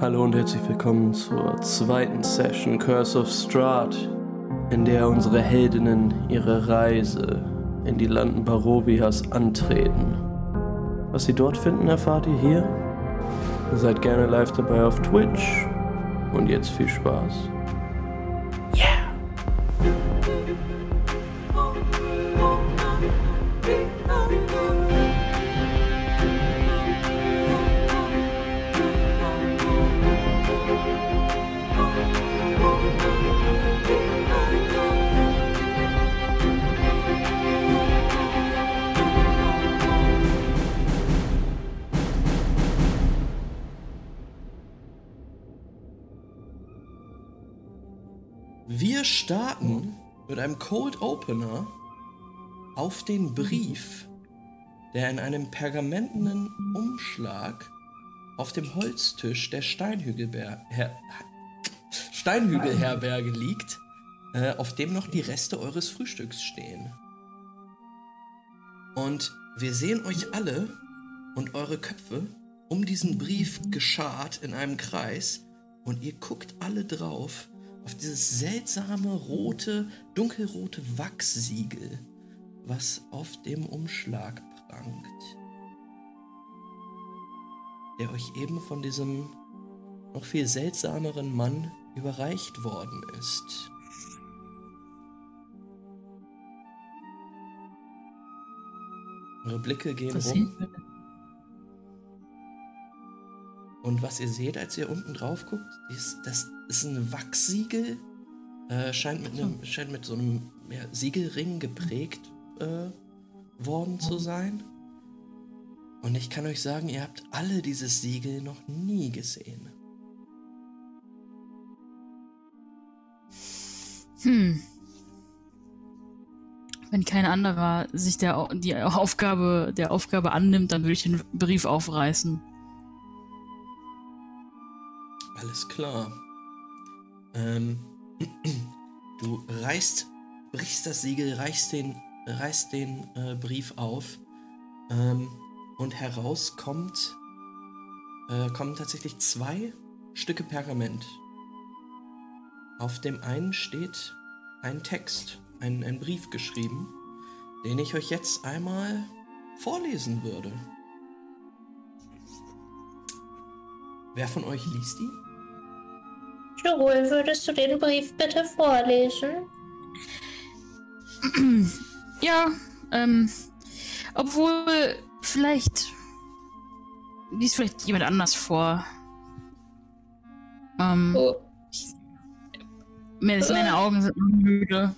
Hallo und herzlich willkommen zur zweiten Session Curse of Strahd, in der unsere Heldinnen ihre Reise in die Landen Barovias antreten. Was sie dort finden, erfahrt ihr hier. Seid gerne live dabei auf Twitch und jetzt viel Spaß. Cold Opener auf den Brief, der in einem pergamentenen Umschlag auf dem Holztisch der Steinhügelherberge liegt, äh, auf dem noch die Reste eures Frühstücks stehen. Und wir sehen euch alle und eure Köpfe um diesen Brief geschart in einem Kreis und ihr guckt alle drauf auf dieses seltsame rote, dunkelrote Wachssiegel, was auf dem Umschlag prangt. Der euch eben von diesem noch viel seltsameren Mann überreicht worden ist. Eure Blicke gehen Was rum. Und was ihr seht, als ihr unten drauf guckt, ist, das ist ein Wachssiegel. Äh, scheint, mit einem, scheint mit so einem ja, Siegelring geprägt äh, worden zu sein. Und ich kann euch sagen, ihr habt alle dieses Siegel noch nie gesehen. Hm. Wenn kein anderer sich der, die Aufgabe, der Aufgabe annimmt, dann würde ich den Brief aufreißen. Alles klar. Ähm, du reißt, brichst das Siegel, reißt den, reißt den äh, Brief auf ähm, und heraus kommt, äh, kommen tatsächlich zwei Stücke Pergament. Auf dem einen steht ein Text, ein, ein Brief geschrieben, den ich euch jetzt einmal vorlesen würde. Wer von euch liest ihn? Joel, würdest du den Brief bitte vorlesen? Ja, ähm, obwohl vielleicht liest vielleicht jemand anders vor. Ähm, Oh, meine, meine Augen sind müde.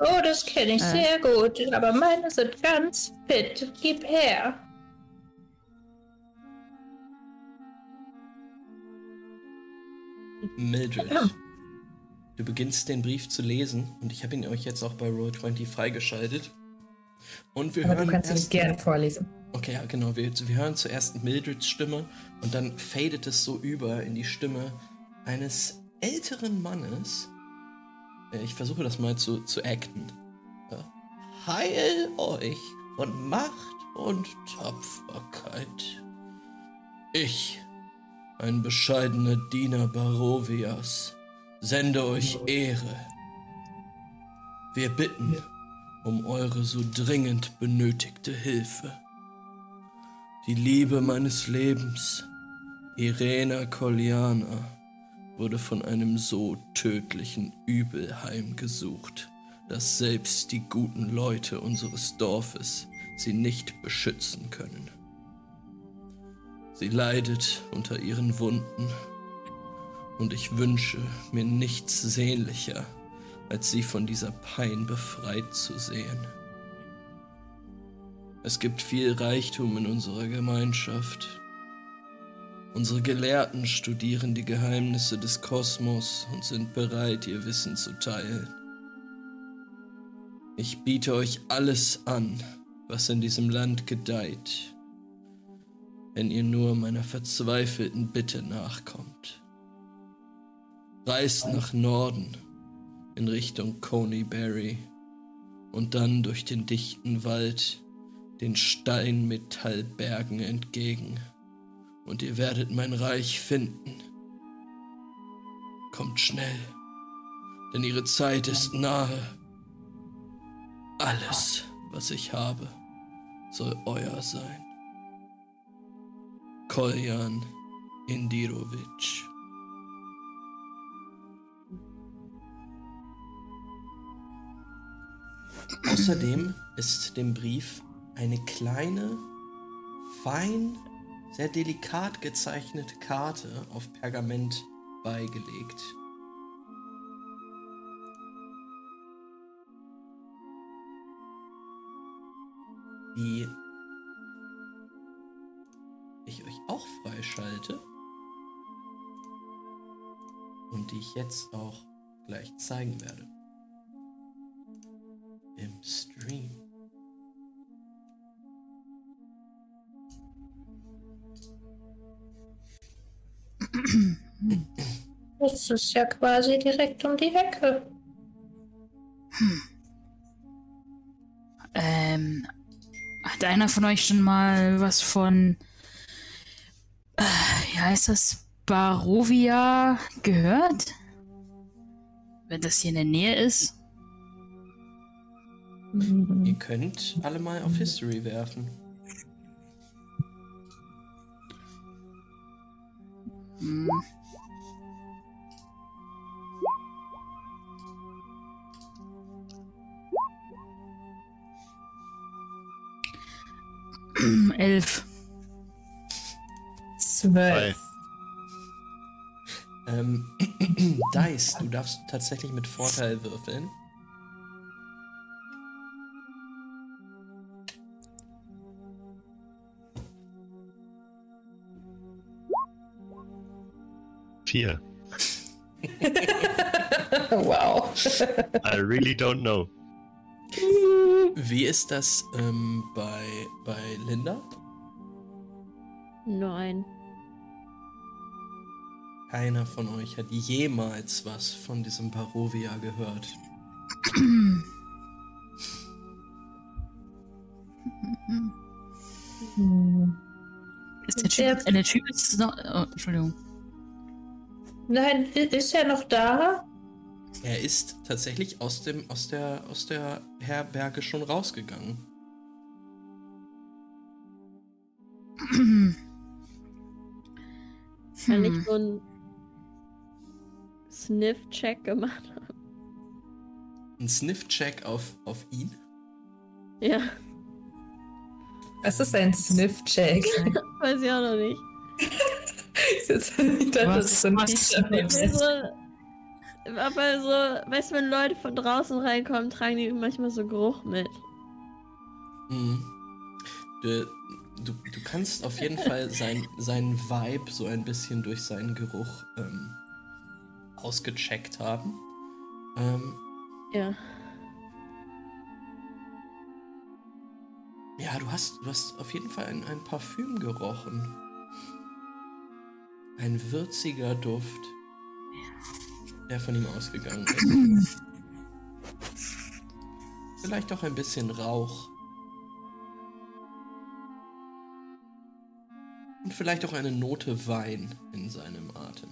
oh das kenne ich Äh. sehr gut, aber meine sind ganz fit. Gib her. Mildred. Du beginnst den Brief zu lesen und ich habe ihn euch jetzt auch bei Roll20 freigeschaltet. Und wir Aber hören du kannst ihn gerne vorlesen. Okay, ja, genau. Wir, wir hören zuerst Mildreds Stimme und dann fadet es so über in die Stimme eines älteren Mannes. Äh, Ich versuche das mal zu, zu acten. Ja. Heil euch von Macht und Tapferkeit. Ich, ein bescheidener Diener Barovias, sende euch Ehre. Wir bitten um eure so dringend benötigte Hilfe. Die Liebe meines Lebens, Irena Kolliana, wurde von einem so tödlichen Übel heimgesucht, dass selbst die guten Leute unseres Dorfes sie nicht beschützen können. Sie leidet unter ihren Wunden und ich wünsche mir nichts sehnlicher, als sie von dieser Pein befreit zu sehen. Es gibt viel Reichtum in unserer Gemeinschaft. Unsere Gelehrten studieren die Geheimnisse des Kosmos und sind bereit, ihr Wissen zu teilen. Ich biete euch alles an, was in diesem Land gedeiht, wenn ihr nur meiner verzweifelten Bitte nachkommt. Reist nach Norden in Richtung Coneyberry und dann durch den dichten Wald den Steinmetallbergen entgegen, und ihr werdet mein Reich finden, Kommt schnell, denn ihre Zeit ist nahe. Alles, was ich habe, soll euer sein. Koljan Indirovic. Außerdem ist dem Brief eine kleine, fein, sehr delikat gezeichnete Karte auf Pergament beigelegt. Die ich euch auch freischalte und die ich jetzt auch gleich zeigen werde. Im Stream. Das ist ja quasi direkt um die Ecke. Ähm, hat einer von euch schon mal was von, wie heißt das, Barovia gehört? Wenn das hier in der Nähe ist? Ihr könnt alle mal auf History werfen. Hm. Elf. Zwölf. Ähm, Dice, du darfst tatsächlich mit Vorteil würfeln. Vier. wow. I really don't know. Wie ist das ähm, bei, bei Linda? Nein. Keiner von euch hat jemals was von diesem Barovia gehört. Ist der Typ, äh, der Typ ist noch. Oh, Entschuldigung. Nein, ist er noch da? Er ist tatsächlich aus, dem, aus, der, aus der Herberge schon rausgegangen. Kann Hm. ich so einen Sniff-Check gemacht haben? Ein Sniff-Check auf, auf ihn. Ja, Was ist ein Sniff-Check? weiß ich auch noch nicht. ich dachte, das ist so ein Was- aber so, weißt du, wenn Leute von draußen reinkommen, tragen die manchmal so Geruch mit. Mhm. Du, du, du kannst auf jeden Fall sein, seinen Vibe so ein bisschen durch seinen Geruch ähm, ausgecheckt haben. Ähm, Ja. ja, du hast, du hast auf jeden Fall ein, ein Parfüm gerochen. Ein würziger Duft, der von ihm ausgegangen ist. Vielleicht auch ein bisschen Rauch. Und vielleicht auch eine Note Wein in seinem Atem.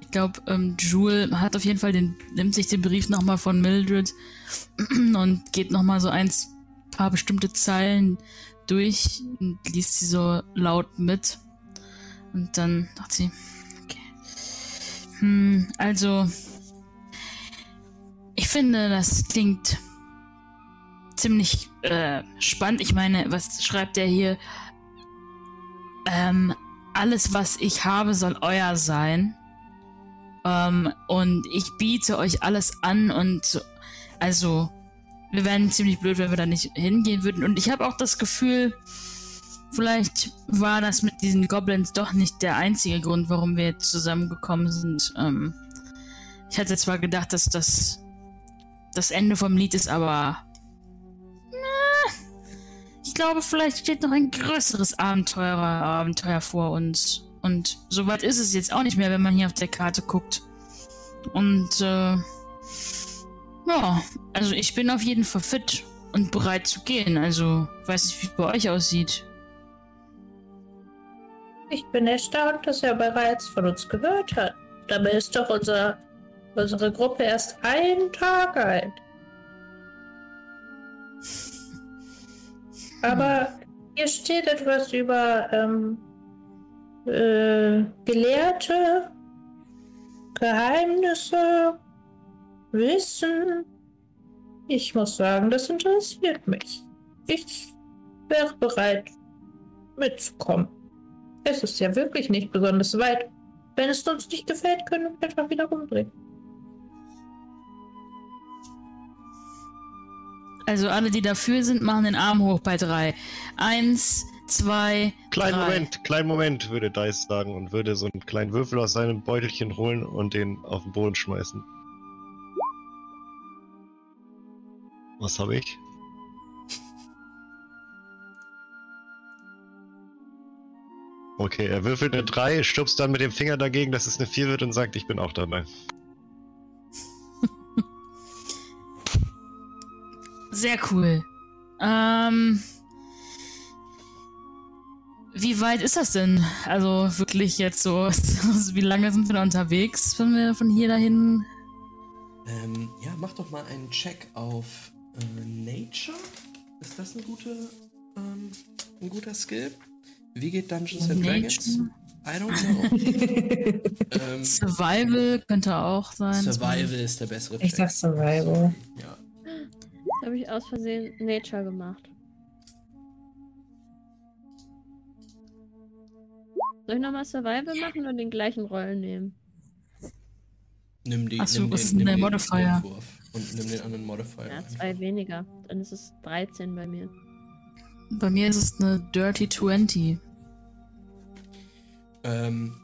Ich glaube, ähm, Jewel hat auf jeden Fall den, nimmt sich den Brief nochmal von Mildred und geht nochmal so ein paar bestimmte Zeilen durch und liest sie so laut mit. Und dann dachte sie, okay. Hm, also, ich finde, das klingt ziemlich äh, spannend. Ich meine, was schreibt er hier? Ähm, alles, was ich habe, soll euer sein. Ähm, und ich biete euch alles an und so- also wir wären ziemlich blöd, wenn wir da nicht hingehen würden. Und ich habe auch das Gefühl, vielleicht war das mit diesen Goblins doch nicht der einzige Grund, warum wir jetzt zusammengekommen sind. Ähm, ich hatte zwar gedacht, dass das das Ende vom Lied ist, aber glaube, vielleicht steht noch ein größeres Abenteuer, Abenteuer vor uns. Und soweit ist es jetzt auch nicht mehr, wenn man hier auf der Karte guckt. Und äh, ja, also ich bin auf jeden Fall fit. und bereit zu gehen. Also, weiß nicht, wie es bei euch aussieht. Ich bin erstaunt, dass er bereits von uns gehört hat. Dabei ist doch unser, unsere Gruppe erst einen Tag alt. Aber hier steht etwas über ähm, äh, Gelehrte, Geheimnisse, Wissen. Ich muss sagen, das interessiert mich. Ich wäre bereit, mitzukommen. Es ist ja wirklich nicht besonders weit. Wenn es uns nicht gefällt, können wir einfach wieder rumdrehen. Also alle, die dafür sind, machen den Arm hoch bei drei. Eins, zwei, Kleinen drei. Moment, kleinen Moment, würde Dice sagen und würde so einen kleinen Würfel aus seinem Beutelchen holen und den auf den Boden schmeißen. Was habe ich? Okay, er würfelt eine 3, stupst dann mit dem Finger dagegen, dass es eine 4 wird und sagt, ich bin auch dabei. Sehr cool. Ähm. Wie weit ist das denn? Also wirklich jetzt so, wie lange sind wir da unterwegs, wenn wir von hier dahin? Ähm, ja, mach doch mal einen Check auf äh, Nature. Ist das eine gute, ähm, ein guter Skill? Wie geht Dungeons and Dragons? I don't know. ähm, Survival könnte auch sein. Survival ist der bessere Check. Ich sag Survival. Ja. Habe ich aus Versehen Nature gemacht. Soll ich nochmal Survival machen oder den gleichen Rollen nehmen? Nimm, die, Ach so, nimm was den, ist denn nimm der Modifier? Und nimm den anderen Modifier. Ja, einfach. zwei weniger. Dann ist es 13 bei mir. Bei mir ist es eine Dirty 20. Ähm,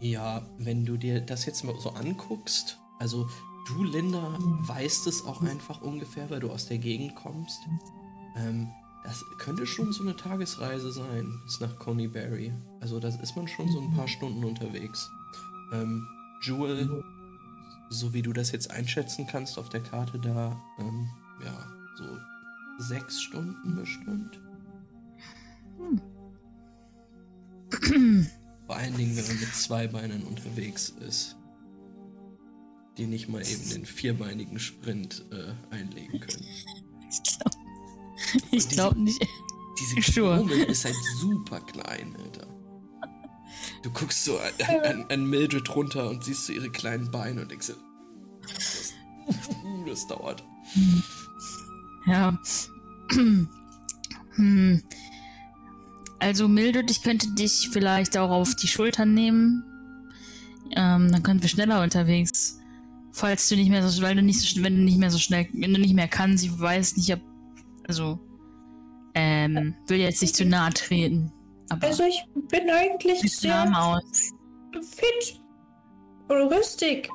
ja, wenn du dir das jetzt mal so anguckst, also du, Linda, weißt es auch einfach ungefähr, weil du aus der Gegend kommst. Ähm, das könnte schon so eine Tagesreise sein, bis nach Coney Barry. Also da ist man schon so ein paar Stunden unterwegs. Ähm, Jewel, so wie du das jetzt einschätzen kannst auf der Karte da, ähm, ja, so sechs Stunden bestimmt. Vor allen Dingen, wenn man mit zwei Beinen unterwegs ist, die nicht mal eben den vierbeinigen Sprint äh, einlegen können. Ich glaube ich glaub nicht. Diese Sure. Ist halt super klein, Alter. Du guckst so an, an, an Mildred runter und siehst so ihre kleinen Beine und denkst so, das, das dauert. Ja. hm. Also Mildred, ich könnte dich vielleicht auch auf die Schultern nehmen. Ähm, dann können wir schneller unterwegs. Falls du nicht mehr so, weil du nicht so, wenn du nicht mehr so schnell, wenn du nicht mehr kannst, ich weiß nicht, ob, also, ähm, will jetzt nicht zu nahe treten. Aber Also ich bin eigentlich sehr aus. fit und rüstig.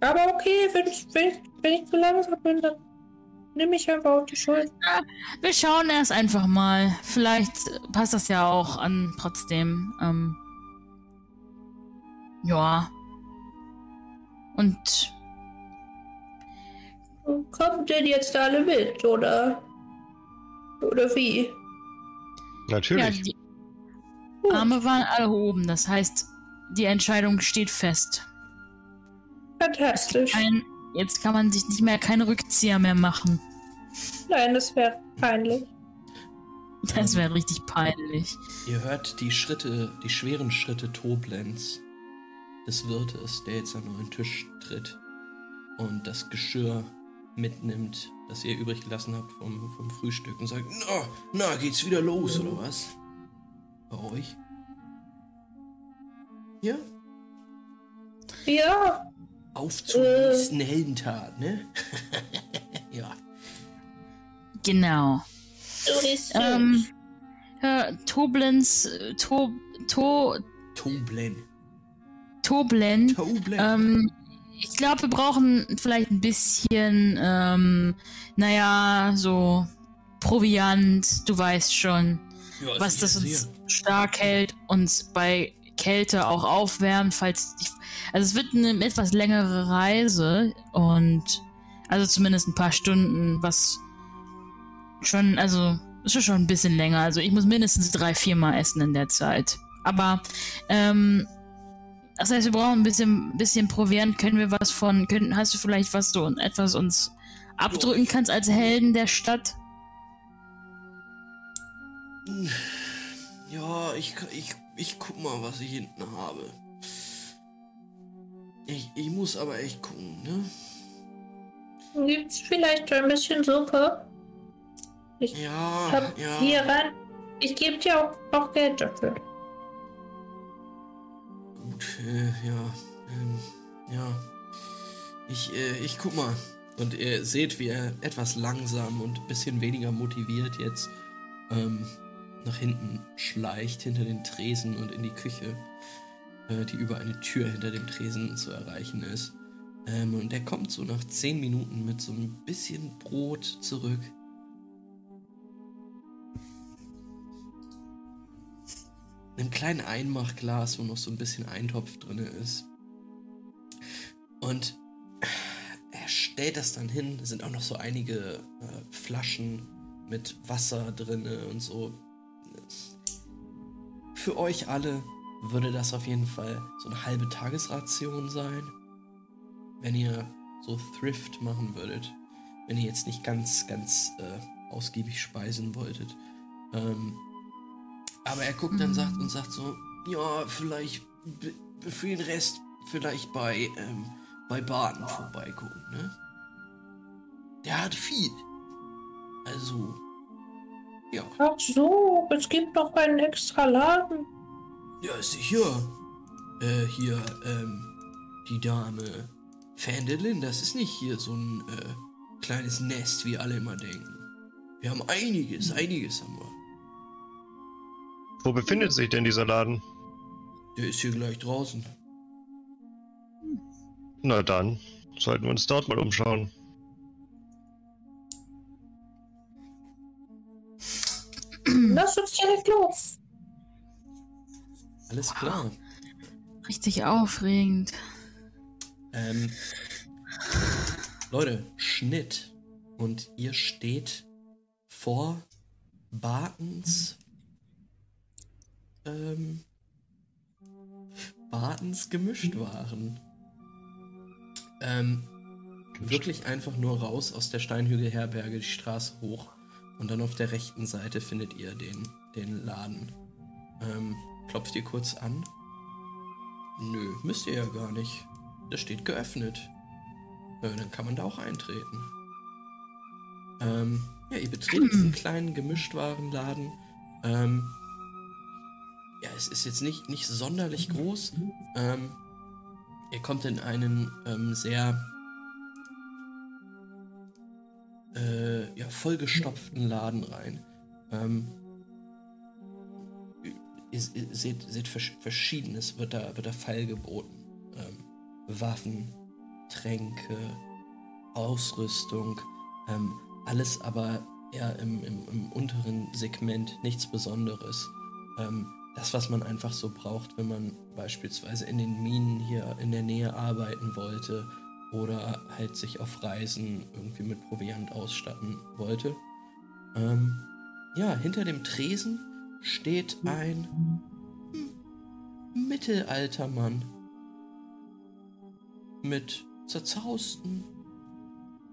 Aber okay, wenn ich, wenn ich, wenn ich zu langsam bin, dann nehme ich einfach auf die Schulter. Wir schauen erst einfach mal. Vielleicht passt das ja auch an trotzdem. Ähm, ja. Und Kommt denn jetzt alle mit, oder? Oder wie? ja, Natürlich. die Arme waren alle oben. Das heißt, die Entscheidung steht fest. Fantastisch. Ein, jetzt kann man sich nicht mehr keine Rückzieher mehr machen. Nein, das wäre peinlich. Das wäre richtig peinlich. Ihr hört die Schritte, die schweren Schritte Toblens, des Wirtes, der jetzt an euren Tisch tritt und das Geschirr mitnimmt, das ihr übrig gelassen habt vom, vom Frühstück und sagt, na, na, geht's wieder los, oder was? Bei euch? Ja? Ja, Auf zur Äh. nächsten Heldentat, ne? ja. Genau. so ist Ähm, äh, Toblens, äh, to, to, Toblen. Toblen Toblen. Ähm, ich glaube, wir brauchen vielleicht ein bisschen, ähm, naja, so Proviant, du weißt schon, ja, was sicher, das uns sicher. stark hält, uns bei Kälte auch aufwärmt, falls die, also es wird eine etwas längere Reise und Also zumindest ein paar Stunden, was schon, also ist schon ein bisschen länger. Also ich muss mindestens drei, vier Mal essen in der Zeit. Aber, ähm, das heißt, wir brauchen ein bisschen, bisschen Proviant. Können wir was von, können, hast du vielleicht was so etwas uns abdrücken kannst als Helden der Stadt? Ja, ich, ich, ich guck mal, was ich hinten habe. Ich, ich muss aber echt gucken, ne? Gibt's vielleicht ein bisschen Suppe? Ich Ja, hab ja. hier rein. Ich gebe dir auch, auch Geld dafür. Gut, äh, ja, ähm, ja. Ich, äh, ich guck mal. Und ihr seht, wie er etwas langsam und ein bisschen weniger motiviert jetzt ähm, nach hinten schleicht, hinter den Tresen und in die Küche, äh, die über eine Tür hinter dem Tresen zu erreichen ist. Ähm, und er kommt so nach 10 Minuten mit so ein bisschen Brot zurück. Einem kleinen Einmachglas, wo noch so ein bisschen Eintopf drin ist. Und er stellt das dann hin. Es sind auch noch so einige äh, Flaschen mit Wasser drin und so. Für euch alle würde das auf jeden Fall so eine halbe Tagesration sein. Wenn ihr so Thrift machen würdet. Wenn ihr jetzt nicht ganz, ganz äh, ausgiebig speisen wolltet. Ähm, aber er guckt dann sagt und sagt so, ja, vielleicht für den Rest vielleicht bei, ähm, bei Baden vorbeigucken, ne? Der hat viel. Also, ja. Ach so, es gibt noch einen extra Laden. Ja, sicher. Äh, hier, ähm, die Dame Fandelin, das ist nicht hier so ein, äh, kleines Nest, wie alle immer denken. Wir haben einiges, einiges haben wir. Wo befindet sich denn dieser Laden? Der ist hier gleich draußen. Na dann, sollten wir uns dort mal umschauen. Lass uns direkt los. Alles klar. Richtig aufregend. Ähm, Leute, Schnitt. Und ihr steht vor Bartens. Ähm, Bartens Gemischtwaren. Ähm, wirklich einfach nur raus aus der Steinhügel-Herberge, die Straße hoch. Und dann auf der rechten Seite findet ihr den, den Laden. Ähm, klopft ihr kurz an? Nö, müsst ihr ja gar nicht. Das steht geöffnet. Ja, dann kann man da auch eintreten. Ähm, ja, ihr betretet diesen kleinen Gemischtwarenladen. Ähm, ja, es ist jetzt nicht, nicht sonderlich groß. Ähm, ihr kommt in einen ähm, sehr äh, ja, vollgestopften Laden rein. Ähm, ihr, ihr seht, seht versch- Verschiedenes wird da, wird da feilgeboten. Ähm, Waffen, Tränke, Ausrüstung, ähm, alles aber eher im, im, im unteren Segment, nichts Besonderes. Ähm, das, was man einfach so braucht, wenn man beispielsweise in den Minen hier in der Nähe arbeiten wollte oder halt sich auf Reisen irgendwie mit Proviant ausstatten wollte. Ähm, ja, hinter dem Tresen steht ein hm, Mittelaltermann mit zerzausten,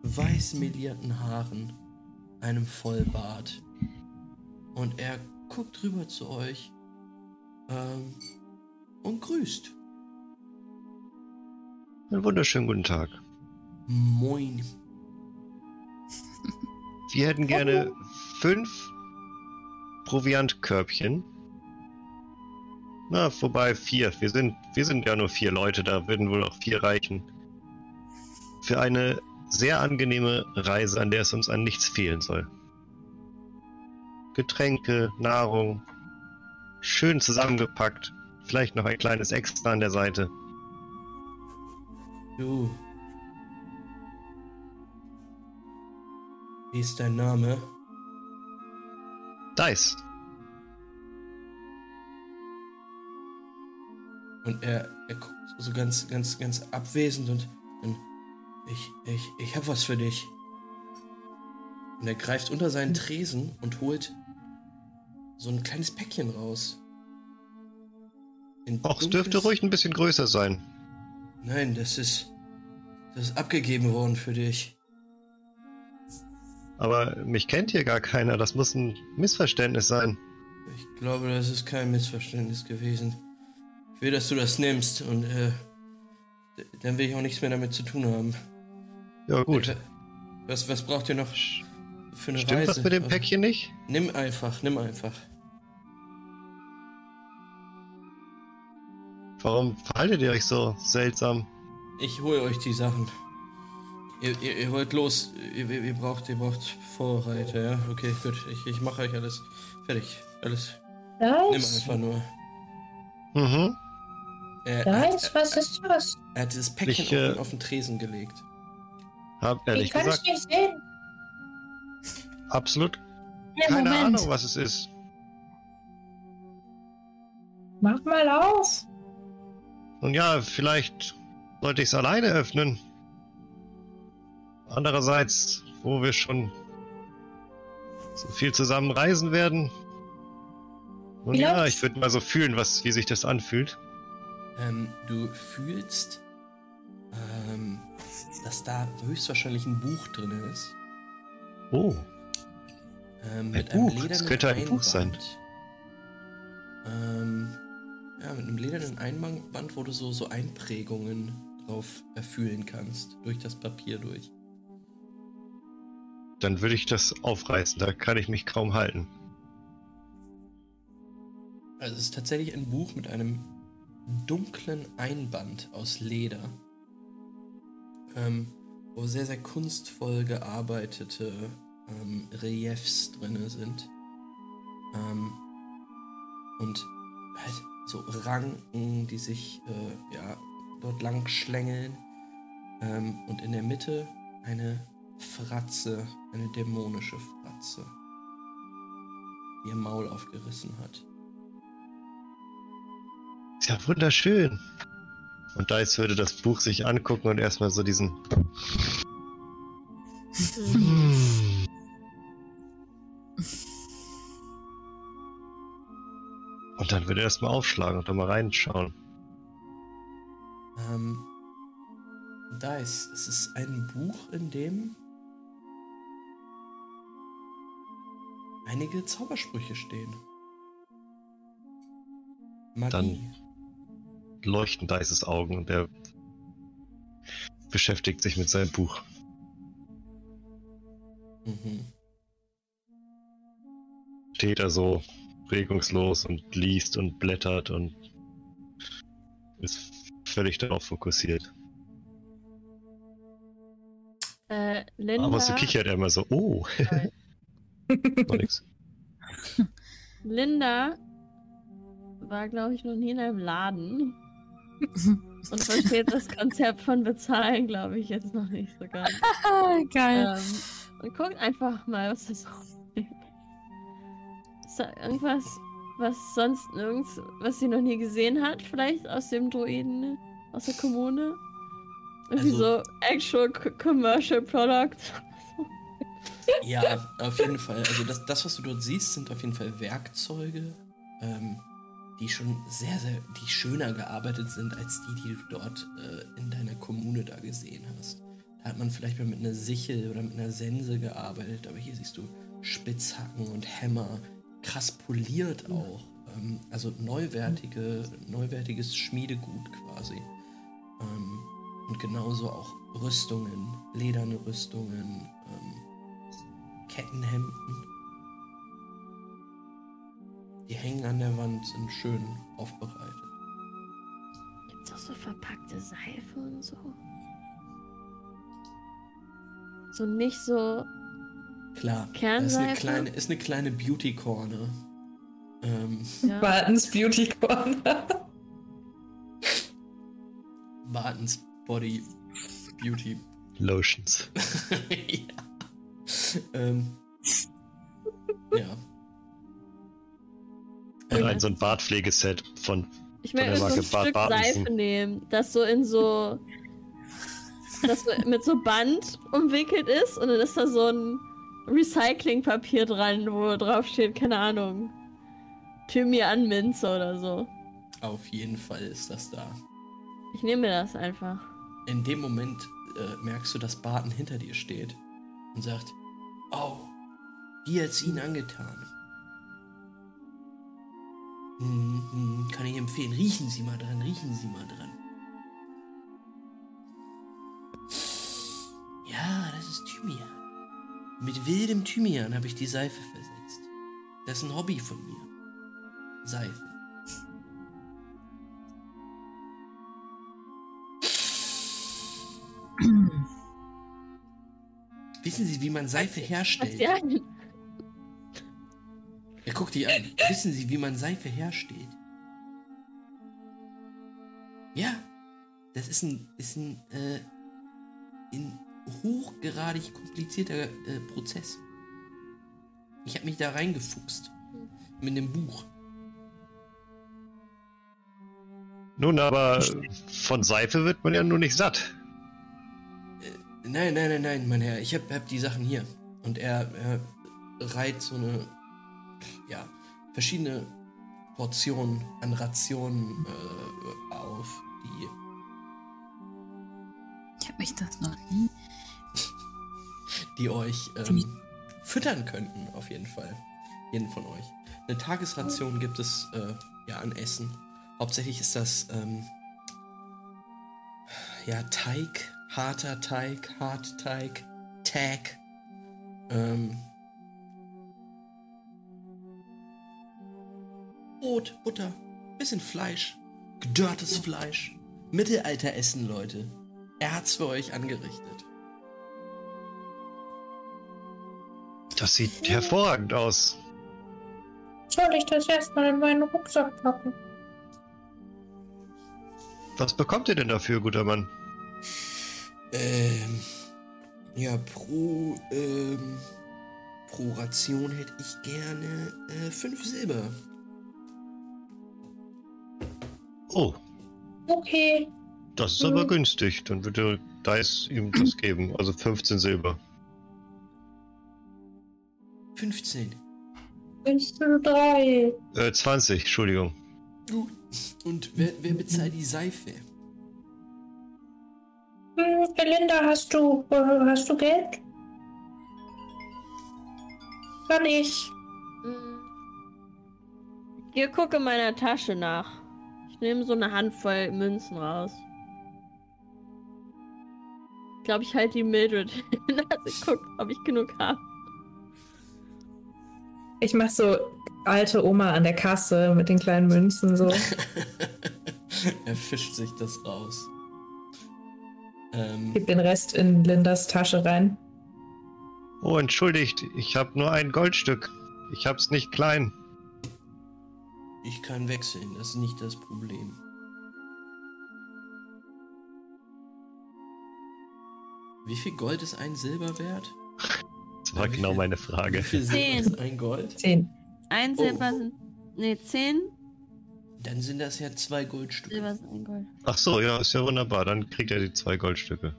weißmelierten Haaren, einem Vollbart. Und er guckt rüber zu euch ähm, und grüßt. Einen wunderschönen guten Tag. Moin. Wir hätten gerne fünf Proviantkörbchen. Na, wobei vier. Wir sind, wir sind ja nur vier Leute, da würden wohl auch vier reichen. Für eine sehr angenehme Reise, an der es uns an nichts fehlen soll. Getränke, Nahrung, schön zusammengepackt. Vielleicht noch ein kleines Extra an der Seite. Du. Wie ist dein Name? Dice. Und er, er guckt so ganz, ganz, ganz abwesend und, und ich, Ich, ich hab was für dich. Und er greift unter seinen Tresen und holt so ein kleines Päckchen raus. Och, es dürfte ruhig ein bisschen größer sein. Nein, das ist. Das ist abgegeben worden für dich. Aber mich kennt hier gar keiner. Das muss ein Missverständnis sein. Ich glaube, das ist kein Missverständnis gewesen. Ich will, dass du das nimmst und äh, dann will ich auch nichts mehr damit zu tun haben. Ja, gut. Äh, Was, was braucht ihr noch für eine Stimmt Reise? was mit dem Also, Päckchen nicht? Nimm einfach, nimm einfach. Warum verhaltet ihr euch so seltsam? Ich hole euch die Sachen. Ihr, ihr, ihr wollt los. Ihr, ihr ihr braucht, ihr braucht Vorreiter, ja? Okay, gut. Ich, ich mache euch alles fertig. Alles. Nimm Nice. einfach nur. Mhm. Er, Nice, hat, was ist das? er hat dieses Päckchen Ich, äh, auf, den- auf den Tresen gelegt. Hab Ich ehrlich kann es gesagt nicht sehen. absolut Ja, keine Moment. Ahnung, was es ist. Mach mal auf. Nun ja, vielleicht sollte ich es alleine öffnen. Andererseits, wo wir schon so viel zusammen reisen werden. Nun ja, ich würde mal so fühlen, was, wie sich das anfühlt. Ähm, du fühlst, ähm, dass da höchstwahrscheinlich ein Buch drin ist. Oh, Ähm, mit Buch, einem das könnte ein Buch sein. Ähm, ja, mit einem ledernen Einband, wo du so, so Einprägungen drauf erfühlen kannst. Durch das Papier durch. dann würde ich das aufreißen. Da kann ich mich kaum halten. Also es ist tatsächlich ein Buch mit einem dunklen Einband aus Leder. Ähm, wo sehr, sehr kunstvoll gearbeitete ähm, Reliefs drin sind. Ähm, und halt so Ranken, die sich äh, ja, dort lang schlängeln. Ähm, und in der Mitte eine Fratze, eine dämonische Fratze, die ihr Maul aufgerissen hat. Ist ja wunderschön. Und Dice würde das Buch sich angucken und erstmal so diesen. Und dann würde er erstmal aufschlagen und da mal reinschauen. Ähm, Dice, es ist ein Buch, in dem einige Zaubersprüche stehen. Magie. Leuchten Dices Augen und er beschäftigt sich mit seinem Buch. Mhm. Steht er so regungslos und liest und blättert und ist völlig darauf fokussiert. Äh, Linda, Aber so kichert er immer so, oh. Linda war, glaube ich, noch nie in einem Laden und versteht das Konzept von Bezahlen, glaube ich, jetzt noch nicht so ganz. Geil. Ähm, und guckt einfach mal, was das Ist da irgendwas, was sonst nirgends, was sie noch nie gesehen hat, vielleicht aus dem Druiden, aus der Kommune? Irgendwie Also- so actual commercial product. Ja, auf jeden Fall. Also das, das, was du dort siehst, sind auf jeden Fall Werkzeuge, ähm, die schon sehr, sehr, die schöner gearbeitet sind als die, die du dort äh, in deiner Kommune da gesehen hast. Da hat man vielleicht mal mit einer Sichel oder mit einer Sense gearbeitet, aber hier siehst du Spitzhacken und Hämmer, krass poliert auch. Ähm, also neuwertige, neuwertiges Schmiedegut quasi. Ähm, und genauso auch Rüstungen, lederne Rüstungen, ähm, Kettenhemden. Die hängen an der Wand, sind schön aufbereitet. Gibt's auch so verpackte Seife und so? So nicht so. Klar, das ist eine Kernseife? kleine, ist eine kleine Beauty Corner. Ähm, Ja. Bartons Beauty Corner. Bartons Body Beauty. Lotions. ja. Ähm, ja. Und Ähm, ein so ein Bartpflegeset von Ich der so ein Bart Stück Bartensen. Seife nehmen, das so in so das so mit so Band umwickelt ist und dann ist da so ein Recyclingpapier dran, wo drauf steht, keine Ahnung, Thymian-Minze oder so. Auf jeden Fall ist das da. Ich nehme mir das einfach. In dem Moment äh, merkst du, dass Barton hinter dir steht und sagt, oh, wie hat's Ihnen angetan? Hm, hm, kann ich empfehlen. Riechen Sie mal dran, riechen Sie mal dran. Ja, das ist Thymian. Mit wildem Thymian habe ich die Seife versetzt. Das ist ein Hobby von mir. Seife. Wissen Sie, wie man Seife herstellt? ja? Er guckt die an. Wissen Sie, wie man Seife herstellt? Ja, das ist ein, ist ein, äh, ein hochgradig komplizierter äh, Prozess. Ich habe mich da reingefuchst. Mit dem Buch. Nun, aber von Seife wird man ja nur nicht satt. Nein, nein, nein, nein, mein Herr. Ich hab, hab die Sachen hier. Und er, er reiht so eine, ja, verschiedene Portionen an Rationen äh, auf, die Ich habe mich das noch nie. Die euch ähm, füttern könnten, auf jeden Fall. Jeden von euch. Eine Tagesration gibt es äh, ja an Essen. Hauptsächlich ist das ähm, ja Teig, harter Teig, Hartteig, Tag. Ähm, Brot, Butter, bisschen Fleisch, gedörrtes Fleisch. Mittelalteressen, Leute. Er hat's für euch angerichtet. Das sieht hervorragend aus. Soll ich das erstmal in meinen Rucksack packen? Was bekommt ihr denn dafür, guter Mann? Ähm, ja, pro, ähm, pro Ration hätte ich gerne äh, fünf Silber. Oh, Okay. das ist aber Mhm. günstig. Dann würde Dice ihm das geben. Also 15 Silber. 15. Mindestens drei. Äh, 20, Entschuldigung. Gut. Und wer, wer bezahlt die Seife? Hm, Linda, hast du, äh, hast du Geld? Kann ich. Hm. Hier gucke in meiner Tasche nach. Ich nehme so eine Handvoll Münzen raus. Ich glaube, ich halte die Mildred hin, als ich gucke, ob ich genug habe. Ich mach so alte Oma an der Kasse mit den kleinen Münzen so. er fischt sich das raus. Ähm, Gib den Rest in Lindas Tasche rein. Oh, entschuldigt, ich habe nur ein Goldstück. Ich hab's nicht klein. ich kann wechseln, das ist nicht das Problem. Wie viel Gold ist ein Silber wert? Das war genau meine Frage. Zehn. ein Gold? Zehn. Ein Oh. Silber sind. Ne, zehn Dann sind das ja zwei Goldstücke. Silber sind ein Gold. Ach so, ja, ist ja wunderbar. Dann kriegt er die zwei Goldstücke.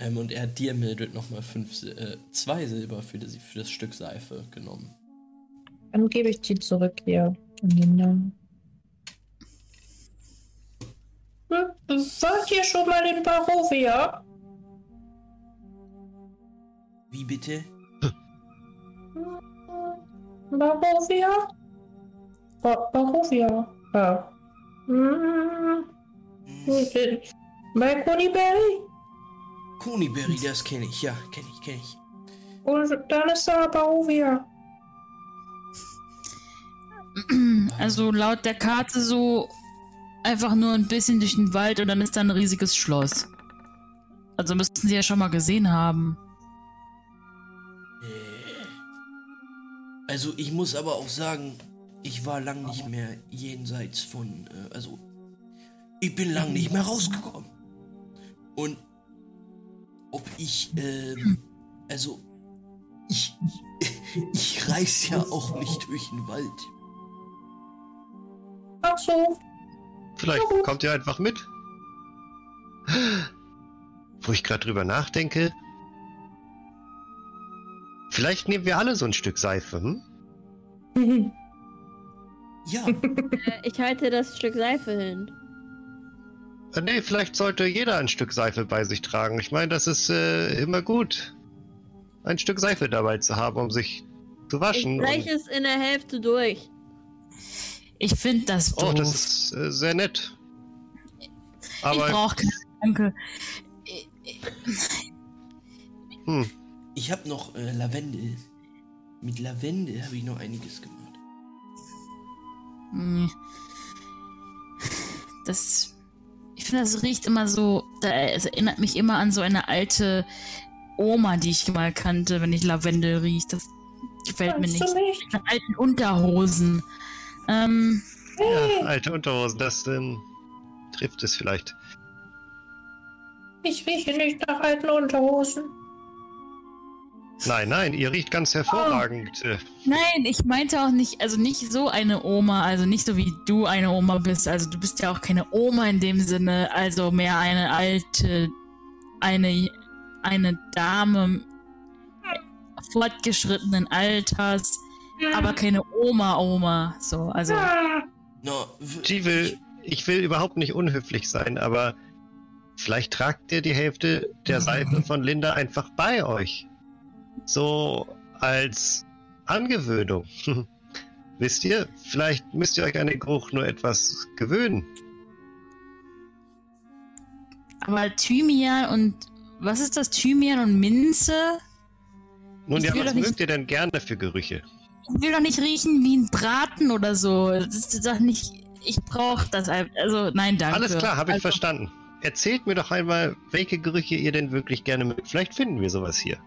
Ähm, und er hat dir, Mildred, nochmal fünf, äh, zwei Silber für das, für das Stück Seife genommen. Dann gebe ich die zurück hier an Linda. Hm, Wart ihr schon mal in Barovia? Wie bitte? Barovia? Ba Barovia. Ja. Hm, Hm. Bei Conyberry? Koniberry, das kenne ich, ja, kenne ich, kenne ich. Und dann ist da Barovia. Also laut der Karte so einfach nur ein bisschen durch den Wald und dann ist da ein riesiges Schloss. Also müssten sie ja schon mal gesehen haben. Äh, Also ich muss aber auch sagen, ich war lang nicht mehr jenseits von, äh, also ich bin lang nicht mehr rausgekommen. Und ob ich, ähm, also ich, ich reise ja auch nicht durch den Wald. Ach so. Vielleicht kommt ihr einfach mit. Wo ich gerade drüber nachdenke. Vielleicht nehmen wir alle so ein Stück Seife, hm? Ja, Äh, ich halte das Stück Seife hin. Äh, Nee, vielleicht sollte jeder ein Stück Seife bei sich tragen. Ich meine, das ist äh, immer gut, ein Stück Seife dabei zu haben, um sich zu Ich waschen. breche es in der Hälfte durch. Ich finde das doof. oh, das ist äh, sehr nett. ich Aber brauche keine Danke. hm, ich habe noch äh, Lavendel. Mit Lavendel habe ich noch einiges gemacht. Hm. Das. Ich finde, das riecht immer so. Es erinnert mich immer an so eine alte Oma, die ich mal kannte, wenn ich Lavendel riecht. Das gefällt mir Kannst nicht. du nicht? Meine alten Unterhosen. Ähm, ja, alte Unterhosen, das ähm, trifft es vielleicht. Ich rieche nicht nach alten Unterhosen. Nein, nein, ihr riecht ganz hervorragend. Äh, nein, ich meinte auch nicht, also nicht so eine Oma, also nicht so wie du eine Oma bist. Also du bist ja auch keine Oma in dem Sinne, also mehr eine alte, eine, eine Dame fortgeschrittenen Alters, aber keine Oma-Oma. So, also. No, w- Jivel, ich will überhaupt nicht unhöflich sein, aber vielleicht tragt ihr die Hälfte der Seife von Linda einfach bei euch. So als Angewöhnung. Wisst ihr, vielleicht müsst ihr euch an den Geruch nur etwas gewöhnen. Aber Thymian und was ist das? Thymian und Minze? Nun Ich ja, will was mögt ihr denn gerne für Gerüche? Ich will doch nicht riechen wie ein Braten oder so. Das ist doch nicht. Ich brauche das einfach. Also, nein, danke. Alles klar, habe ich also, verstanden. Erzählt mir doch einmal, welche Gerüche ihr denn wirklich gerne mögt. Vielleicht finden wir sowas hier.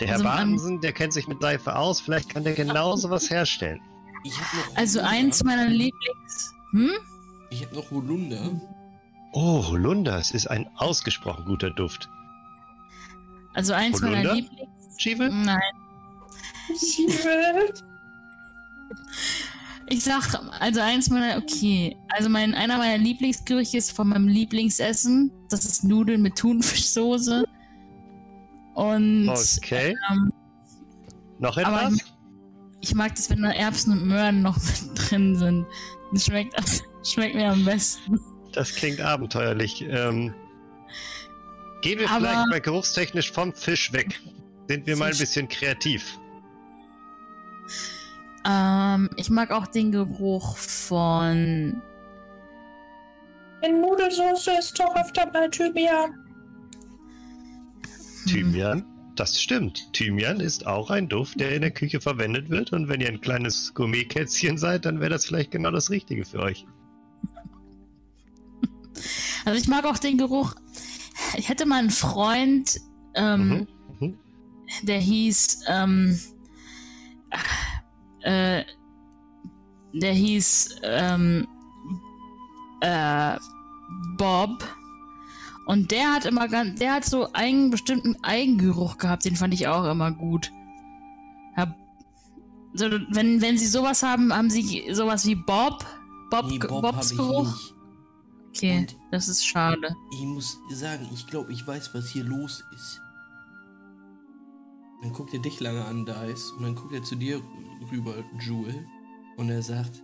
Der Herr Also, Bartensen, der kennt sich mit Seife aus, vielleicht kann der genau sowas herstellen. ich habe noch. Also, eins meiner Lieblings. Hm? Ich habe noch Holunder. Oh, Holunder, es ist ein ausgesprochen guter Duft. Also, eins meiner Holunder? Lieblings. Chivel? Nein. Ich sag, also eins meiner, okay. Also mein, einer meiner Lieblingsgerüche ist von meinem Lieblingsessen. Das ist Nudeln mit Thunfischsoße. Und Okay. ähm, Noch etwas? ich mag das, wenn da Erbsen und Möhren noch mit drin sind. Das schmeckt, schmeckt mir am besten. Das klingt abenteuerlich. Ähm, gehen wir Aber- vielleicht mal geruchstechnisch vom Fisch weg. Sind wir mal ein bisschen kreativ. Ähm, ich mag auch den Geruch von. In Nudelsauce ist doch öfter mal Thymian. Hm, Thymian? Das stimmt. Thymian ist auch ein Duft, der in der Küche verwendet wird. Und wenn ihr ein kleines Gourmetkätzchen seid, dann wäre das vielleicht genau das Richtige für euch. Also ich mag auch den Geruch. Ich hatte mal einen Freund, ähm, Mhm. Mhm. der hieß, ähm, äh, der hieß, ähm, äh, Bob. Und der hat immer ganz, der hat so einen bestimmten Eigengeruch gehabt, den fand ich auch immer gut. Ja, so, wenn, wenn sie sowas haben, haben sie sowas wie Bob? Bob, Nee, Bob Bobs Geruch? Okay, Und- das ist schade. Ich muss sagen, ich glaube, ich weiß, was hier los ist. Dann guckt er dich lange an, Dice, und dann guckt er zu dir rüber, Jewel, und er sagt,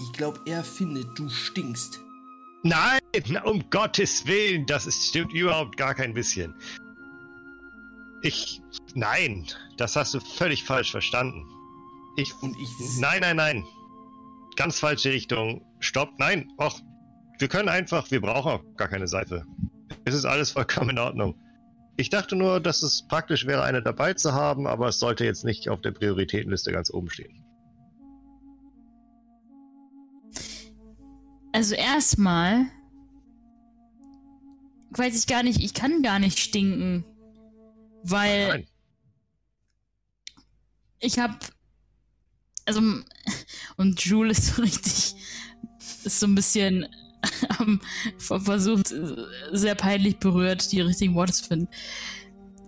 ich glaube, er findet, du stinkst. Nein, um Gottes Willen, das ist, stimmt überhaupt gar kein bisschen. Ich. Nein, das hast du völlig falsch verstanden. Ich. Und ich, Nein, nein, nein. Ganz falsche Richtung. Stopp, nein. Och, wir können einfach, wir brauchen auch gar keine Seife. Es ist alles vollkommen in Ordnung. Ich dachte nur, dass es praktisch wäre, eine dabei zu haben, aber es sollte jetzt nicht auf der Prioritätenliste ganz oben stehen. Also erstmal weiß ich gar nicht, ich kann gar nicht stinken, weil Nein. ich habe also und Jule ist so richtig ist so ein bisschen versucht äh, sehr peinlich berührt die richtigen Worte zu finden.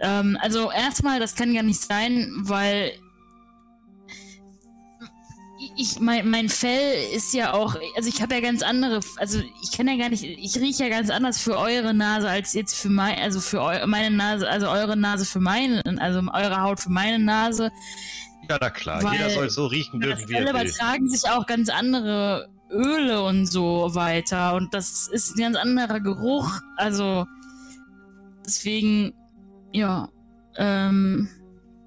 Ähm, also erstmal, das kann gar nicht sein, weil ich mein, mein Fell ist ja auch, also ich habe ja ganz andere, also ich kann ja gar nicht, ich rieche ja ganz anders für eure Nase als jetzt für mein, also für eu, meine Nase, also eure Nase für meine, also eure Haut für meine Nase. Ja, na klar, Weil- jeder soll so riechen dürfen, wie er will. übertragen sich auch ganz andere Öle und so weiter und das ist ein ganz anderer Geruch, also deswegen, ja, ähm,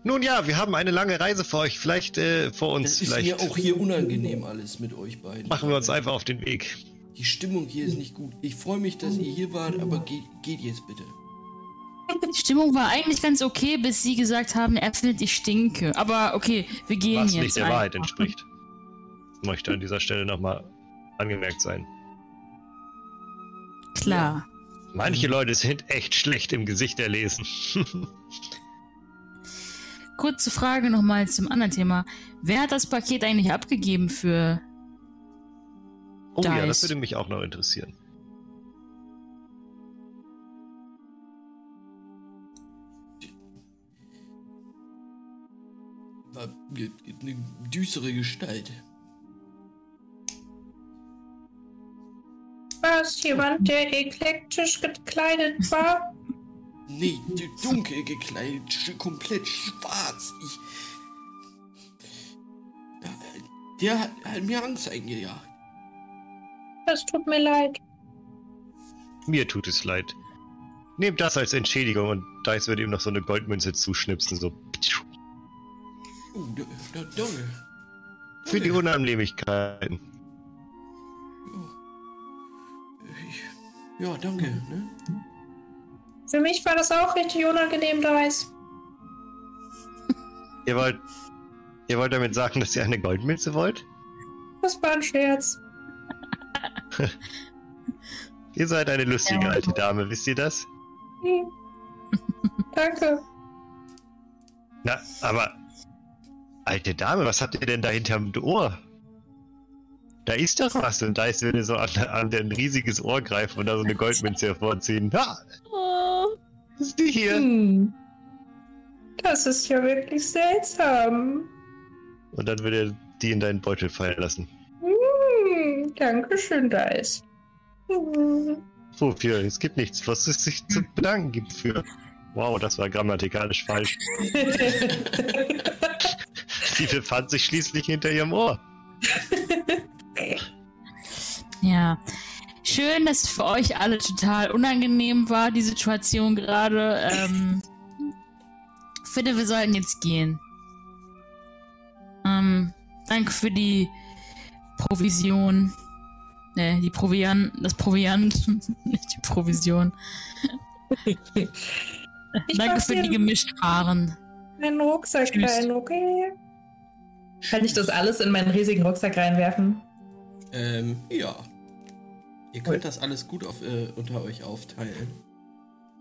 Nun ja, wir haben eine lange Reise vor euch. Vielleicht äh, vor uns. Das ist Vielleicht mir auch hier unangenehm alles mit euch beiden. machen wir uns einfach auf den Weg. Die Stimmung hier ist nicht gut. Ich freue mich, dass ihr hier wart, aber geht, geht jetzt bitte. die Stimmung war eigentlich ganz okay, bis sie gesagt haben, er findet, ich stinke. Aber okay, wir gehen Was jetzt. nicht der einfach. Wahrheit entspricht. Möchte an dieser Stelle nochmal angemerkt sein. Klar. Manche Leute sind echt schlecht im Gesicht erlesen. Kurze Frage nochmal zum anderen Thema. Wer hat das Paket eigentlich abgegeben für. oh ja, Dice. das würde mich auch noch interessieren. War eine düstere Gestalt. War es jemand, der eklektisch gekleidet war? Nee, d- dunkel gekleidet, komplett schwarz. Ich. Der hat, hat mir Angst eingejagt. Es tut mir leid. Mir tut es leid. Nehmt das als Entschädigung und Dice wird ihm noch so eine Goldmünze zuschnipsen, so. Oh, da, da, danke. Für die Unannehmlichkeiten. Ja, danke. Ne? Für mich war das auch richtig unangenehm, Dice. Ihr wollt. Ihr wollt damit sagen, dass ihr eine Goldmünze wollt? Das war ein Scherz. Ihr seid eine lustige Ja. alte Dame, wisst ihr das? Danke. Na, aber. Alte Dame, was habt ihr denn da hinterm Ohr? Da ist doch was. Und Dice würde so an, an ein riesiges Ohr greifen und da so eine Goldmünze hervorziehen. Ha! Oh, Ist die hier? Hm. Das ist ja wirklich seltsam. Und dann würde er die in deinen Beutel fallen lassen. Hm. Dankeschön, Dice. Hm. Wofür? Es gibt nichts, was es sich zu bedanken gibt für. Wow, das war grammatikalisch falsch. Sie befand sich schließlich hinter ihrem Ohr. Ja. Schön, dass es für euch alle total unangenehm war, die Situation gerade. Ähm, ich finde, wir sollten jetzt gehen. Ähm, danke für die Provision. Ne, die Proviant, das Proviant, nicht die Provision. Danke für die dir Gemischtwaren. einen Rucksack Tschüss. rein, okay? Kann ich das alles in meinen riesigen Rucksack reinwerfen? Ähm, ja. Ihr könnt das alles gut auf, äh, unter euch aufteilen.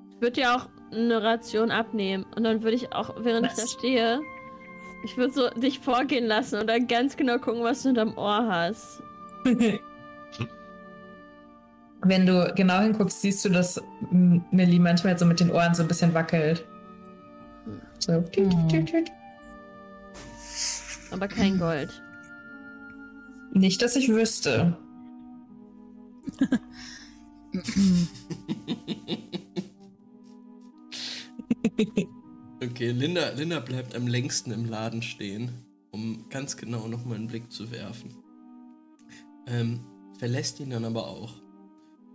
ich würde ja auch eine Ration abnehmen. Und dann würde ich auch, während ich da Was? stehe, ich würde so dich vorgehen lassen und dann ganz genau gucken, was du hinterm Ohr hast. Wenn du genau hinguckst, siehst du, dass Millie manchmal so mit den Ohren so ein bisschen wackelt. So. tüt. Aber kein Gold. Nicht, dass ich wüsste. Okay, Linda, Linda bleibt am längsten im Laden stehen, um ganz genau nochmal einen Blick zu werfen. Ähm, verlässt ihn dann aber auch.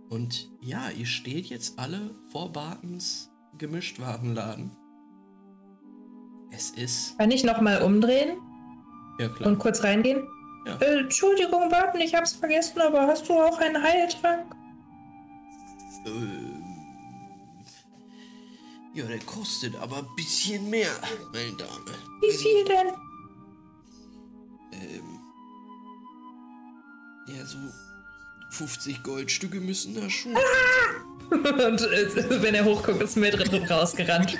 Und ja, ihr steht jetzt alle vor Bartens Gemischtwarenladen. Es ist. Kann ich nochmal umdrehen Ja, klar. und kurz reingehen? Ja. Äh, Entschuldigung, warten, ich hab's vergessen, aber hast du auch einen Heiltrank? Ähm, ja, der kostet aber ein bisschen mehr, meine Dame. Wie viel denn? Ähm, ja, so 50 Goldstücke müssen da schon. Und äh, wenn er hochguckt, ist Mildred rausgerannt.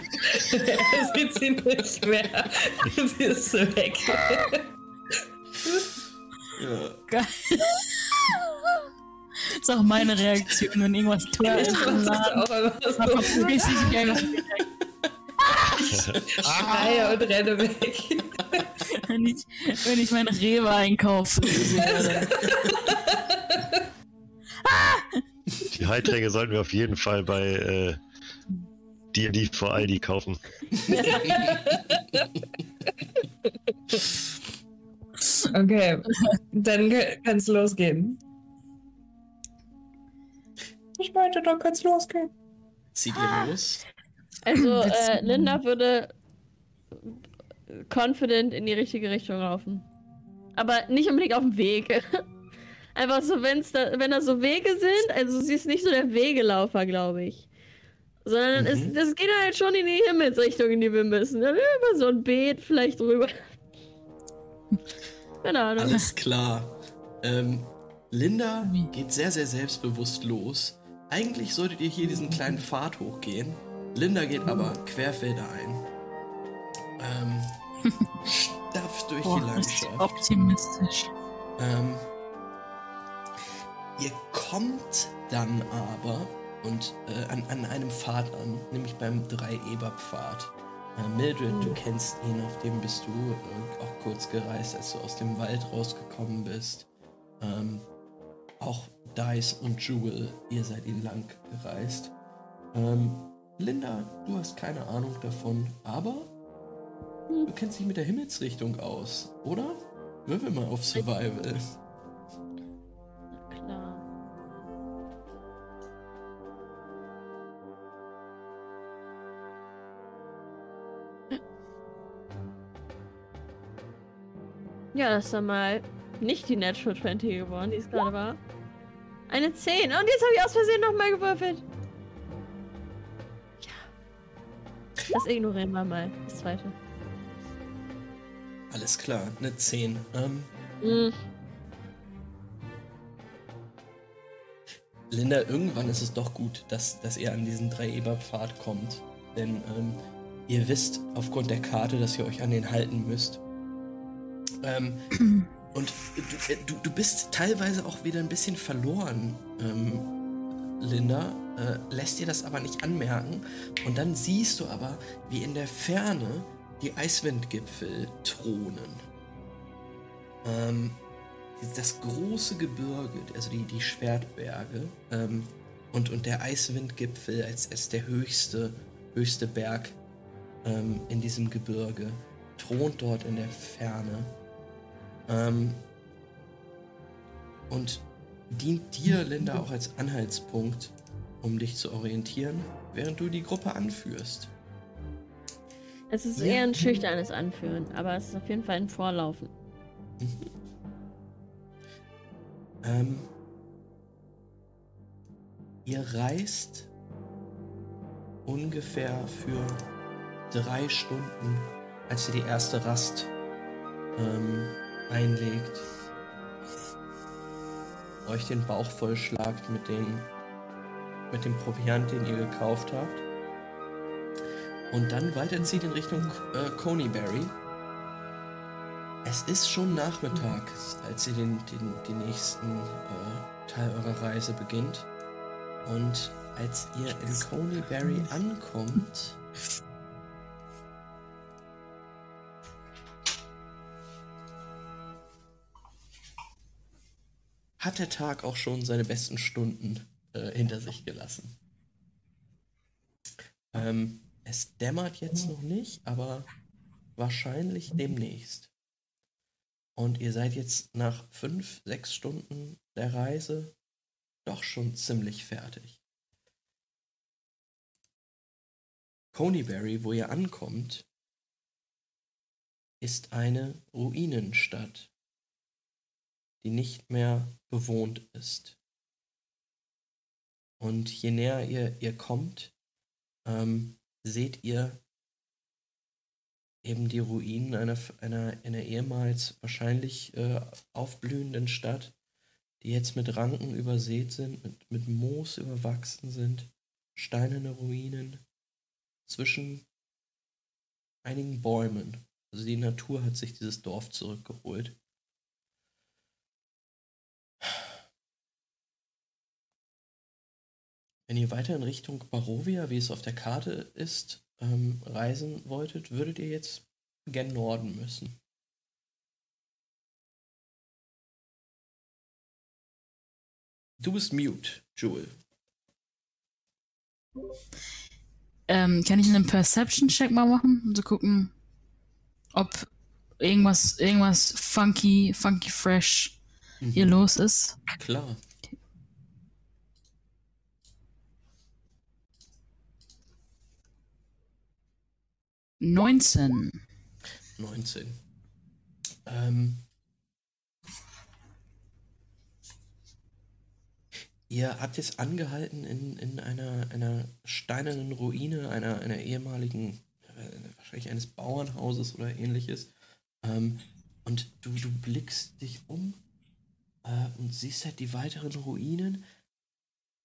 er sieht sie nicht mehr. sie ist weg. Ja. Geil. ist auch meine Reaktion, wenn irgendwas teuer Ich ist. im das Laden. auch immer so. ich Schreie und renne weg. wenn, ich, wenn ich mein Rewe einkaufe. Die Heiltränke sollten wir auf jeden Fall bei äh, D&D vor Aldi kaufen. Okay, dann kann es losgehen. Ich meinte, dann kann es losgehen. Zieht ihr los? Also, äh, Linda würde confident in die richtige Richtung laufen. Aber nicht unbedingt auf dem Weg. Einfach so, wenn's da, wenn da so Wege sind, also sie ist nicht so der Wegelaufer, glaube ich. Sondern es, Mhm. das geht halt schon in die Himmelsrichtung, in die wir müssen. Dann über so ein Beet vielleicht drüber. Keine Ahnung. Alles klar. Ähm, Linda geht sehr, sehr selbstbewusst los. Eigentlich solltet ihr hier diesen kleinen Pfad hochgehen. Linda geht aber querfeldein. Ähm, stapft durch Boah, die Landschaft. optimistisch. Ähm, ihr kommt dann aber und äh, an, an einem Pfad an, nämlich beim Drei-Eber-Pfad. Äh, Mildred, du kennst ihn, auf dem bist du äh, auch kurz gereist, als du aus dem Wald rausgekommen bist. Ähm, auch Dice und Jewel, ihr seid ihn lang gereist. Ähm, Linda, du hast keine Ahnung davon, aber du kennst dich mit der Himmelsrichtung aus, oder? Würfel mal auf Survival. Ja, das ist dann mal nicht die Natural 20 geworden, die es gerade war. Eine 10. Und jetzt habe ich aus Versehen nochmal gewürfelt. Ja. Das ignorieren wir mal. Das zweite. Alles klar, eine 10. Ähm, Hm. Linda, irgendwann ist es doch gut, dass, dass ihr an diesen Drei-Eber-Pfad kommt. Denn ähm, ihr wisst aufgrund der Karte, dass ihr euch an den halten müsst. Ähm, und du, äh, du, du bist teilweise auch wieder ein bisschen verloren, ähm, Linda. Äh, lässt dir das aber nicht anmerken. Und dann siehst du aber, wie in der Ferne die Eiswindgipfel thronen. Ähm, das große Gebirge, also die, die Schwertberge ähm, und, und der Eiswindgipfel als, als der höchste, höchste Berg ähm, in diesem Gebirge thront dort in der Ferne ähm, und dient dir, Linda, auch als Anhaltspunkt, um dich zu orientieren, während du die Gruppe anführst. Es ist Ja. eher ein schüchternes Anführen, aber es ist auf jeden Fall ein Vorlaufen. Ähm, ihr reist ungefähr für drei Stunden, als ihr die erste Rast ähm, einlegt. Euch den Bauch vollschlagt mit, den, mit dem Proviant, den ihr gekauft habt. Und dann weiterzieht in Richtung äh, Coneyberry. Es ist schon Nachmittag, als ihr den, den, den nächsten äh, Teil eurer Reise beginnt. Und als ihr in Coneyberry ankommt, hat der Tag auch schon seine besten Stunden äh, hinter sich gelassen. Ähm, es dämmert jetzt noch nicht, aber wahrscheinlich demnächst. Und ihr seid jetzt nach fünf, sechs Stunden der Reise doch schon ziemlich fertig. Coneyberry, wo ihr ankommt, ist eine Ruinenstadt, die nicht mehr bewohnt ist. Und je näher ihr, ihr kommt, ähm, seht ihr eben die Ruinen einer, einer, einer ehemals wahrscheinlich äh, aufblühenden Stadt, die jetzt mit Ranken übersät sind, mit, mit Moos überwachsen sind, steinerne Ruinen zwischen einigen Bäumen. Also die Natur hat sich dieses Dorf zurückgeholt. Wenn ihr weiter in Richtung Barovia, wie es auf der Karte ist, ähm, reisen wolltet, würdet ihr jetzt gen Norden müssen. Du bist mute, Jewel. Ähm, kann ich einen Perception-Check mal machen, um zu gucken, ob irgendwas, irgendwas funky, funky fresh mhm. hier los ist? Klar. Neunzehn. 19. Ähm, ihr habt jetzt angehalten in, in einer, einer steinernen Ruine, einer, einer ehemaligen, äh, wahrscheinlich eines Bauernhauses oder ähnliches. Ähm, und du, du blickst dich um äh, und siehst halt die weiteren Ruinen.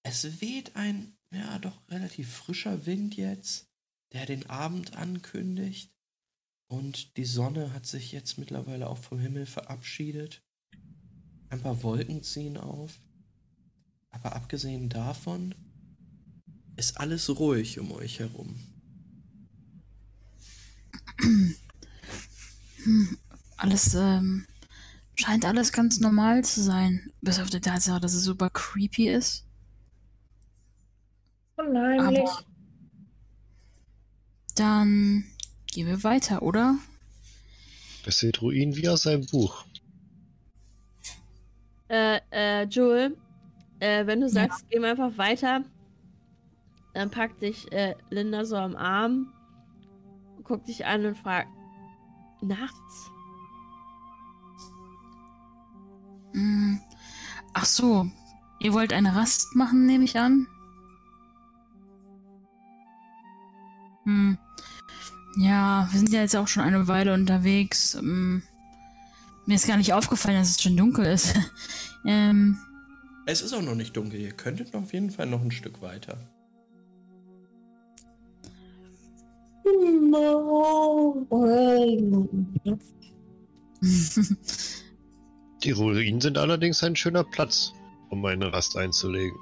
Es weht ein, ja, doch relativ frischer Wind jetzt, der den Abend ankündigt. Und die Sonne hat sich jetzt mittlerweile auch vom Himmel verabschiedet. Ein paar Wolken ziehen auf. Aber abgesehen davon ist alles ruhig um euch herum. Alles, ähm, scheint alles ganz normal zu sein. Bis auf die Tatsache, dass es super creepy ist. Unheimlich. Aber- Dann gehen wir weiter, oder? Das sieht Ruin wie aus einem Buch. Äh, äh, Joel, äh, wenn du Ja. sagst, geh mal einfach weiter, dann packt dich äh, Linda so am Arm, guckt dich an und fragt, nachts? Hm. Ach so, ihr wollt eine Rast machen, nehme ich an? Hm. Ja, wir sind ja jetzt auch schon eine Weile unterwegs. Hm. Mir ist gar nicht aufgefallen, dass es schon dunkel ist. ähm, Es ist auch noch nicht dunkel. Ihr könntet auf jeden Fall noch ein Stück weiter. Die Ruinen sind allerdings ein schöner Platz, um eine Rast einzulegen.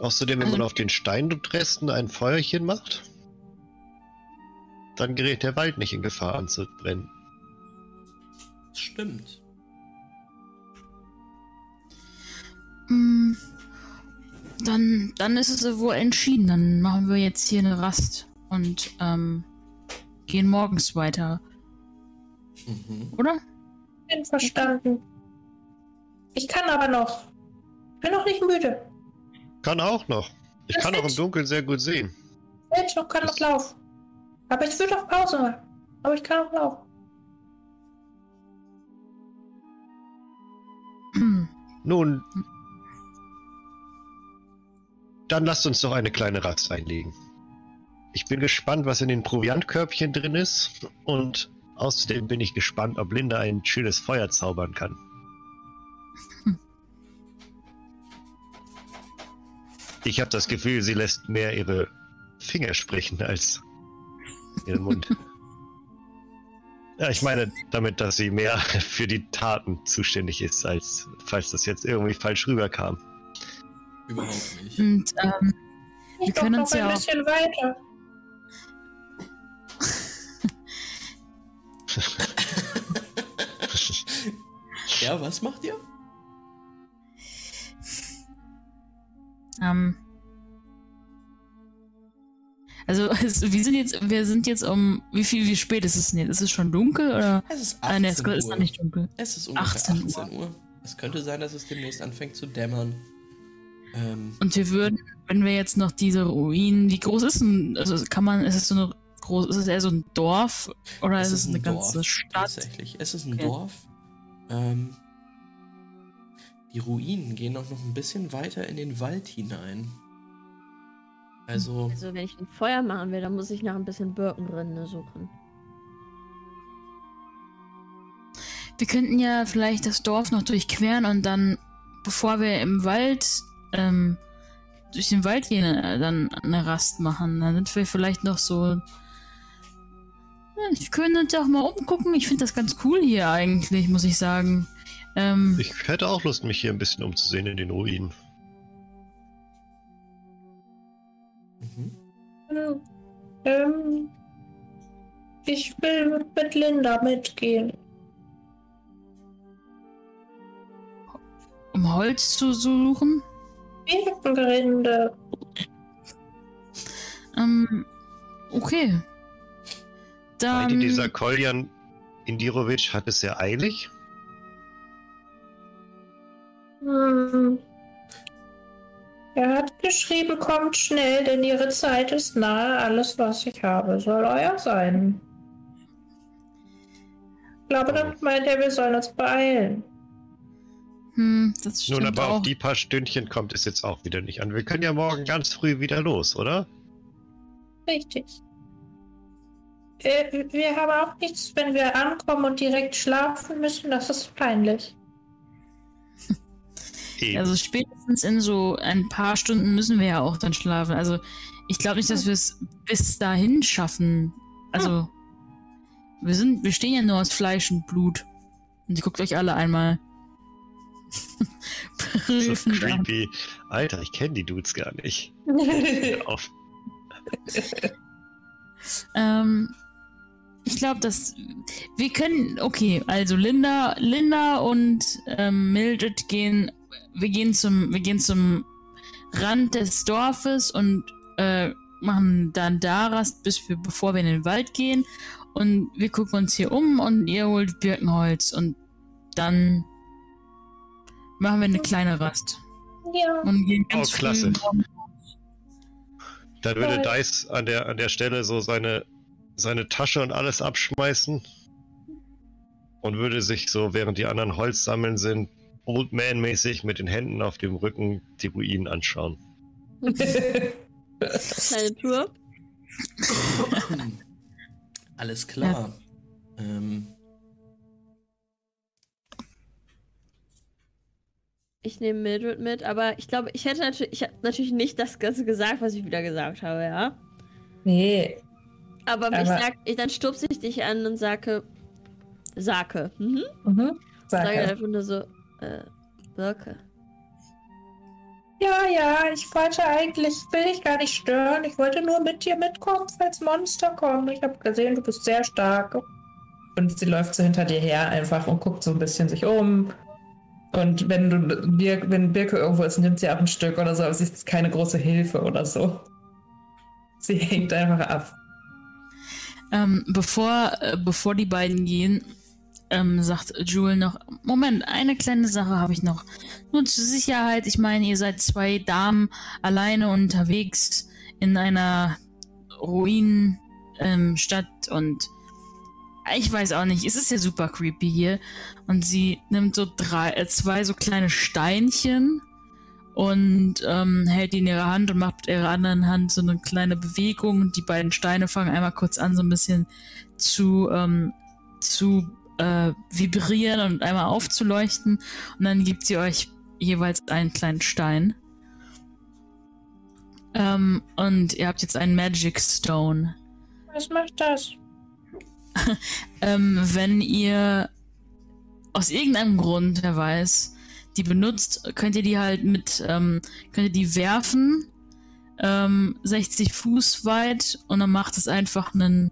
Außerdem, wenn man Also- auf den Steinresten ein Feuerchen macht, dann gerät der Wald nicht in Gefahr anzubrennen. Das stimmt. hm. Dann, dann ist es wohl entschieden. Dann machen wir jetzt hier eine Rast und ähm, gehen morgens weiter, Mhm. oder? Bin verstanden. Ich kann aber noch. Bin noch nicht müde. Kann auch noch. Ich kann auch im Dunkeln sehr gut sehen. Ich noch kann noch laufen. Aber ich will doch Pause machen. Aber ich kann auch laufen. Hm. Nun, dann lasst uns doch eine kleine Rast einlegen. Ich bin gespannt, was in den Proviantkörbchen drin ist und außerdem bin ich gespannt, ob Linda ein schönes Feuer zaubern kann. Ich habe das Gefühl, sie lässt mehr ihre Finger sprechen als ihren Mund. Ja, ich meine damit, dass sie mehr für die Taten zuständig ist, als falls das jetzt irgendwie falsch rüberkam. Überhaupt nicht. Und ähm, Ich Wir können noch uns ein ja auch- bisschen weiter. Ja, was macht ihr? Ähm. Also, es, wir sind jetzt, wir sind jetzt um, wie viel, wie spät ist es denn jetzt? Ist es schon dunkel oder? Es ist Ah, ne, es 18 ist Uhr. noch nicht dunkel. Es ist ungefähr 18 18 Uhr. Es könnte sein, dass es demnächst anfängt zu dämmern. Ähm, Und wir würden, wenn wir jetzt noch diese Ruinen, wie groß ist denn, also kann man, ist es so eine groß, ist es eher so ein Dorf oder ist es eine ganze Stadt? Tatsächlich. Es ist ein Okay. Dorf. Ähm, die Ruinen gehen auch noch ein bisschen weiter in den Wald hinein. Also, Also, wenn ich ein Feuer machen will, dann muss ich nach ein bisschen Birkenrinde suchen. Wir könnten ja vielleicht das Dorf noch durchqueren und dann, bevor wir im Wald, ähm, durch den Wald gehen, äh, dann eine Rast machen. Dann sind wir vielleicht noch so. Ja, Wir können uns ja auch mal umgucken. Ich finde das ganz cool hier eigentlich, muss ich sagen. Ähm, ich hätte auch Lust, mich hier ein bisschen umzusehen in den Ruinen. Mhm. Ähm, ich will mit, Linda mitgehen. Um Holz zu suchen? Birkenrinde. Ähm, okay. Dann... Heidi, dieser Koljan Indirovic hat es sehr eilig. Hm. Er hat geschrieben, kommt schnell, denn ihre Zeit ist nahe. Alles, was ich habe, soll euer sein. Ich glaube, damit meint er, wir sollen uns beeilen. Hm, das stimmt Nun, aber auch. auf die paar Stündchen kommt es jetzt auch wieder nicht an. Wir können ja morgen ganz früh wieder los, oder? Richtig. Äh, wir haben auch nichts, wenn wir ankommen und direkt schlafen müssen. Das ist peinlich. Eben. Also spätestens in so ein paar Stunden müssen wir ja auch dann schlafen. Also ich glaube nicht, dass wir es bis dahin schaffen. Also wir sind, wir stehen ja nur aus Fleisch und Blut. Und ihr guckt euch alle einmal so prüfend an. creepy. Alter, ich kenne die Dudes gar nicht. Auf. Ähm, ich glaube, dass wir können. Okay, also Linda, Linda und ähm, Mildred gehen. Wir gehen zum, wir gehen zum Rand des Dorfes und äh, machen dann da Rast, bis wir, bevor wir in den Wald gehen. Und wir gucken uns hier um und ihr holt Birkenholz und dann machen wir eine kleine Rast ja. und gehen ganz Oh, klasse. Dann würde. Dice an der, an der Stelle so seine, seine Tasche und alles abschmeißen. Und würde sich so, während die anderen Holz sammeln sind, Old Man-mäßig mit den Händen auf dem Rücken die Ruinen anschauen. Kleine Tour. Alles klar. Ähm, Ich nehme Mildred mit, aber ich glaube, ich hätte natürlich, ich natürlich nicht das Ganze gesagt, was ich wieder gesagt habe, ja. nee. Aber, ich Aber- sag, ich, dann stupse ich dich an und sage, Sake. Mhm. Mhm. Sag Sage er. einfach nur so, äh, Birke. Ja, ja, ich wollte eigentlich, will dich gar nicht stören. Ich wollte nur mit dir mitkommen, falls Monster kommen. Ich habe gesehen, du bist sehr stark. Und sie läuft so hinter dir her einfach und guckt so ein bisschen sich um. Und wenn du Bir wenn Birke irgendwo ist, nimmt sie ab ein Stück oder so, aber sie ist keine große Hilfe oder so. Sie hängt einfach ab. Ähm, bevor, äh, bevor die beiden gehen, ähm, sagt Jewel noch, Moment, eine kleine Sache habe ich noch. Nur zur Sicherheit, ich meine, ihr seid zwei Damen alleine unterwegs in einer Ruinenstadt ähm, und ich weiß auch nicht, es ist ja super creepy hier. Und sie nimmt so drei, äh, zwei so kleine Steinchen und ähm, hält die in ihre Hand und macht mit ihrer anderen Hand so eine kleine Bewegung. Die beiden Steine fangen einmal kurz an, so ein bisschen zu, ähm, zu äh, vibrieren und einmal aufzuleuchten. Und dann gibt sie euch jeweils einen kleinen Stein. Ähm, und ihr habt jetzt einen Magic Stone. Was macht das? Ähm, wenn ihr aus irgendeinem Grund, wer weiß, die benutzt, könnt ihr die halt mit, ähm, könnt ihr die werfen, ähm, 60 Fuß weit und dann macht es einfach einen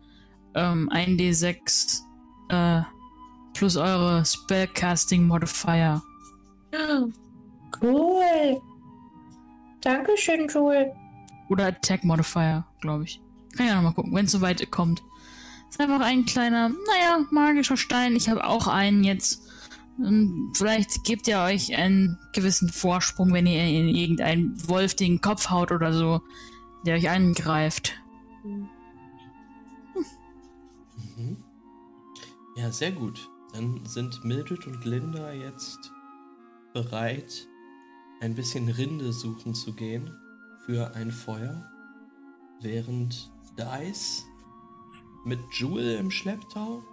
ähm, 1d6 äh, plus eure Spellcasting Modifier. Cool. Dankeschön, Joel. Oder Attack Modifier, glaube ich. Kann ja nochmal gucken, wenn es soweit kommt. Ist einfach ein kleiner, naja, magischer Stein. Ich habe auch einen jetzt. Und vielleicht gebt ihr euch einen gewissen Vorsprung, wenn ihr in irgendeinen Wolf den Kopf haut oder so, der euch angreift. Hm. Mhm. Ja, sehr gut. Dann sind Mildred und Linda jetzt bereit, ein bisschen Rinde suchen zu gehen für ein Feuer, während Dice mit Jewel im Schlepptau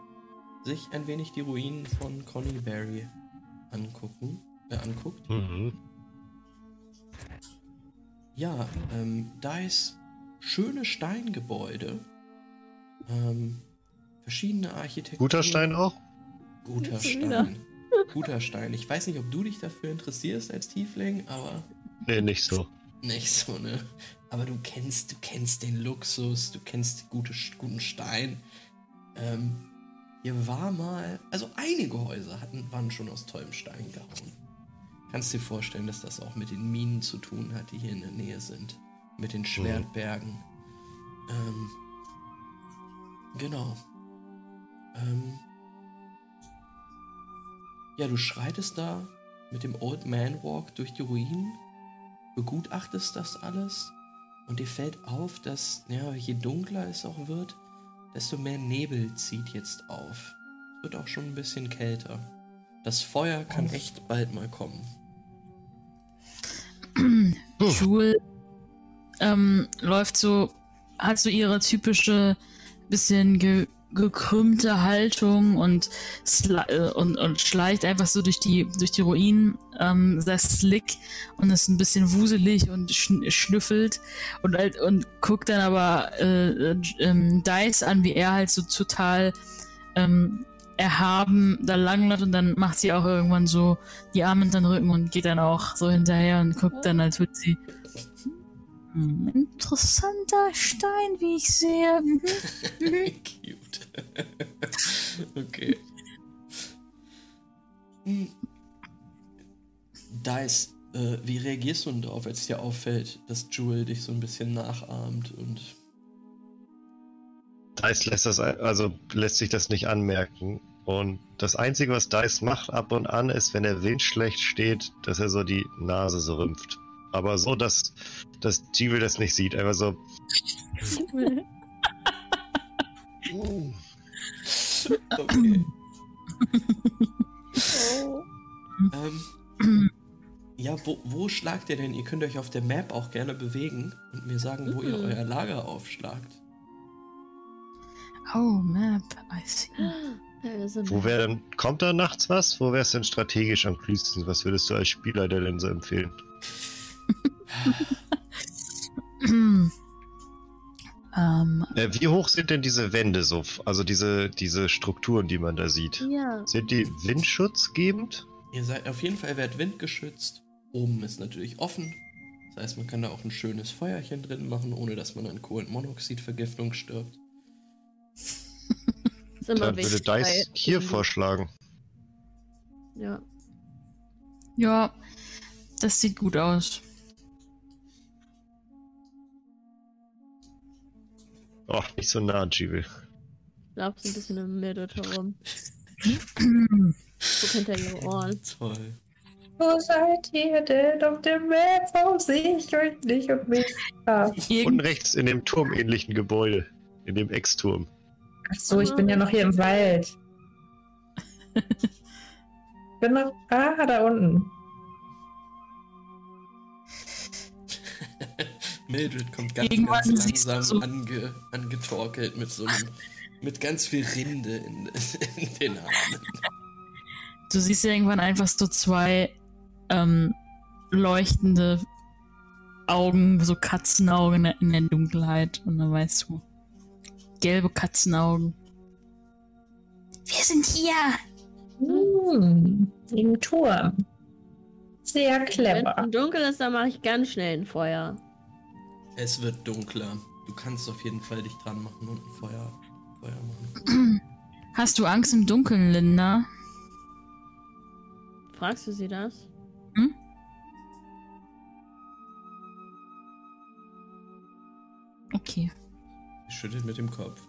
sich ein wenig die Ruinen von Connie Berry angucken, äh, anguckt. Mhm. Ja, ähm, Dice schöne Steingebäude, ähm, verschiedene Architekturen. Guter Stein auch? Guter. Stein. Guter Stein. Ich weiß nicht, ob du dich dafür interessierst als Tiefling, aber Nee, nicht so. nicht so, ne? Aber du kennst, du kennst den Luxus, du kennst gute, guten Stein. Ähm, hier war mal, also einige Häuser hatten, waren schon aus tollem Stein gehauen. kannst dir vorstellen, dass das auch mit den Minen zu tun hat, die hier in der Nähe sind. Mit den Schwertbergen. Ähm, genau. Ähm, ja, du schreitest da mit dem Old Man Walk durch die Ruinen, begutachtest das alles und dir fällt auf, dass, ja, je dunkler es auch wird, desto mehr Nebel zieht jetzt auf. Es wird auch schon ein bisschen kälter. Das Feuer kann echt bald mal kommen. Jule ähm, läuft so, hat so ihre typische bisschen ge gekrümmte Haltung und, äh, und, und schleicht einfach so durch die, durch die Ruinen, ähm, sehr slick und ist ein bisschen wuselig und schn schnüffelt und halt und guckt dann aber äh, äh, Dice an, wie er halt so total ähm, erhaben da langläuft und dann macht sie auch irgendwann so die Arme in den Rücken und geht dann auch so hinterher und guckt dann, als würde sie hm, interessanter Stein, wie ich sehe. Mhm. Mhm. Cute. okay. Hm. Dice, äh, wie reagierst du denn darauf, als dir auffällt, dass Jewel dich so ein bisschen nachahmt und Dice lässt das, also lässt sich das nicht anmerken. Und das Einzige, was Dice macht ab und an, ist, wenn der Wind schlecht steht, dass er so die Nase so rümpft. Aber so, dass, dass Jewel das nicht sieht. Einfach so. Okay. oh. Ähm, ja, wo, wo schlagt ihr denn? Ihr könnt euch auf der Map auch gerne bewegen und mir sagen, wo ihr Mhm. euer Lager aufschlagt. Oh, Map, I see. Sind Wo wäre denn, kommt da nachts was? Wo wäre es denn strategisch am klügsten? Was würdest du als Spieler der so empfehlen? Ähm, Äh, wie hoch sind denn diese Wände so? Also diese, diese Strukturen, die man da sieht? Ja. Sind die windschutzgebend? Ihr seid auf jeden Fall werdet windgeschützt. Oben ist natürlich offen. Das heißt, man kann da auch ein schönes Feuerchen drin machen, ohne dass man an Kohlenmonoxidvergiftung stirbt. Ist immer Dann würde. Dice hier vorschlagen. Ja. ja, das sieht gut aus. Oh, nicht so nah, Jewel. Laufst ein bisschen im Middle herum. Guck hinter ihre Ohren. Toll. Wo seid ihr denn auf dem Map? Warum sehe ich euch nicht und mich? Ah. Unten rechts in dem turmähnlichen Gebäude. In dem Ex-Turm. Ach so, ich bin ja noch hier im Wald. Ich bin noch. Ah, da unten. Mildred kommt ganz, Irgendwann ganz langsam so- ange, angetorkelt mit so einem, mit ganz viel Rinde in, in den Armen. du siehst ja irgendwann einfach so zwei ähm, leuchtende Augen, so Katzenaugen in der, Dunkelheit. Und dann weißt du, gelbe Katzenaugen. Wir sind hier! Hm, im Turm. Sehr Wenn clever. es dunkel ist, dann mache ich ganz schnell ein Feuer. Es wird dunkler. Du kannst auf jeden Fall dich dran machen und ein Feuer, Feuer machen. Hast du Angst im Dunkeln, Linda? Fragst du sie das? Hm? Okay. Sie schüttelt mit dem Kopf.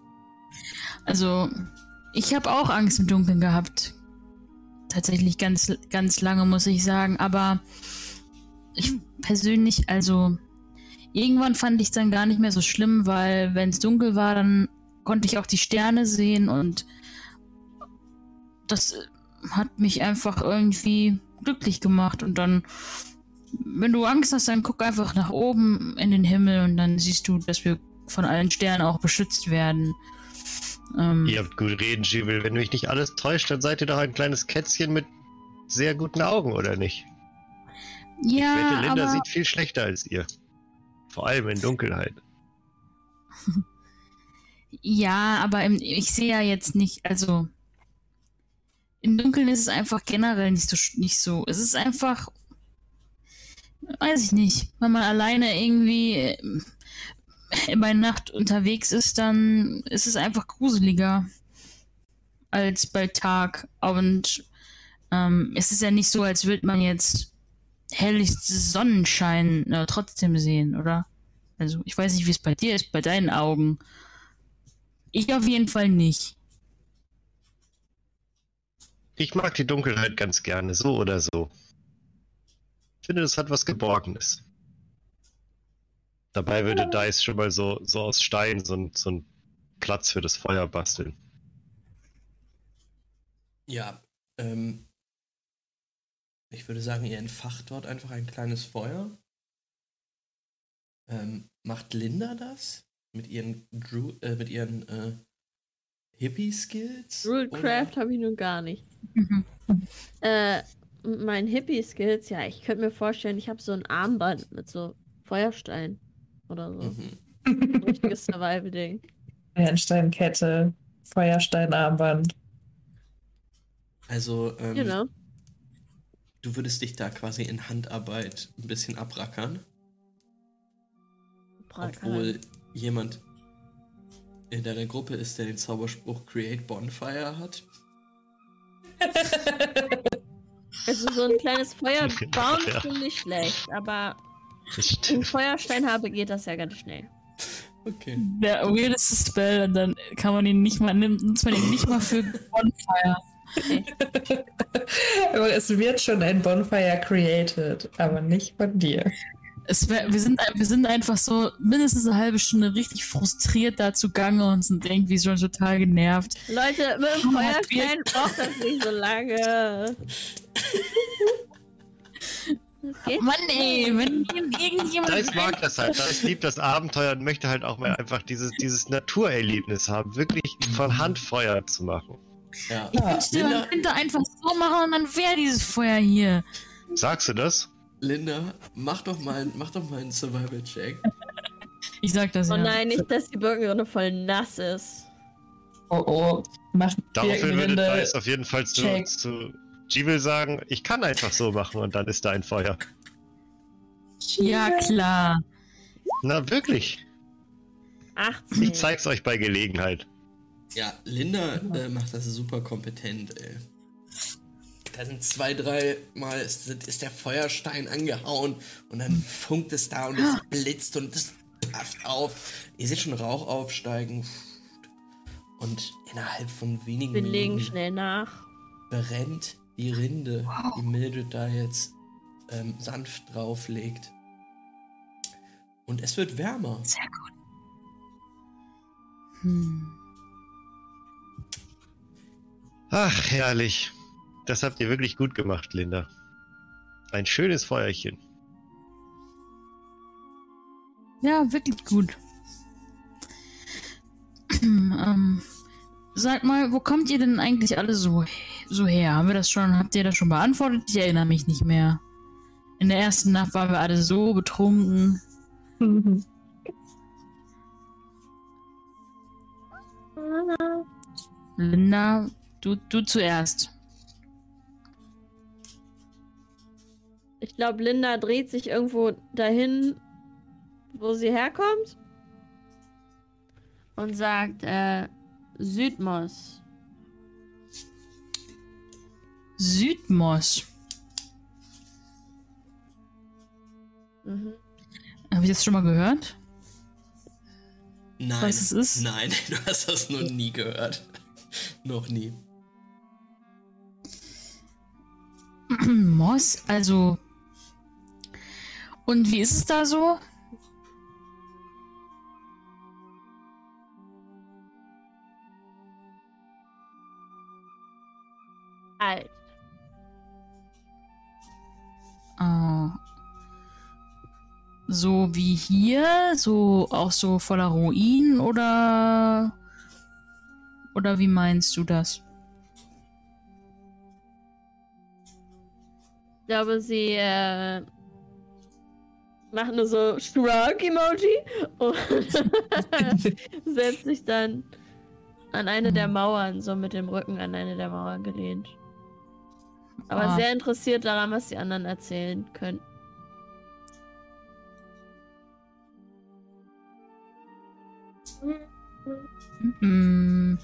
Also, ich habe auch Angst im Dunkeln gehabt. Tatsächlich ganz, ganz lange, muss ich sagen. Aber ich persönlich, also, irgendwann fand ich es dann gar nicht mehr so schlimm, weil, wenn es dunkel war, dann konnte ich auch die Sterne sehen und das äh, hat mich einfach irgendwie glücklich gemacht. Und dann, wenn du Angst hast, dann guck einfach nach oben in den Himmel und dann siehst du, dass wir von allen Sternen auch beschützt werden. Ähm, Ihr habt gut reden, Jewel. Wenn mich nicht alles täuscht, dann seid ihr doch ein kleines Kätzchen mit sehr guten Augen, oder nicht? ja, ich wette, Linda aber sieht viel schlechter als ihr. Vor allem in Dunkelheit. ja, aber im, ich sehe ja jetzt nicht, also im Dunkeln ist es einfach generell nicht so nicht so. Es ist einfach, weiß ich nicht, wenn man alleine irgendwie bei Nacht unterwegs ist, dann ist es einfach gruseliger als bei Tag. Und ähm, es ist ja nicht so, als würde man jetzt helllichsten Sonnenschein äh, trotzdem sehen, oder? Also, ich weiß nicht, wie es bei dir ist, bei deinen Augen. Ich auf jeden Fall nicht. Ich mag die Dunkelheit ganz gerne, so oder so. Ich finde, das hat was Geborgenes. Dabei würde Dice schon mal so, so aus Stein so, ein- so einen Platz für das Feuer basteln. Ja, ähm, ich würde sagen, ihr entfacht dort einfach ein kleines Feuer. Ähm, macht Linda das? Mit ihren, Dru äh, mit ihren äh, Hippie-Skills? Druidcraft habe ich nun gar nicht. Äh, meinen Hippie-Skills, ja, ich könnte mir vorstellen, ich habe so ein Armband mit so Feuerstein oder so. Mhm. Ein richtiges Survival-Ding. Bernsteinkette, Feuersteinarmband. Also, ähm, Genau. Du würdest dich da quasi in Handarbeit ein bisschen abrackern, obwohl jemand in deiner Gruppe ist, der den Zauberspruch Create Bonfire hat. Also so ein kleines Feuer bauen Ja. ist schon nicht schlecht, aber wenn ich stimmt. Feuerstein habe, geht das ja ganz schnell. Okay. Der weirdeste Spell und dann kann man ihn nicht mal, nimmt man ihn nicht mal für Bonfire. Aber es wird schon ein Bonfire created, aber nicht von dir. Es wär, wir, sind, wir sind einfach so mindestens eine halbe Stunde richtig frustriert da zugange und sind irgendwie schon total genervt. Leute, mit dem Feuerstein braucht das nicht so lange. Geht Mann ey, wenn irgendjemand... Dice mag das halt. Dice liebt das Abenteuer und möchte halt auch mal einfach dieses, dieses Naturerlebnis haben, wirklich von Hand Feuer zu machen. Ja. Ich wünschte, Linda, man könnte einfach so machen und dann wäre dieses Feuer hier. Sagst du das? Linda, mach doch mal, mach doch mal einen Survival-Check. Ich sag das Oh ja. nein, nicht, dass die Birkenrinde voll nass ist. Oh oh. Macht Daraufhin würde. Dice auf jeden Fall zu, zu Jewel sagen, ich kann einfach so machen und dann ist da ein Feuer. Ja, klar. Na wirklich. 18. Ich zeig's euch bei Gelegenheit. Ja, Linda äh, macht das super kompetent, ey. Da sind zwei, drei Mal ist, ist der Feuerstein angehauen und dann funkt es da und es blitzt und es pafft auf. Ihr seht schon Rauch aufsteigen. Und innerhalb von wenigen Wir legen Minuten schnell nach. brennt die Rinde, die Mildred da jetzt ähm, sanft drauflegt. Und es wird wärmer. Sehr gut. Hm. Ach, herrlich. Das habt ihr wirklich gut gemacht, Linda. Ein schönes Feuerchen. Ja, wirklich gut. ähm, sag mal, wo kommt ihr denn eigentlich alle so, so her? Haben wir das schon, habt ihr das schon beantwortet? Ich erinnere mich nicht mehr. In der ersten Nacht waren wir alle so betrunken. Linda, du, du zuerst. Ich glaube, Linda dreht sich irgendwo dahin, wo sie herkommt. Und sagt, äh, Südmos. Südmos. Mhm. Habe ich das schon mal gehört? Nein. Was es ist? Nein, du hast das noch nie gehört. noch nie. Moss, also. Und wie ist es da so? Alt. Äh, so wie hier, so auch so voller Ruinen oder oder wie meinst du das? Ich glaube, sie äh, macht nur so Shrug-Emoji und setzt sich dann an eine der Mauern, so mit dem Rücken an eine der Mauern gelehnt. Aber Ah. sehr interessiert daran, was die anderen erzählen können. Mm,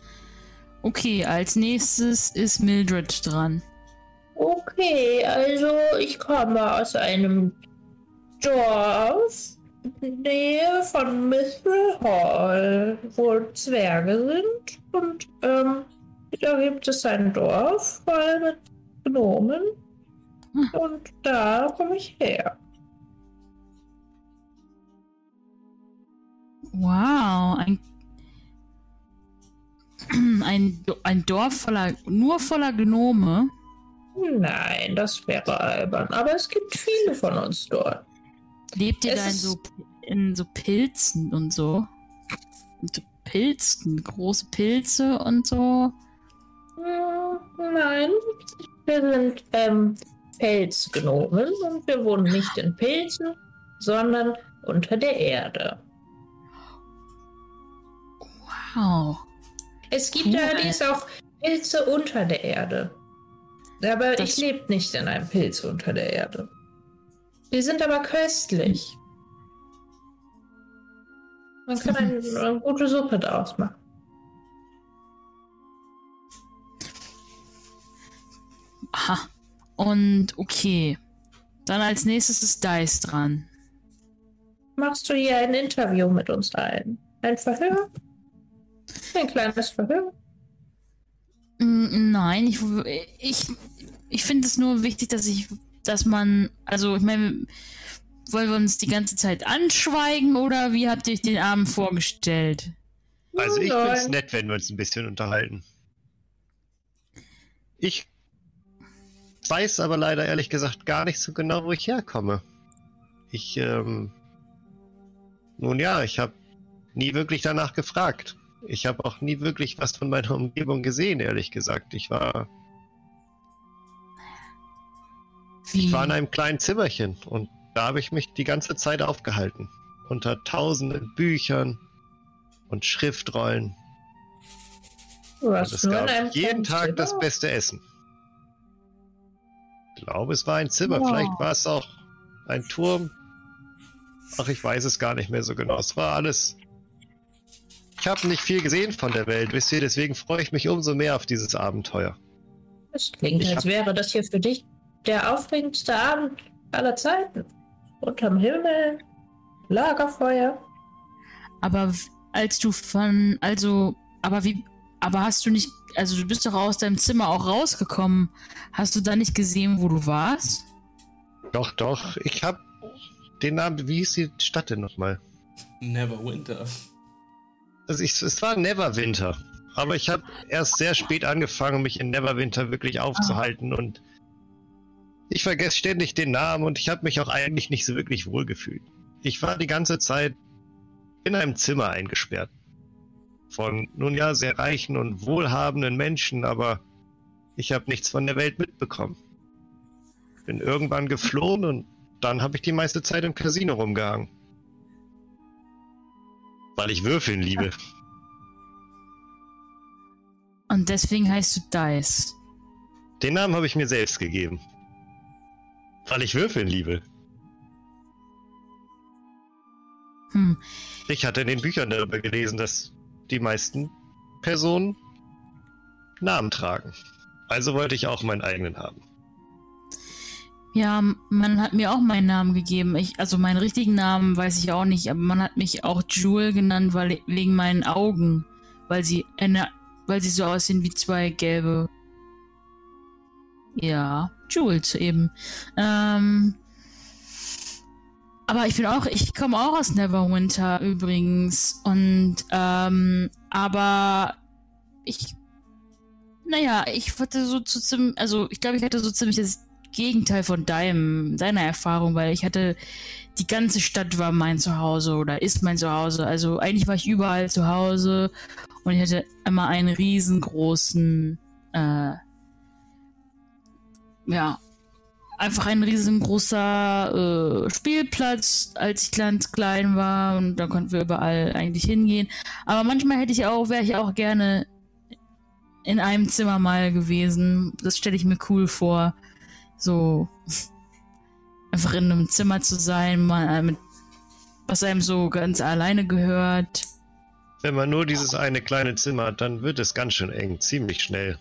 okay, als nächstes ist Mildred dran. Okay, also ich komme aus einem Dorf Nähe von Mithril Hall, wo Zwerge sind. Und ähm, da gibt es ein Dorf voll mit Gnomen. Und da komme ich her. Wow, ein, ein, ein Dorf voller, nur voller Gnome. Nein, das wäre albern. Aber es gibt viele von uns dort. Lebt ihr Es da in so, in so Pilzen und so? Mit so Pilzen, große Pilze und so? Hm, Nein, wir sind ähm, Felsgnomen und wir wohnen nicht in Pilzen, sondern unter der Erde. Wow. Es gibt Cool. allerdings auch Pilze unter der Erde. Aber Das- ich lebe nicht in einem Pilz unter der Erde. Die sind aber köstlich. Man kann eine, eine gute Suppe daraus machen. Aha. Und okay. Dann als nächstes ist Dice dran. Machst du hier ein Interview mit uns ein? Ein Verhör? Ein kleines Verhör? Mm, Nein, ich, ich, ich finde es nur wichtig, dass ich, dass man, also ich meine, wollen wir uns die ganze Zeit anschweigen oder wie habt ihr euch den Abend vorgestellt? Also ich finde es nett, wenn wir uns ein bisschen unterhalten. Ich weiß aber leider ehrlich gesagt gar nicht so genau, wo ich herkomme. Ich, ähm... Nun ja, ich habe nie wirklich danach gefragt. Ich habe auch nie wirklich was von meiner Umgebung gesehen, ehrlich gesagt. Ich war, Wie? ich war in einem kleinen Zimmerchen und da habe ich mich die ganze Zeit aufgehalten. Unter tausenden Büchern und Schriftrollen. Du Und warst es gab jeden Tag das Zimmer? beste Essen. Ich glaube, es war ein Zimmer. Wow. Vielleicht war es auch ein Turm. Ach, ich weiß es gar nicht mehr so genau. Es war alles. Ich habe nicht viel gesehen von der Welt, wisst ihr, deswegen freue ich mich umso mehr auf dieses Abenteuer. Es klingt, Ich als hab- wäre das hier für dich der aufregendste Abend aller Zeiten. Unterm Himmel, Lagerfeuer. Aber als du von, also, aber wie, aber hast du nicht, also du bist doch aus deinem Zimmer auch rausgekommen. Hast du da nicht gesehen, wo du warst? Doch, doch, ich habe den Namen, wie hieß die Stadt denn nochmal? Neverwinter. Also ich, es war Neverwinter. Aber ich habe erst sehr spät angefangen, mich in Neverwinter wirklich aufzuhalten und ich vergesse ständig den Namen und ich habe mich auch eigentlich nicht so wirklich wohlgefühlt. Ich war die ganze Zeit in einem Zimmer eingesperrt. Von, nun ja, sehr reichen und wohlhabenden Menschen, aber ich habe nichts von der Welt mitbekommen. Bin irgendwann geflohen und dann habe ich die meiste Zeit im Casino rumgehangen. Weil ich würfeln liebe. Und deswegen heißt du Dice. Den Namen habe ich mir selbst gegeben. Weil ich Würfeln liebe. Hm. Ich hatte in den Büchern darüber gelesen, dass die meisten Personen Namen tragen. Also wollte ich auch meinen eigenen haben. Ja, man hat mir auch meinen Namen gegeben. Ich, also meinen richtigen Namen weiß ich auch nicht, aber man hat mich auch Jewel genannt, weil wegen meinen Augen, weil sie eine, weil sie so aussehen wie zwei gelbe. Ja, Jules eben. Ähm, aber ich bin auch, ich komme auch aus Neverwinter übrigens und ähm, aber ich, naja, ich hatte so zu ziemlich, also ich glaube, ich hatte so ziemlich das Gegenteil von deinem, deiner Erfahrung, weil ich hatte, die ganze Stadt war mein Zuhause oder ist mein Zuhause. Also eigentlich war ich überall zu Hause und ich hatte immer einen riesengroßen, äh, ja, einfach ein riesengroßer äh, Spielplatz, als ich ganz klein war und da konnten wir überall eigentlich hingehen. Aber manchmal hätte ich auch, wäre ich auch gerne in einem Zimmer mal gewesen. Das stelle ich mir cool vor so einfach in einem Zimmer zu sein, mal mit was einem so ganz alleine gehört. Wenn man nur dieses eine kleine Zimmer hat, dann wird es ganz schön eng, ziemlich schnell.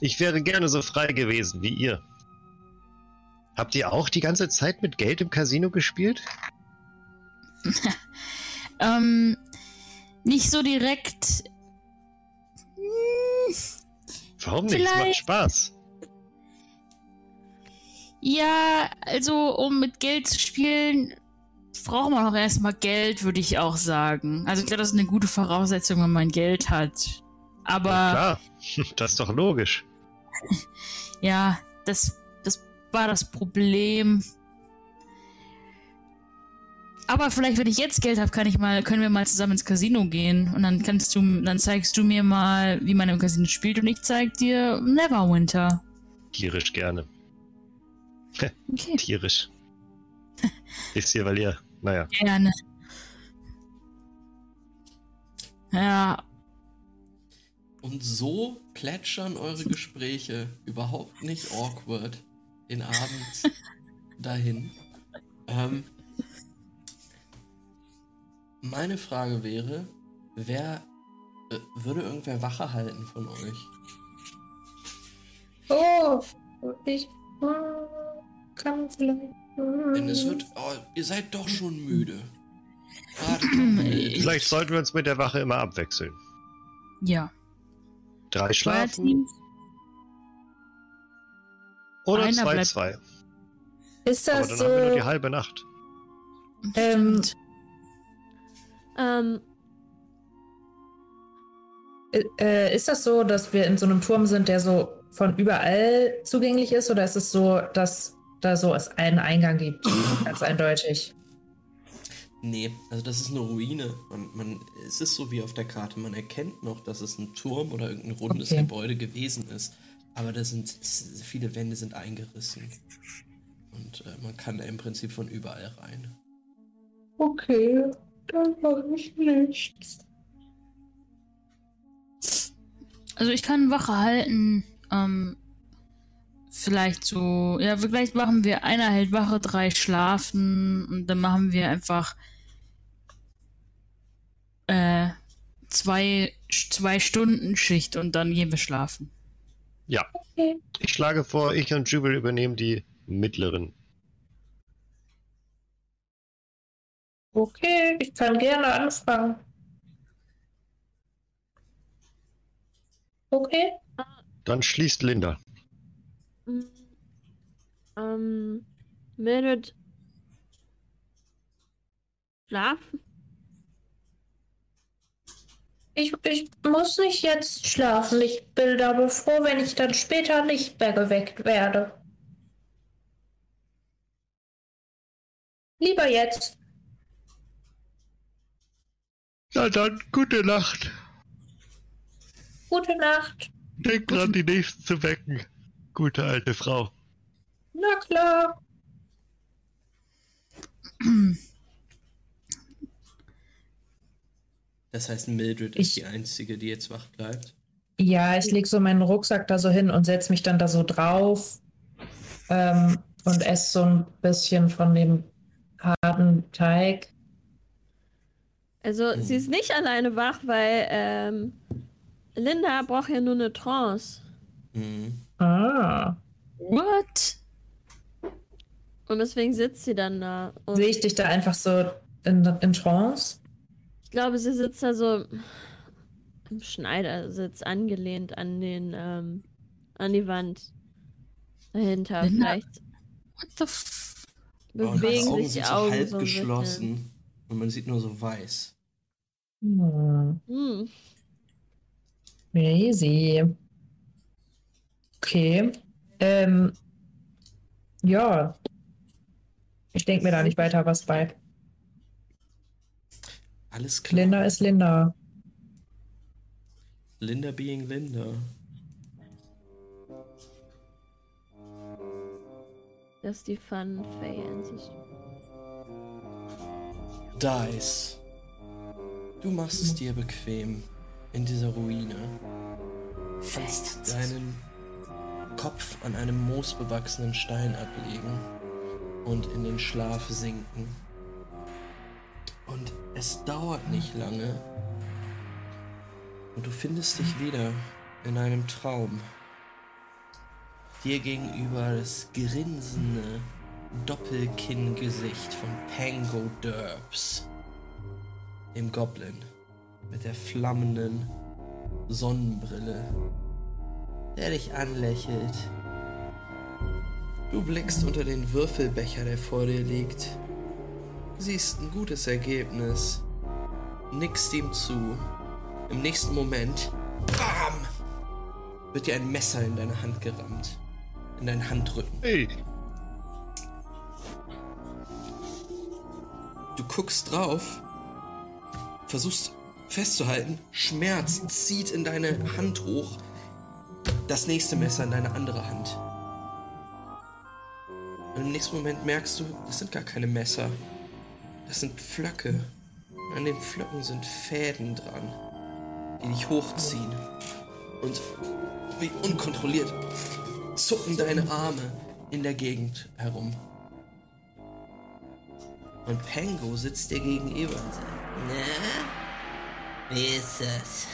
Ich wäre gerne so frei gewesen wie ihr. Habt ihr auch die ganze Zeit mit Geld im Casino gespielt? ähm, nicht so direkt. Hm, Warum nicht? Es Vielleicht- macht Spaß. Ja, also um mit Geld zu spielen, braucht man auch erstmal Geld, würde ich auch sagen. Also ich glaube, das ist eine gute Voraussetzung, wenn man Geld hat. Aber Ja, klar, das ist doch logisch. ja, das, das war das Problem. Aber vielleicht, wenn ich jetzt Geld habe, kann ich mal, können wir mal zusammen ins Casino gehen und dann kannst du, dann zeigst du mir mal, wie man im Casino spielt und ich zeig dir Neverwinter. Tierisch gerne. Okay, Tierisch. Ist hier, weil ihr, naja. gerne. Ja, Und so plätschern eure Gespräche überhaupt nicht awkward den Abend dahin. Ähm, meine Frage wäre, wer äh, würde irgendwer Wache halten von euch? Oh, ich hm, kann vielleicht. hm. Denn es wird, oh, ihr seid doch schon müde. Gerade Vielleicht sollten wir uns mit der Wache immer abwechseln. ja. Drei schlafen oder Einer zwei, zwei. Ist Aber das dann haben wir nur so? die halbe Nacht. Ähm, Ähm, äh, ist das so, dass wir in so einem Turm sind, der so von überall zugänglich ist, oder ist es so, dass da so es einen Eingang gibt? Ganz eindeutig. Nee, also das ist eine Ruine. Man, man, es ist so wie auf der Karte. Man erkennt noch, dass es ein Turm oder irgendein rundes Okay. Gebäude gewesen ist. Aber da sind viele Wände sind eingerissen. Und äh, man kann da im Prinzip von überall rein. Okay, dann mache ich nichts. Also ich kann Wache halten. Ähm, vielleicht so. Ja, vielleicht machen wir einer hält Wache, drei schlafen und dann machen wir einfach äh, zwei, zwei Stunden Schicht und dann gehen wir schlafen. Ja. Okay. Ich schlage vor, ich und Jubel übernehmen die mittleren. Okay, ich kann gerne anfangen. Okay. Dann schließt Linda. mm, ähm, Mildred. Schlafen? Ich, ich muss nicht jetzt schlafen. Ich bin aber froh, wenn ich dann später nicht mehr geweckt werde. Lieber jetzt. Na dann, gute Nacht. Gute Nacht. Denk dran, die nächsten zu wecken. Gute alte Frau. Na klar. Das heißt, Mildred Ich- ist die Einzige, die jetzt wach bleibt. Ja, ich lege so meinen Rucksack da so hin und setze mich dann da so drauf ähm, und esse so ein bisschen von dem harten Teig. Also, sie ist nicht alleine wach, weil ähm, Linda braucht ja nur eine Trance. Mhm. Ah. What? Und deswegen sitzt sie dann da. Sehe ich dich da einfach so in, in Trance? Ich glaube, sie sitzt da so im Schneidersitz angelehnt an den, ähm, an die Wand dahinter. Linda? Vielleicht What the f Oh, bewegen die Augen sich die sind so Augen halb so ein bisschen. geschlossen. Und man sieht nur so weiß. Hm. Hm. Crazy. Okay. Ähm, ja. Ich denke mir da nicht weiter was bei. Alles klar. Linda ist Linda. Linda being Linda. Das ist die Fun Faye Ancestry. Dice. Du machst es dir bequem in dieser Ruine. Kannst deinen Kopf an einem moosbewachsenen Stein ablegen und in den Schlaf sinken. Und es dauert nicht lange. Und du findest dich wieder in einem Traum. dir gegenüber das grinsende Doppelkinngesicht von Pango Derbs, dem Goblin mit der flammenden Sonnenbrille, der dich anlächelt. Du blickst unter den Würfelbecher, der vor dir liegt, siehst ein gutes Ergebnis, nickst ihm zu. Im nächsten Moment, bam, wird dir ein Messer in deine Hand gerammt. In deinen Handrücken. Hey. Du guckst drauf, versuchst festzuhalten, Schmerz zieht in deine Hand hoch, das nächste Messer in deine andere Hand. Und im nächsten Moment merkst du, das sind gar keine Messer. Das sind Pflöcke. An den Pflöcken sind Fäden dran, die dich hochziehen. Und wie unkontrolliert zucken deine Arme in der Gegend herum. Und Pango sitzt dir gegenüber und sagt, na, wie ist das?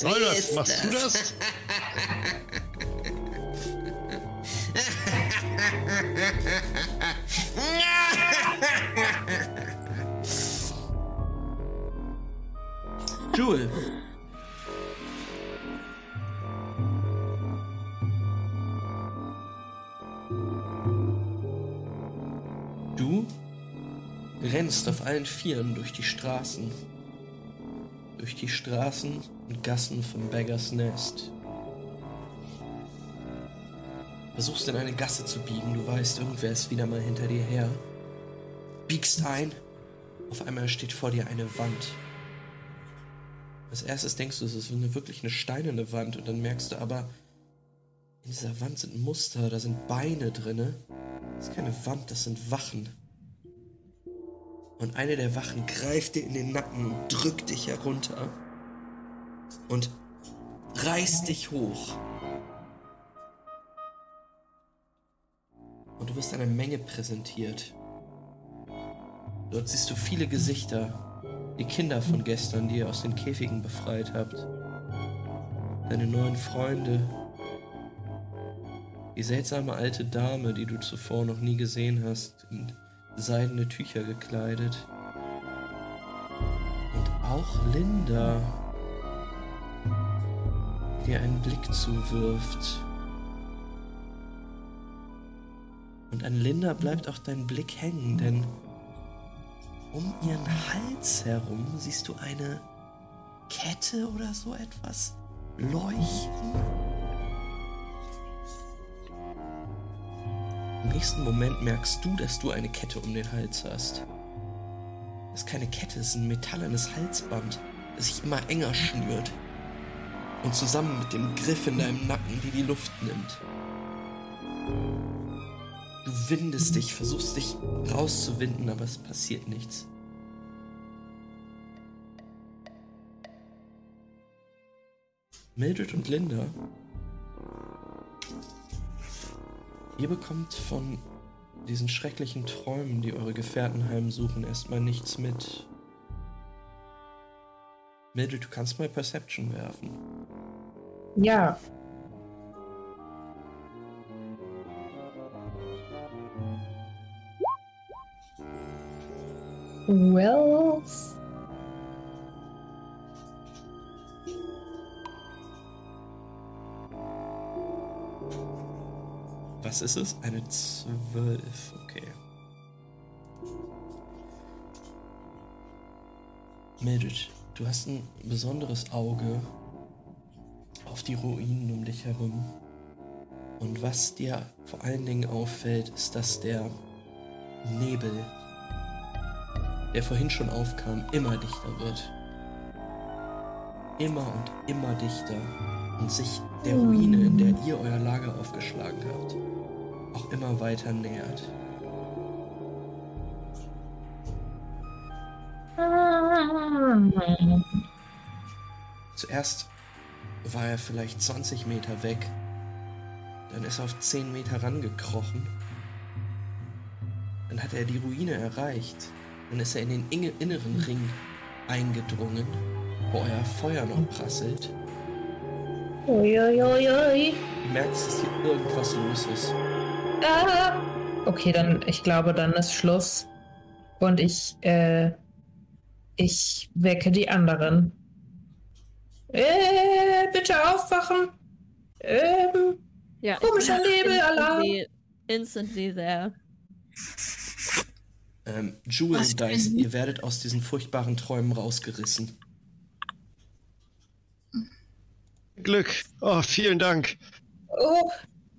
Soll das? ist Machst du das? Jewel. Du rennst auf allen Vieren durch die Straßen. Durch die Straßen und Gassen von Beggars Nest. Versuchst in eine Gasse zu biegen, du weißt, irgendwer ist wieder mal hinter dir her. Biegst ein, auf einmal steht vor dir eine Wand. Als erstes denkst du, es ist eine, wirklich eine steinerne Wand und dann merkst du aber, in dieser Wand sind Muster, da sind Beine drinne. Das ist keine Wand, das sind Wachen. Und eine der Wachen greift dir in den Nacken und drückt dich herunter und reißt dich hoch. Und du wirst einer Menge präsentiert. Dort siehst du viele Gesichter, die Kinder von gestern, die ihr aus den Käfigen befreit habt. Deine neuen Freunde. Die seltsame alte Dame, die du zuvor noch nie gesehen hast, in seidene Tücher gekleidet. Und auch Linda, die einen Blick zuwirft. Und an Linda bleibt auch dein Blick hängen, denn um ihren Hals herum siehst du eine Kette oder so etwas leuchten. Im nächsten Moment merkst du, dass du eine Kette um den Hals hast. Das ist keine Kette, es ist ein metallernes Halsband, das sich immer enger schnürt. Und zusammen mit dem Griff in deinem Nacken, die die Luft nimmt. Du windest dich, versuchst dich rauszuwinden, aber es passiert nichts. Mildred und Linda, ihr bekommt von diesen schrecklichen Träumen, die eure Gefährten heimsuchen, erstmal nichts mit. Mildred, du kannst mal Perception werfen. Ja. Well. Was ist es? Eine 12. Okay. Mildred, du hast ein besonderes Auge auf die Ruinen um dich herum. Und was dir vor allen Dingen auffällt, ist, dass der Nebel, der vorhin schon aufkam, immer dichter wird. Immer und immer dichter und sich der Ruine, in der ihr euer Lager aufgeschlagen habt, auch immer weiter nähert. Zuerst war er vielleicht 20 Meter weg, dann ist er auf 10 Meter rangekrochen. Dann hat er die Ruine erreicht, dann ist er in den inneren Ring eingedrungen, wo euer Feuer noch prasselt. Uiuiui. Du merkst, dass hier irgendwas los ist. Ah. Okay, dann, ich glaube, dann ist Schluss. Und ich, äh, ich wecke die anderen. Äh, bitte aufwachen. Ähm, Ja, Komischer Nebelalarm. Instantly, instantly there. Ähm, Jewel Was und Dice, ihr werdet aus diesen furchtbaren Träumen rausgerissen. Glück. Oh, vielen Dank. oh,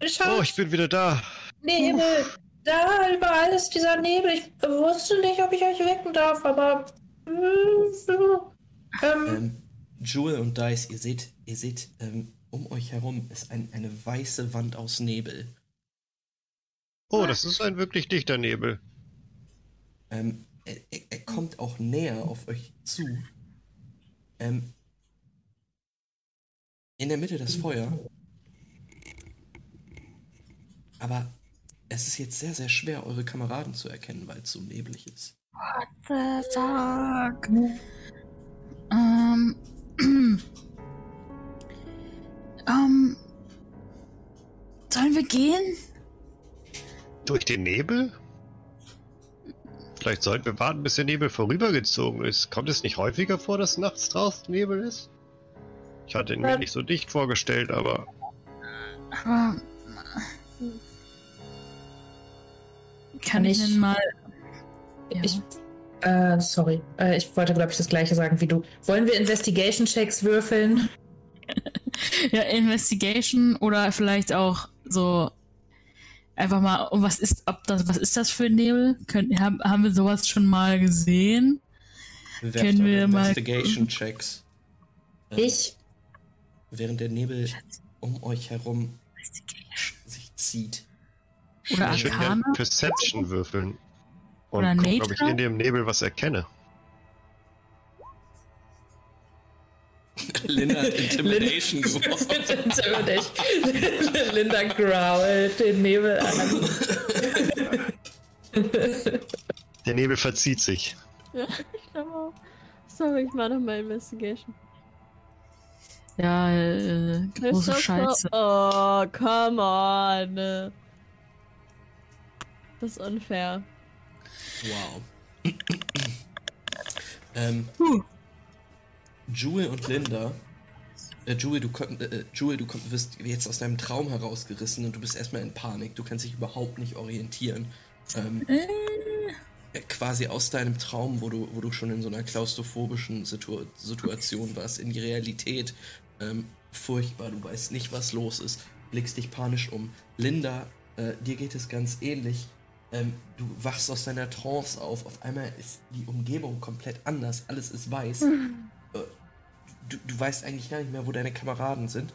Oh, Schatz, ich bin wieder da. Nebel. Da, überall ist dieser Nebel. Ich wusste nicht, ob ich euch wecken darf, aber. Ähm, Ähm, Jewel und Dice, ihr seht, ihr seht, ähm, um euch herum ist ein, eine weiße Wand aus Nebel. Oh, das ist ein wirklich dichter Nebel. Ähm, er, er, er kommt auch näher auf euch zu. Ähm, in der Mitte das Feuer. Aber es ist jetzt sehr, sehr schwer, eure Kameraden zu erkennen, weil es so neblig ist. What the fuck? Ähm. ähm. Sollen wir gehen? Durch den Nebel? Vielleicht sollten wir warten, bis der Nebel vorübergezogen ist. Kommt es nicht häufiger vor, dass nachts draußen Nebel ist? Ich hatte ihn mir Ja. nicht so dicht vorgestellt, aber. Kann ich Ich- denn mal. Ja. Ich, äh, sorry. Äh, ich wollte, glaube ich, das gleiche sagen wie du. Wollen wir Investigation-Checks würfeln? ja, Investigation oder vielleicht auch so einfach mal, oh, was ist, ob das, was ist das für ein Nebel? Können, haben, haben wir sowas schon mal gesehen? Werft Können wir mal- Investigation-Checks. Ähm, Ich. Während der Nebel um euch herum Investigation. sich zieht. Oder Arcana? Perception würfeln. Und Oder gucken, ob ich Nature? in dem Nebel was erkenne. Linda hat Intimidation. Intimidation. Linda growlt den Nebel an. Der Nebel verzieht sich. Ja, ich glaube auch. Sorry, ich mache nochmal Investigation. Ja, äh, große Scheiße. So? Oh, come on. Das ist unfair. Wow. ähm, Huh. Jewel und Linda. Äh, Jewel, du, konnt, äh, Jewel, du konnt, wirst jetzt aus deinem Traum herausgerissen und du bist erstmal in Panik. Du kannst dich überhaupt nicht orientieren. Ähm, Äh, äh, quasi aus deinem Traum, wo du, wo du schon in so einer klaustrophobischen Situ Situation warst, in die Realität. Ähm, furchtbar, du weißt nicht, was los ist, blickst dich panisch um. Linda, äh, dir geht es ganz ähnlich. Ähm, du wachst aus deiner Trance auf. Auf einmal ist die Umgebung komplett anders. Alles ist weiß. Äh, du, du weißt eigentlich gar nicht mehr, wo deine Kameraden sind.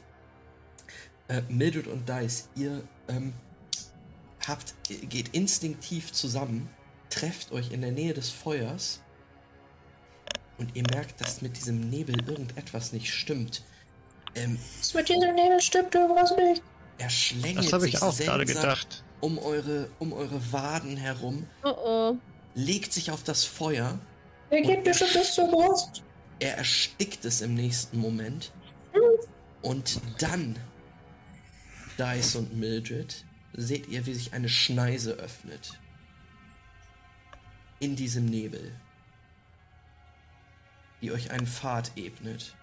Äh, Mildred und Dice, ihr ähm, habt, geht instinktiv zusammen, trefft euch in der Nähe des Feuers und ihr merkt, dass mit diesem Nebel irgendetwas nicht stimmt. Ähm, Was mit diesem Nebel stimmt irgendwas nicht. er schlängelt Das habe sich ich auch gerade gedacht. um eure, um eure Waden herum, Oh oh. legt sich auf das Feuer, Er geht mir schon bis zur Brust. Er erstickt es im nächsten Moment und dann, Dice und Mildred, seht ihr, wie sich eine Schneise öffnet. In diesem Nebel, die euch einen Pfad ebnet.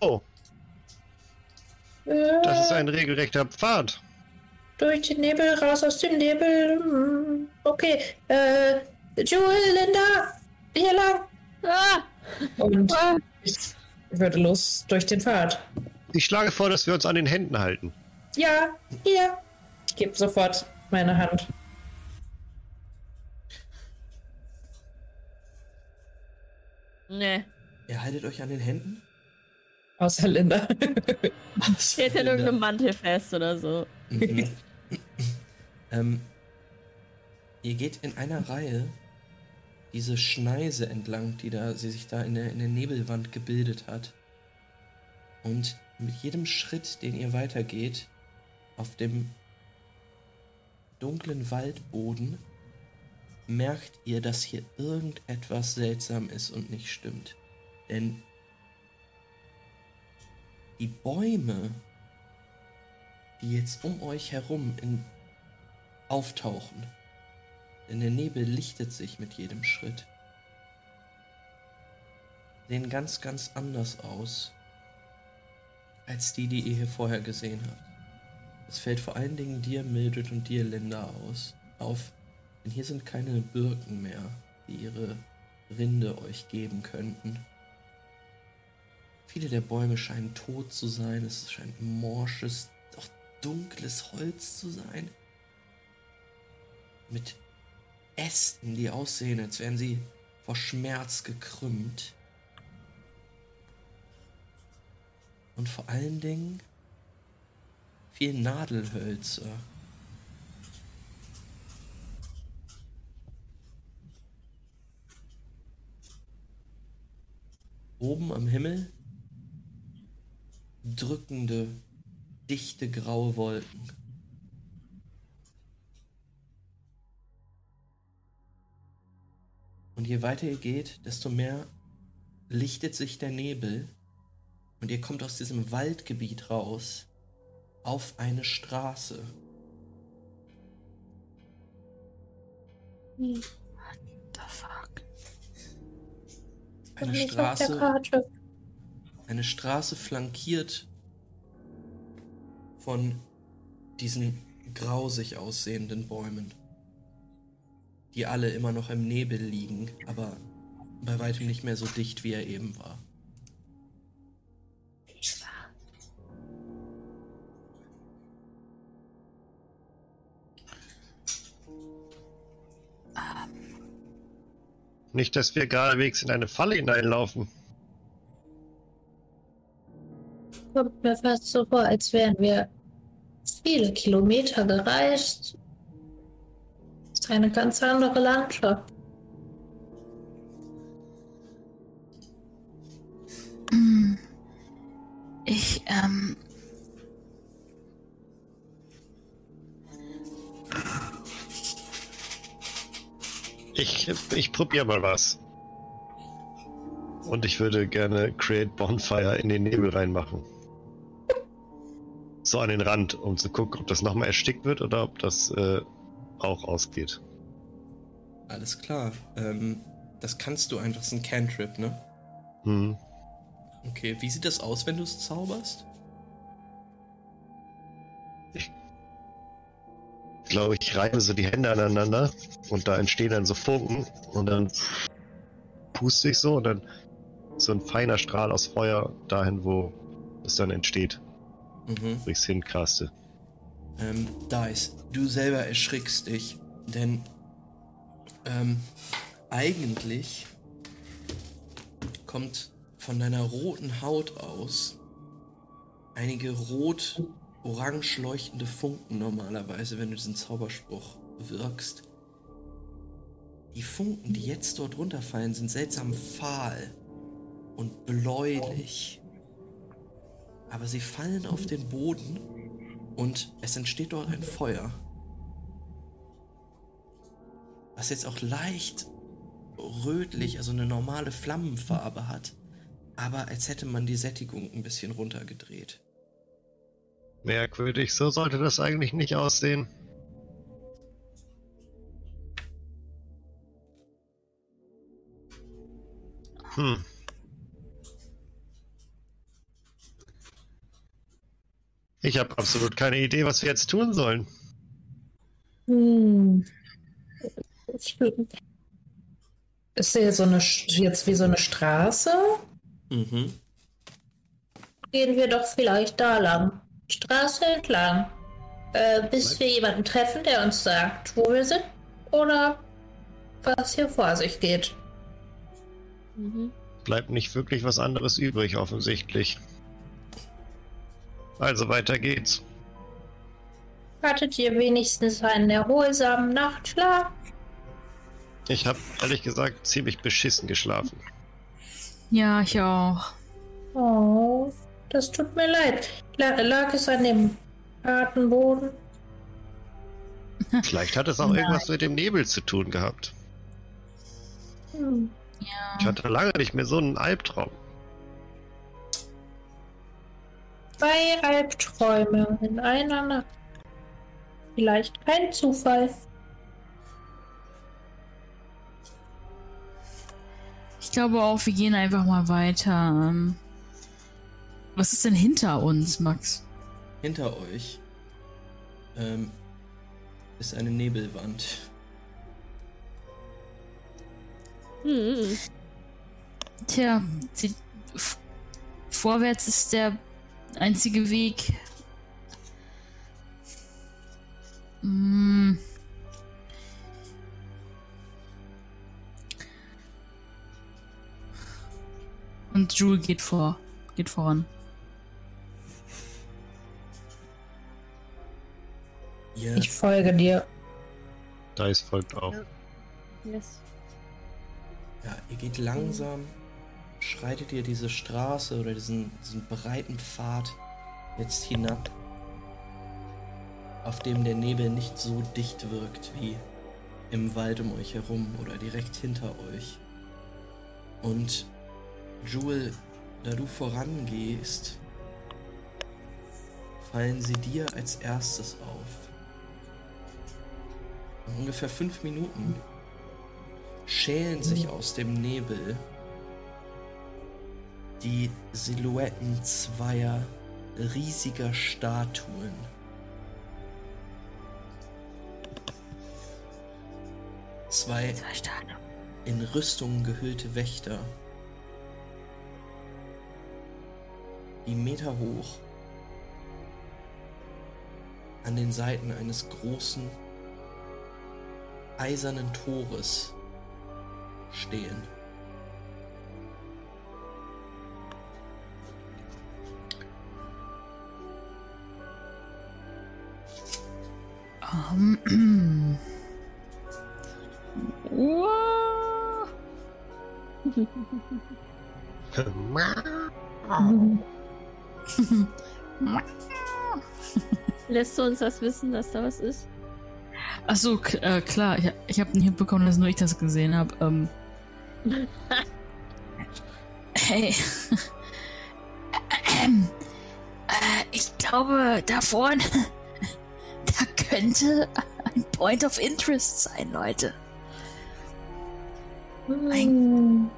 Oh, das ist ein regelrechter Pfad. Durch den Nebel, raus aus dem Nebel. Hm, Okay. Äh, Jewel, Linda, hier lang. Ah! Und ich würde los durch den Pfad. Ich schlage vor, dass wir uns an den Händen halten. Ja, hier. Ich gebe sofort meine Hand. Nee. Ihr haltet euch an den Händen? Außer Linda. Steht in irgendeinem Mantel fest oder so. Mhm. Ähm, ihr geht in einer Reihe diese Schneise entlang, die da, sie sich da in der, in der Nebelwand gebildet hat. Und mit jedem Schritt, den ihr weitergeht, auf dem dunklen Waldboden merkt ihr, dass hier irgendetwas seltsam ist und nicht stimmt. Denn die Bäume, die jetzt um euch herum in, auftauchen, denn der Nebel lichtet sich mit jedem Schritt, sehen ganz, ganz anders aus als die, die ihr hier vorher gesehen habt. Es fällt vor allen Dingen dir, Mildred und dir, Linda, aus, auf, denn hier sind keine Birken mehr, die ihre Rinde euch geben könnten. Viele der Bäume scheinen tot zu sein, es scheint morsches, auch dunkles Holz zu sein. Mit Ästen, die aussehen, als wären sie vor Schmerz gekrümmt. Und vor allen Dingen viel Nadelhölzer. Oben am Himmel drückende, dichte graue Wolken. Und je weiter ihr geht, desto mehr lichtet sich der Nebel und ihr kommt aus diesem Waldgebiet raus auf eine Straße. What the fuck? Eine der Straße, eine Straße flankiert von diesen grausig aussehenden Bäumen, die alle immer noch im Nebel liegen, aber bei weitem nicht mehr so dicht, wie er eben war. Nicht, dass wir geradewegs in eine Falle hineinlaufen. Kommt mir fast so vor, als wären wir viele Kilometer gereist. Eine ganz andere Landschaft. Hm. Ich, ähm. Ich, ich probiere mal was. Und ich würde gerne Create Bonfire in den Nebel reinmachen. So an den Rand, um zu gucken, ob das nochmal erstickt wird oder ob das äh, auch ausgeht. Alles klar. Ähm, das kannst du einfach, das ist ein Cantrip, ne? Hm. Okay, wie sieht das aus, wenn du es zauberst? Ich glaube, ich reibe so die Hände aneinander und da entstehen dann so Funken und dann puste ich so und dann so ein feiner Strahl aus Feuer dahin, wo es dann entsteht, Mhm. wo ich es hincaste. Ähm, Dice, du selber erschrickst dich, denn ähm, eigentlich kommt von deiner roten Haut aus einige rot-orange leuchtende Funken normalerweise, wenn du diesen Zauberspruch wirkst. Die Funken, die jetzt dort runterfallen, sind seltsam fahl und bläulich. Aber sie fallen auf den Boden und es entsteht dort ein Feuer. Was jetzt auch leicht rötlich, also eine normale Flammenfarbe hat. Aber als hätte man die Sättigung ein bisschen runtergedreht. Merkwürdig, so sollte das eigentlich nicht aussehen. Hm. Ich habe absolut keine Idee, was wir jetzt tun sollen. Hm. Ist hier so eine, jetzt wie so eine Straße? Mhm. Gehen wir doch vielleicht da lang. Straße entlang. Äh, bis wir jemanden treffen, der uns sagt, wo wir sind. Oder was hier vor sich geht. Mhm. Bleibt nicht wirklich was anderes übrig, offensichtlich. Also weiter geht's. Hattet ihr wenigstens einen erholsamen Nachtschlaf? Ich habe ehrlich gesagt ziemlich beschissen geschlafen. Ja, ich auch. Oh, das tut mir leid. La lag es an dem harten Boden? Vielleicht hat es auch Nein. irgendwas mit dem Nebel zu tun gehabt. Hm. Ich hatte lange nicht mehr so einen Albtraum. Zwei Albträume in einer Nacht. Vielleicht kein Zufall. Ich glaube auch, wir gehen einfach mal weiter. Ähm, Was ist denn hinter uns, Max? Hinter euch ähm, ist eine Nebelwand. Hm. Tja, sie, vorwärts ist der einzige Weg. Hm. Und Jule geht vor, geht voran. Ihr, Ich folge dir. Dice folgt auch. Yes. ja, ihr geht langsam, schreitet ihr diese Straße oder diesen, diesen breiten Pfad jetzt hinab, auf dem der Nebel nicht so dicht wirkt wie im Wald um euch herum oder direkt hinter euch. Und Jewel, da du vorangehst, fallen sie dir als erstes auf. In ungefähr fünf Minuten schälen sich aus dem Nebel die Silhouetten zweier riesiger Statuen. Zwei in Rüstungen gehüllte Wächter, die Meter hoch an den Seiten eines großen eisernen Tores stehen. Lässt du uns das wissen, dass da was ist? Ach so, äh, klar. Ich, ich habe nicht mitbekommen, dass nur ich das gesehen habe. Ähm. hey. Ähm, äh, ich glaube, da vorne, könnte ein Point of Interest sein, Leute. Hm.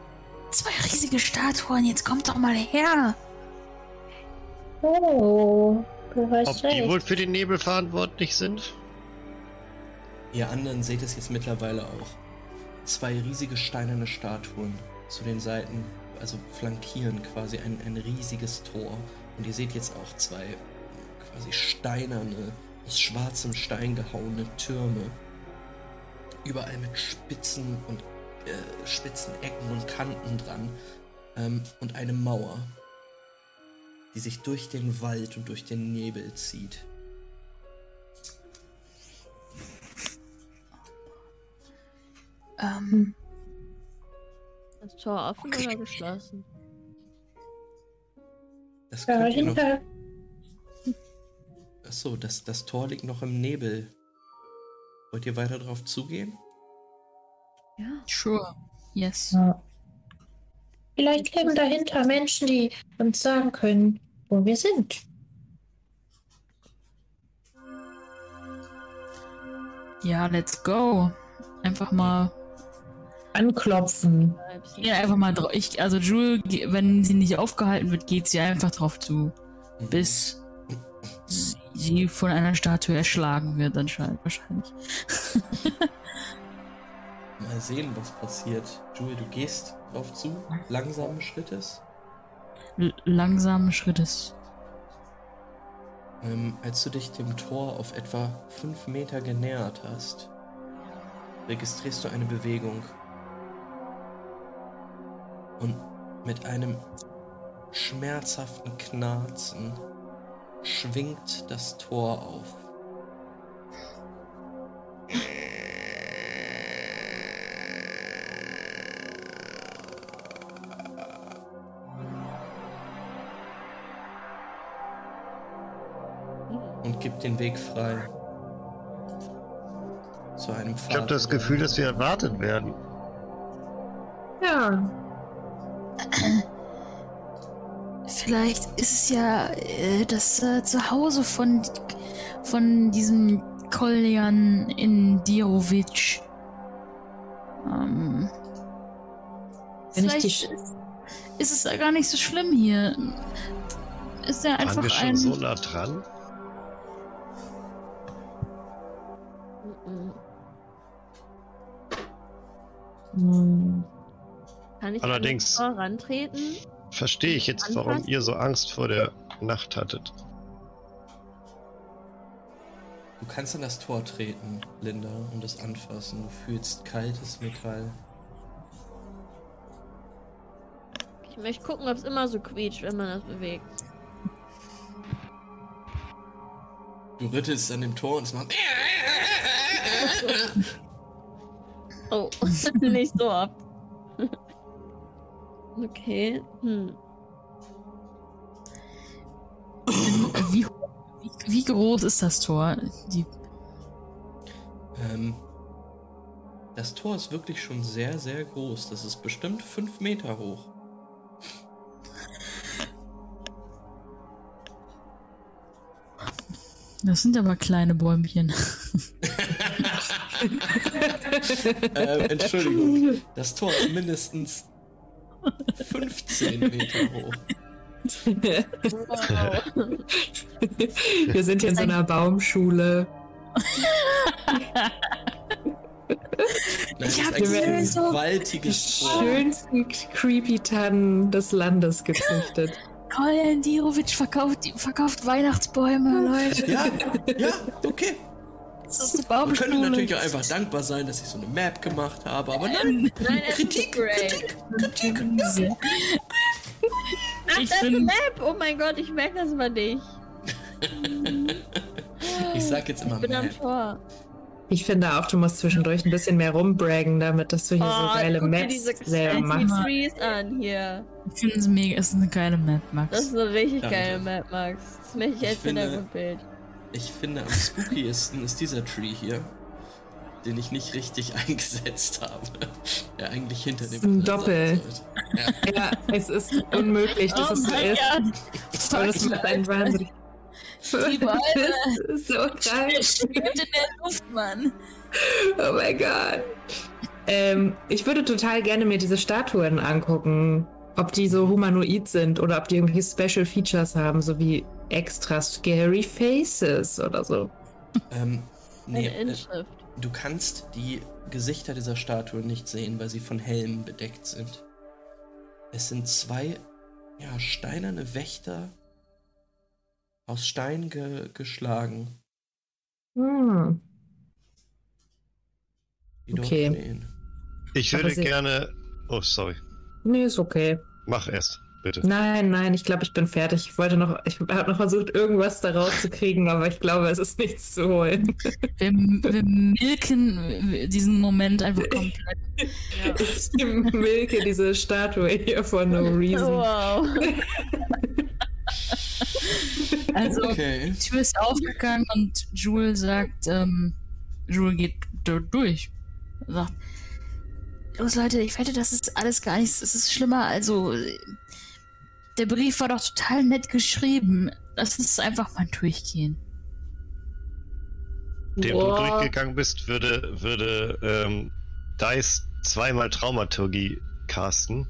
Zwei riesige Statuen, jetzt kommt doch mal her. Oh, du hast Ob die recht. wohl für den Nebel verantwortlich sind? Ihr anderen seht es jetzt mittlerweile auch. Zwei riesige steinerne Statuen zu den Seiten, also flankieren quasi ein, ein riesiges Tor. Und ihr seht jetzt auch zwei quasi steinerne, aus schwarzem Stein gehauene Türme. Überall mit spitzen und äh, spitzen Ecken und Kanten dran. Ähm, und eine Mauer, die sich durch den Wald und durch den Nebel zieht. Ähm, Das Tor offen oder geschlossen? Das Ja, könnt ihr noch hinter. Achso, das, das Tor liegt noch im Nebel. Wollt ihr weiter drauf zugehen? Ja. sure. Yes. Ja. Vielleicht leben dahinter Menschen, die uns sagen können, wo wir sind. Ja, let's go. Einfach mal. Anklopfen. Ja, einfach mal drauf. Ich, also Jule, ge- wenn sie nicht aufgehalten wird, geht sie einfach drauf zu. Bis sie von einer Statue erschlagen wird, anscheinend wahrscheinlich. Mal sehen, was passiert. Jewel, du gehst drauf zu, langsamen Schrittes. L langsame Schrittes. Ähm, als du dich dem Tor auf etwa 5 Meter genähert hast, registrierst du eine Bewegung. Und mit einem schmerzhaften Knarzen schwingt das Tor auf. und gibt den Weg frei. Zu einem Pfad. Ich habe das Gefühl, dass wir erwartet werden. Tor. Vielleicht ist es ja äh, das äh, Zuhause von, von diesem Koljan Indirovic. Ähm, Wenn ich vielleicht die ist, ist es ja gar nicht so schlimm hier. Ist er Waren einfach wir schon ein. so nah dran? Hm. Kann ich Allerdings- an das Tor rantreten? Verstehe ich jetzt, warum Anfassen? ihr so Angst vor der Nacht hattet. Du kannst an das Tor treten, Linda, und es anfassen. Du fühlst kaltes Metall. Ich möchte gucken, ob es immer so quietscht, wenn man das bewegt. Du rüttelst an dem Tor und es macht. Oh, nicht so ab. Okay. Hm. Wie, wie, wie groß ist das Tor? Die, Ähm, das Tor ist wirklich schon sehr, sehr groß. Das ist bestimmt fünf Meter hoch. das sind aber kleine Bäumchen. ähm, Entschuldigung. Das Tor ist mindestens 15 Meter hoch. Wir sind hier in so einer Baumschule. Nein, Ich das hab ist ein gesehen, so- gewaltiges Tor. Schönsten Creepy Tannen des Landes gezüchtet. Koljan Indirovic verkauft, verkauft Weihnachtsbäume, Leute. Ja, ja, okay. Das ist eine Man könnte Baumschule. natürlich auch einfach dankbar sein, dass ich so eine Map gemacht habe, aber nein, Nein, Kritik, ist great. Kritik. Ach, Ich das ist eine Map! Oh mein Gott, ich merke das mal nicht. Ich sag jetzt immer Ich bin am Map. Tor. Ich finde auch, du musst zwischendurch ein bisschen mehr rumbraggen, damit dass du hier so geile Oh, guck dir Maps selber machst. Trees an hier. Ich finde es mega, es ist eine geile Map, Max. Das ist eine richtig Danke. geile Map, Max. Das möchte ich Ich als Hintergrundbild. Ich finde, am spookiesten ist dieser Tree hier, den ich nicht richtig eingesetzt habe. Der eigentlich hinter Das dem ist ein Doppel. Ja. Ja, es ist unmöglich, dass oh es so ist. Aber das macht einen wahnsinnig. Das ist so. Der schwebt in der Luft, Mann. Oh mein Gott. Ähm, ich würde total gerne mir diese Statuen angucken. Ob die so humanoid sind oder ob die irgendwelche Special Features haben, so wie extra scary faces oder so. Ähm, nee, Eine äh, du kannst die Gesichter dieser Statuen nicht sehen, weil sie von Helmen bedeckt sind. Es sind zwei ja, steinerne Wächter aus Stein ge geschlagen, Hm. die dort Okay. stehen. Ich würde gerne. Oh, sorry. Nee, ist okay. Mach erst, bitte. Nein, nein, ich glaube, ich bin fertig. Ich wollte noch, ich habe noch versucht, irgendwas da rauszukriegen, aber ich glaube, es ist nichts zu holen. Wir, wir milken diesen Moment einfach komplett. Ja. Ich milke diese Statue hier for no reason. Wow. Also, Okay. die Tür ist aufgegangen und Jule sagt, ähm, Jule geht durch. Sagt, los Leute, ich wette, das ist alles gar nichts, es ist schlimmer, also, der Brief war doch total nett geschrieben. Lass uns einfach mal durchgehen. Dem Boah. du durchgegangen bist, würde, würde ähm, Dice zweimal Traumaturgie casten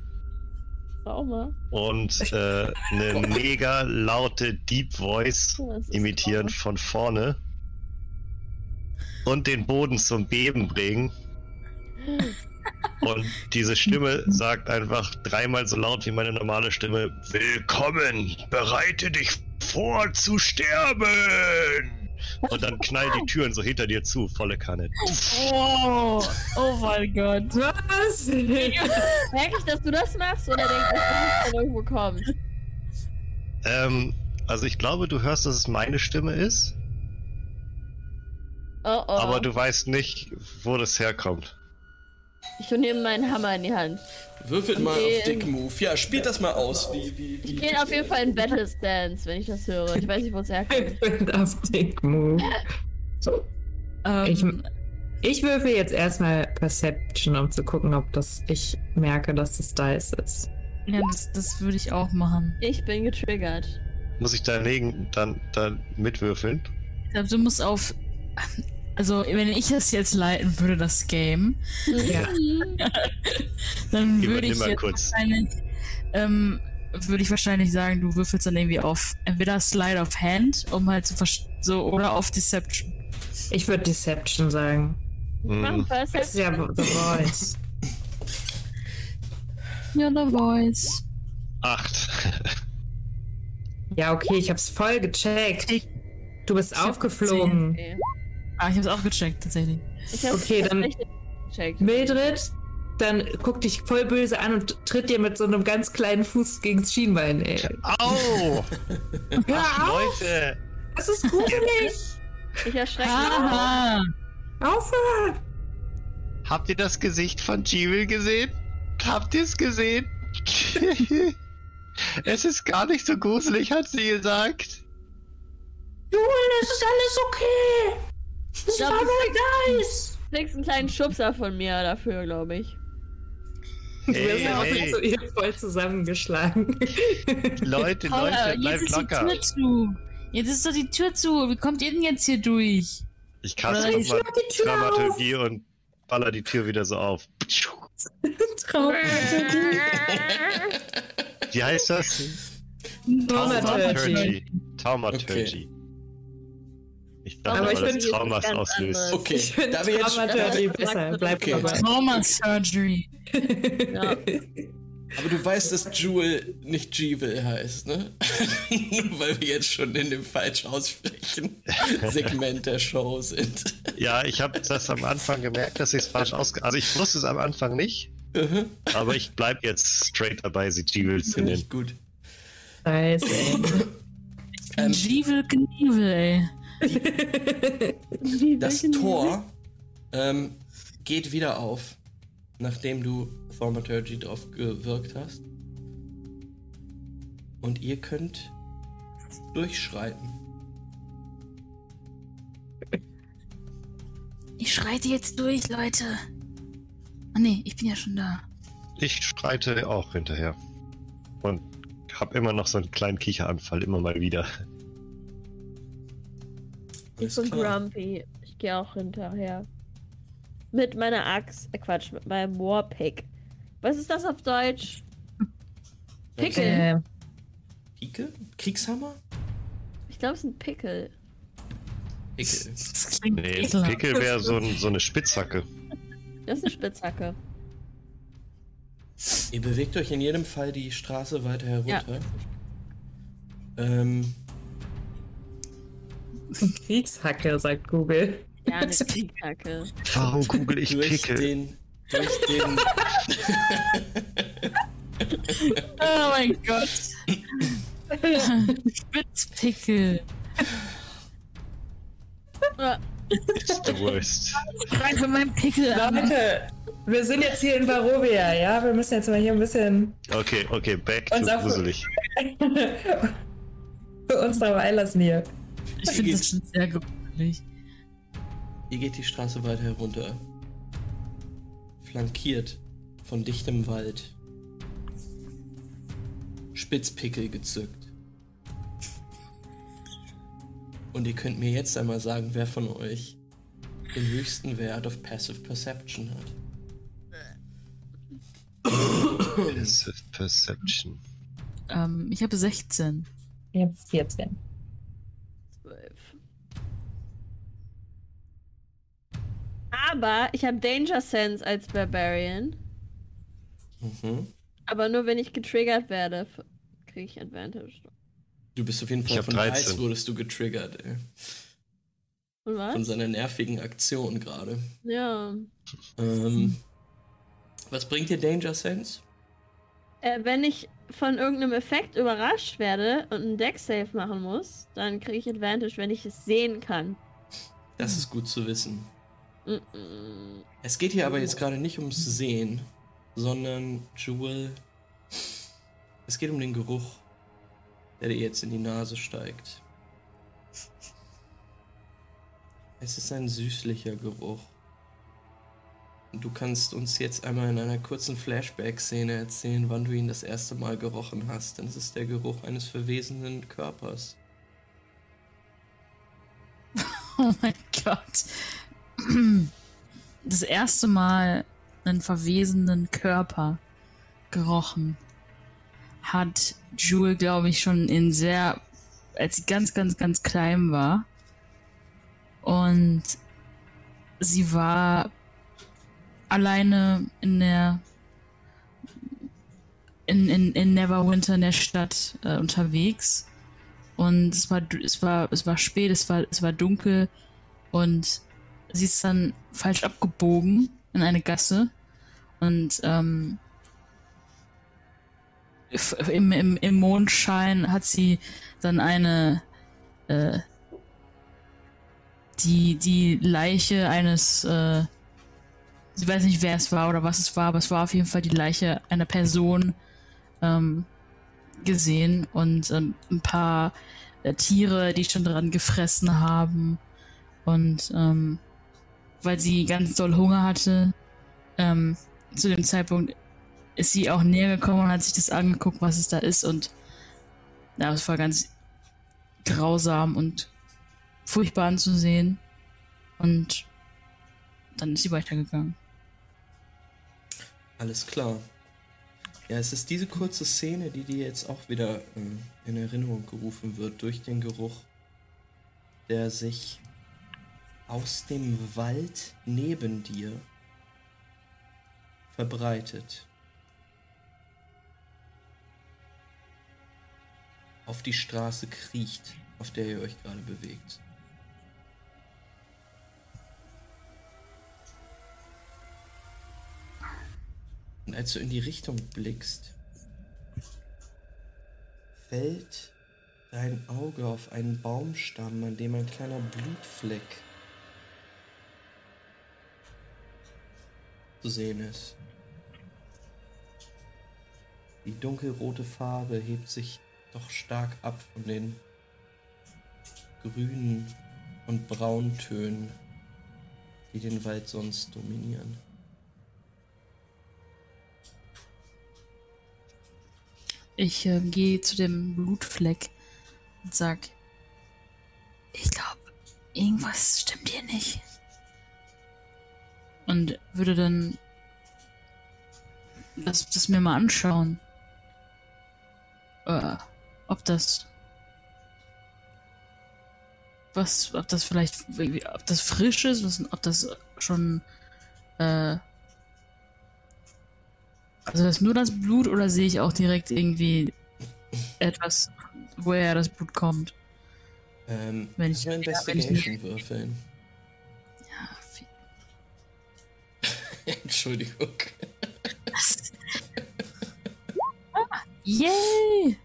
Trauma. und äh, eine mega laute Deep Voice Oh, imitieren Trauma. von vorne und den Boden zum Beben bringen. Und diese Stimme sagt einfach dreimal so laut wie meine normale Stimme: Willkommen, bereite dich vor zu sterben! Und dann knallen die Türen so hinter dir zu, volle Kanne. Oh, oh mein Gott. Was? Merke ich, dass du das machst oder denkst du, dass das von irgendwo kommt? Ähm, also ich glaube, du hörst, dass es meine Stimme ist, Oh oh. aber du weißt nicht, wo das herkommt. Ich nehme meinen Hammer in die Hand. Würfelt mal Okay. auf Dick Move. Ja, spielt das mal aus. Wie, wie, wie. Ich gehe auf jeden Fall in Battle Stance, wenn ich das höre. Ich weiß nicht, wo es herkommt. Auf Dick Move. Ähm, Ich- Ich würfel jetzt erstmal Perception, um zu gucken, ob das ich merke, dass das Dice ist. Ja, das, das würde ich auch machen. Ich bin getriggert. Muss ich daneben dann, dann mitwürfeln? Ich glaube, du musst auf. Also, wenn ich das jetzt leiten würde, das Game, Ja. dann würde ich mal jetzt kurz. wahrscheinlich. Ähm, würde ich wahrscheinlich sagen, du würfelst dann irgendwie auf entweder Slide of Hand, um halt zu verst- so oder auf Deception. Ich würde Deception sagen. Machen Hm. Das ist ja. The Voice. Ja, the voice. Acht. Ja, okay, ich hab's voll gecheckt. Du bist hab aufgeflogen. Okay. Ah, ich hab's auch gecheckt, tatsächlich. Ich hab's Okay, dann- gecheckt. Mildred, dann guck dich voll böse an und tritt dir mit so einem ganz kleinen Fuß gegens Schienbein, ey. Au! Hör Ach, auf, Leute! das ist gruselig. Ich erschrecke Haha! Aufhören. Habt ihr das Gesicht von Jewel gesehen? Habt ihr es gesehen? es ist gar nicht so gruselig, hat sie gesagt. Joel, es ist alles okay. Dice. Du kriegst einen kleinen Schubser von mir dafür, glaube ich. Du wirst ja auch so ihr voll zusammengeschlagen. Leute, Paula, Leute, jetzt bleibt ist locker. die Tür zu. Jetzt ist doch die Tür zu. Wie kommt ihr denn jetzt hier durch? Ich kaste nochmal mach die Tür Dramaturgie und baller die Tür wieder so auf. Traum. Wie heißt das? Thaumaturgy. Thaumaturgy. Ich dachte, Aber ich das Trauma ganz auslöst. Okay, Ich finde da wir Ja, besser. Bleib okay. dabei. Trauma Surgery. Ja. Aber du weißt, dass Jewel nicht Jewel heißt, ne? Nur weil wir jetzt schon in dem falsch aussprechen Segment der Show sind. Ja, ich habe das am Anfang gemerkt, dass ich es falsch ausge... Also ich wusste es am Anfang nicht, Mhm. aber ich bleib jetzt straight dabei, sie Jewel zu Finde nennen. ich gut. Scheiße, Ähm, Jeevel Knievel, ey. Ey. Das Tor ähm, geht wieder auf, nachdem du Thaumaturgy drauf gewirkt hast. Und ihr könnt durchschreiten. Ich schreite jetzt durch, Leute. Ah nee, ich bin ja schon da. Ich schreite auch hinterher. Und habe immer noch so einen kleinen Kicheranfall, immer mal wieder. Ich bin klar. grumpy. Ich gehe auch hinterher. Mit meiner Axt. Äh, Quatsch, mit meinem Warpick. Was ist das auf Deutsch? Pickel. Äh, Pike? Kriegshammer? Ich glaube, es ist ein Pickel. Pickel. Nee. Pickel wäre so, ein, so eine Spitzhacke. Das ist eine Spitzhacke. Ihr bewegt euch in jedem Fall die Straße weiter herunter. Ähm, Kriegshacke, sagt Google. Ja, eine Spitzhacke. Warum google ich durch Pickel? den. Durch den. Oh mein Gott. Spitzpickel. It's the worst. Rein von meinem Pickel an. Leute, wir sind jetzt hier in Barovia, ja? Wir müssen jetzt mal hier ein bisschen Okay, okay, back Und to gruselig. für uns drauf einlassen hier. Ich finde das schon sehr gruselig. Ihr geht die Straße weiter herunter. Flankiert von dichtem Wald. Spitzpickel gezückt. Und ihr könnt mir jetzt einmal sagen, wer von euch den höchsten Wert auf Passive Perception hat. Passive Perception. Ähm, ich habe 16. Jetzt 14. Aber ich habe Danger Sense als Barbarian. Mhm. Aber nur wenn ich getriggert werde, kriege ich Advantage. Du bist auf jeden Fall von 13. Eis wurdest du getriggert, ey. Und was? Von seiner nervigen Aktion gerade. Ja. Ähm, was bringt dir Danger Sense? Äh, wenn ich von irgendeinem Effekt überrascht werde und einen Deck-Save machen muss, dann kriege ich Advantage, wenn ich es sehen kann. Das ist gut zu wissen. Es geht hier aber jetzt gerade nicht ums Sehen, sondern Jewel. Es geht um den Geruch, der dir jetzt in die Nase steigt. Es ist ein süßlicher Geruch. Du kannst uns jetzt einmal in einer kurzen Flashback-Szene erzählen, wann du ihn das erste Mal gerochen hast. Denn es ist der Geruch eines verwesenen Körpers. Oh mein Gott. Das erste Mal einen verwesenen Körper gerochen hat Jewel, glaube ich, schon in sehr, als sie ganz, ganz, ganz klein war. Und sie war alleine in der in, in, in Neverwinter in der Stadt äh, unterwegs. Und es war, es war, es war spät, es war, es war dunkel und sie ist dann falsch abgebogen in eine Gasse. Und ähm, im, im, im Mondschein hat sie dann eine äh, die, die Leiche eines äh, ich weiß nicht, wer es war oder was es war, aber es war auf jeden Fall die Leiche einer Person ähm, gesehen und ähm, ein paar äh, Tiere, die schon dran gefressen haben. Und ähm, weil sie ganz doll Hunger hatte, ähm, zu dem Zeitpunkt ist sie auch näher gekommen und hat sich das angeguckt, was es da ist. Und ja, es war ganz grausam und furchtbar anzusehen. Und dann ist sie weitergegangen. Alles klar. Ja, es ist diese kurze Szene, die dir jetzt auch wieder ähm, in Erinnerung gerufen wird durch den Geruch, der sich aus dem Wald neben dir verbreitet. Auf die Straße kriecht, auf der ihr euch gerade bewegt. Und als du in die Richtung blickst, fällt dein Auge auf einen Baumstamm, an dem ein kleiner Blutfleck zu sehen ist. Die dunkelrote Farbe hebt sich doch stark ab von den grünen und brauntönen, die den Wald sonst dominieren. Ich äh, gehe zu dem Blutfleck und sag, ich glaube, irgendwas stimmt hier nicht. Und würde dann das, das mir mal anschauen. Äh, ob das. Was, ob das vielleicht, ob das frisch ist, was, ob das schon, äh, also ist nur das Blut oder sehe ich auch direkt irgendwie etwas, woher das Blut kommt? Ähm, Wenn ich- ja, wenn ich nicht- würfeln. Entschuldigung. Yay!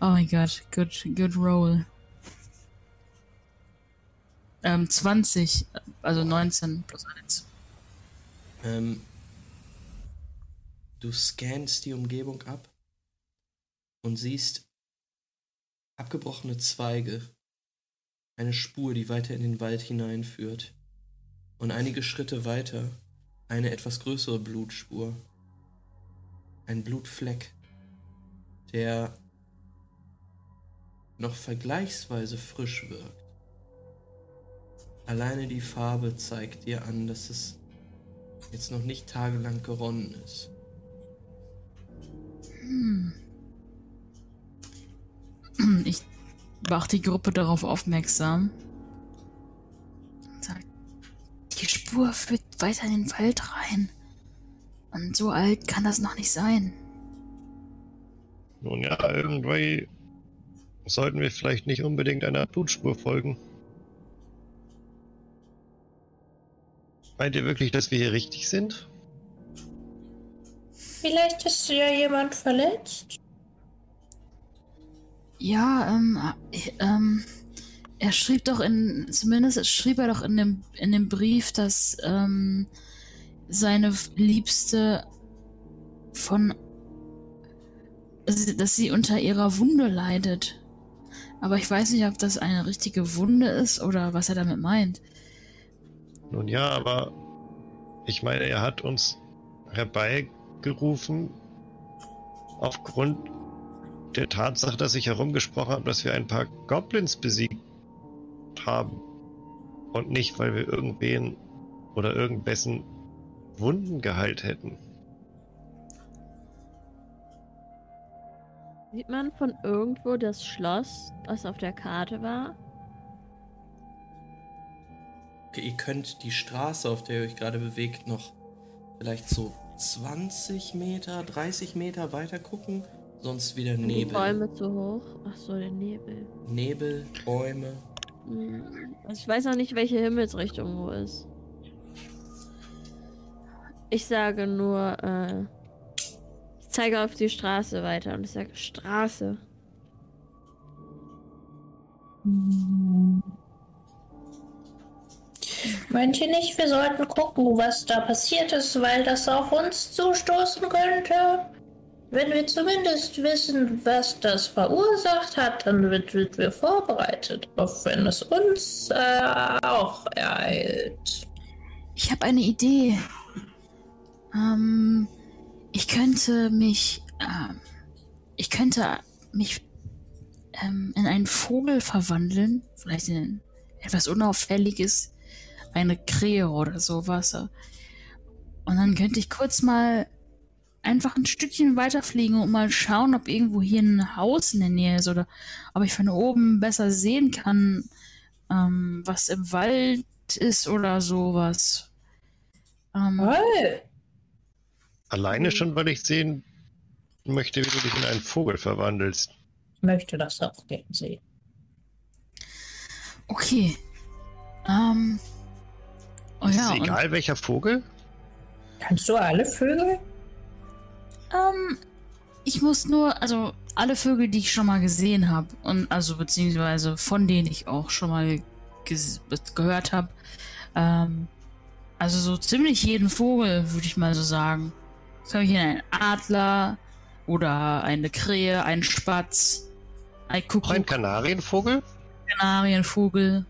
Oh mein Gott, good, good roll. Ähm, 20, also 19 plus 1. Ähm, du scannst die Umgebung ab und siehst abgebrochene Zweige, eine Spur, die weiter in den Wald hineinführt und einige Schritte weiter eine etwas größere Blutspur. Ein Blutfleck, der noch vergleichsweise frisch wirkt. Alleine die Farbe zeigt dir an, dass es jetzt noch nicht tagelang geronnen ist. Ich mache die Gruppe darauf aufmerksam. Die Spur führt weiter in den Wald rein. Und so alt kann das noch nicht sein. Nun ja, irgendwie sollten wir vielleicht nicht unbedingt einer Blutspur folgen. Meint ihr wirklich, dass wir hier richtig sind? Vielleicht ist ja jemand verletzt. Ja, ähm, äh, ähm, er schrieb doch in, zumindest schrieb er doch in dem, in dem Brief, dass, ähm, seine Liebste von, dass sie unter ihrer Wunde leidet. Aber ich weiß nicht, ob das eine richtige Wunde ist oder was er damit meint. Nun ja, aber Ich meine, er hat uns herbeigerufen aufgrund der Tatsache, dass ich herumgesprochen habe, dass wir ein paar Goblins besiegt haben. Und nicht, weil wir irgendwen oder irgendwessen Wunden geheilt hätten. Sieht man von irgendwo das Schloss, was auf der Karte war? Okay, ihr könnt die Straße, auf der ihr euch gerade bewegt, noch vielleicht so 20 Meter, 30 Meter weiter gucken. Sonst wieder Sind Die Nebel. Bäume zu hoch. Ach so, der Nebel. Nebel, Bäume. Also ich weiß auch nicht, welche Himmelsrichtung wo ist. Ich sage nur, äh, ich zeige auf die Straße weiter und ich sage Straße. Meint ihr nicht, wir sollten gucken, was da passiert ist, weil das auf uns zustoßen könnte? Wenn wir zumindest wissen, was das verursacht hat, dann wird, wird wir vorbereitet, auch wenn es uns äh, auch ereilt. Ich habe eine Idee. Ähm, ich könnte mich, ähm, ich könnte mich ähm, in einen Vogel verwandeln, vielleicht in etwas Unauffälliges, eine Krähe oder sowas. Und dann könnte ich kurz mal einfach ein Stückchen weiterfliegen und mal schauen, ob irgendwo hier ein Haus in der Nähe ist oder ob ich von oben besser sehen kann, ähm, was im Wald ist oder sowas. Ähm, Toll! Alleine schon, weil ich sehen möchte, wie du dich in einen Vogel verwandelst. Ich möchte das auch gerne sehen. okay. Ähm. Oh ist ja, es egal, welcher Vogel? Kannst du alle Vögel? Ähm, ich muss nur, also alle Vögel, die ich schon mal gesehen habe und also beziehungsweise von denen ich auch schon mal gehört habe, ähm, also so ziemlich jeden Vogel, würde ich mal so sagen. Jetzt habe ich hier einen Adler oder eine Krähe, einen Spatz, ein Auch ein Kuckuck, Kanarienvogel? Kanarienvogel.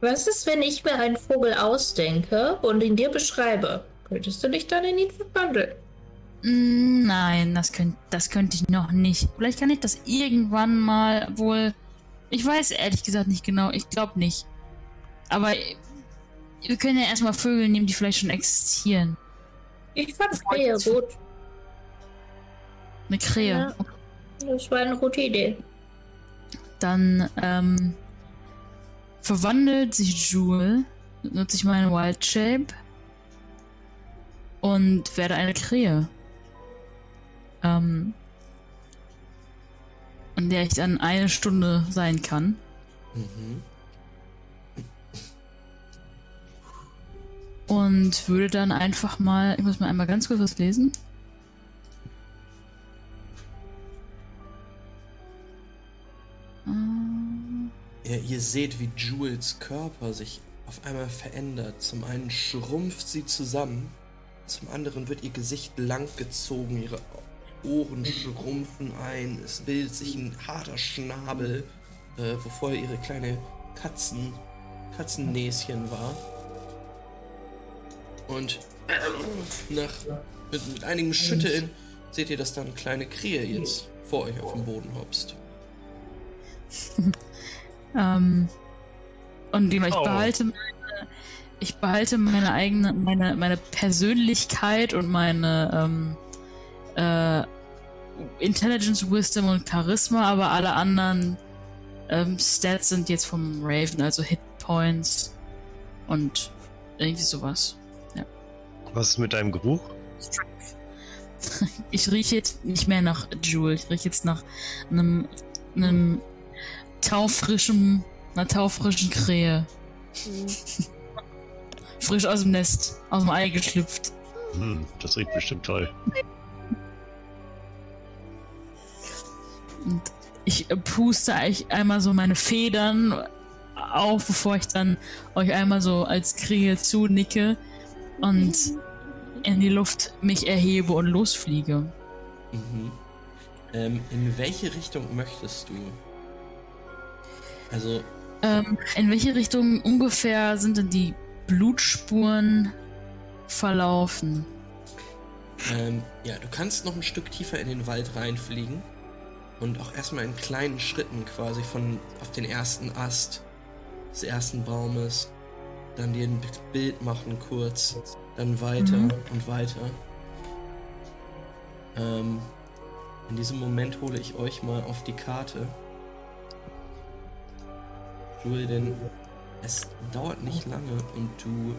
Was ist, wenn ich mir einen Vogel ausdenke und ihn dir beschreibe? Könntest du dich dann in ihn verwandeln? Mm, Nein, das könnte das könnte ich noch nicht. Vielleicht kann ich das irgendwann mal wohl. Ich weiß ehrlich gesagt nicht genau. Ich glaube nicht. Aber wir können ja erstmal Vögel nehmen, die vielleicht schon existieren. Ich fand Krähe gut. Eine Krähe. Ja. Das war eine gute Idee. Dann ähm, verwandelt sich Jewel, nutze ich meine Wild Shape und werde eine Krähe. Ähm, in der ich dann eine Stunde sein kann. Mhm. Und würde dann einfach mal, ich muss mal einmal ganz kurz was lesen. Ähm, Ihr, ihr seht, wie Jules Körper sich auf einmal verändert. Zum einen schrumpft sie zusammen, zum anderen wird ihr Gesicht langgezogen, ihre Ohren schrumpfen ein, es bildet sich ein harter Schnabel, äh, wo vorher ihre kleine Katzen, Katzennäschen war. Und nach, mit, mit einigem Schütteln seht ihr, dass da eine kleine Krähe jetzt vor euch auf dem Boden hopst. Ähm, und ich Oh. behalte meine, ich behalte meine eigene, meine, meine Persönlichkeit und meine ähm, äh, Intelligence, Wisdom und Charisma, aber alle anderen ähm, Stats sind jetzt vom Raven, also Hit Points und irgendwie sowas. Was ist mit deinem Geruch? Ich rieche jetzt nicht mehr nach Jewel, ich rieche jetzt nach einem, einem taufrischen, einer taufrischen Krähe. Hm. Frisch aus dem Nest, aus dem Ei geschlüpft. Hm, das riecht bestimmt toll. Und ich äh, puste euch einmal so meine Federn auf, bevor ich dann euch einmal so als Krähe zunicke und in die Luft mich erhebe und losfliege. Mhm. Ähm, in welche Richtung möchtest du? Also, Ähm, in welche Richtung ungefähr sind denn die Blutspuren verlaufen? Ähm, ja, du kannst noch ein Stück tiefer in den Wald reinfliegen und auch erstmal in kleinen Schritten quasi von auf den ersten Ast des ersten Baumes, dann dir ein Bild machen kurz, dann weiter Mhm. und weiter. Ähm, in diesem Moment hole ich euch mal auf die Karte. Denn es dauert nicht lange und du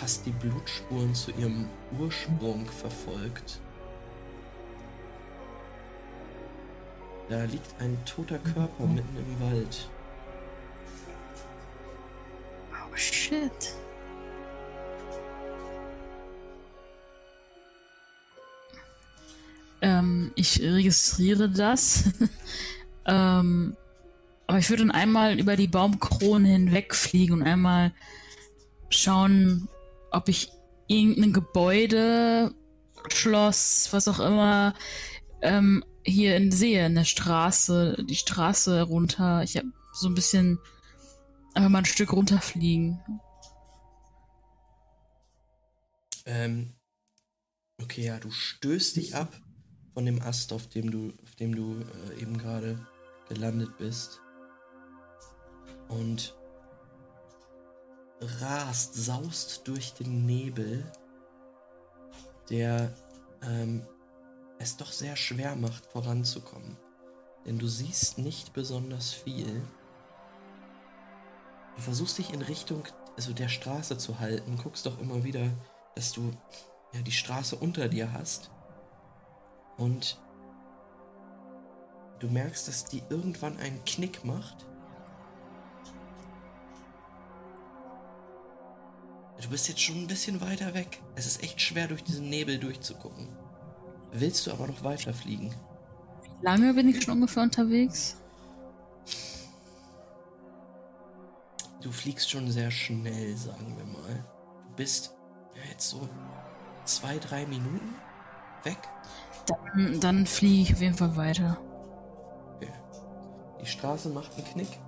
hast die Blutspuren zu ihrem Ursprung verfolgt. Da liegt ein toter Körper mitten im Wald. Oh shit. Ähm, ich registriere das. ähm, aber ich würde dann einmal über die Baumkronen hinwegfliegen und einmal schauen, ob ich irgendein Gebäude, Schloss, was auch immer, ähm, hier in, sehe, in der Straße, die Straße runter. Ich habe so ein bisschen einfach mal ein Stück runterfliegen. Ähm, okay, ja, du stößt dich ab von dem Ast, auf dem du, auf dem du äh, eben gerade gelandet bist. Und rast, saust durch den Nebel, der ähm, es doch sehr schwer macht, voranzukommen. Denn du siehst nicht besonders viel. Du versuchst dich in Richtung also der Straße zu halten, guckst doch immer wieder, dass du ja die Straße unter dir hast. Und du merkst, dass die irgendwann einen Knick macht. Du bist jetzt schon ein bisschen weiter weg. Es ist echt schwer, durch diesen Nebel durchzugucken. Willst du aber noch weiter fliegen? Wie lange bin ich schon ungefähr unterwegs? Du fliegst schon sehr schnell, sagen wir mal. Du bist ja, jetzt so zwei, drei Minuten weg. Dann, dann fliege ich auf jeden Fall weiter. Okay. Die Straße macht einen Knick.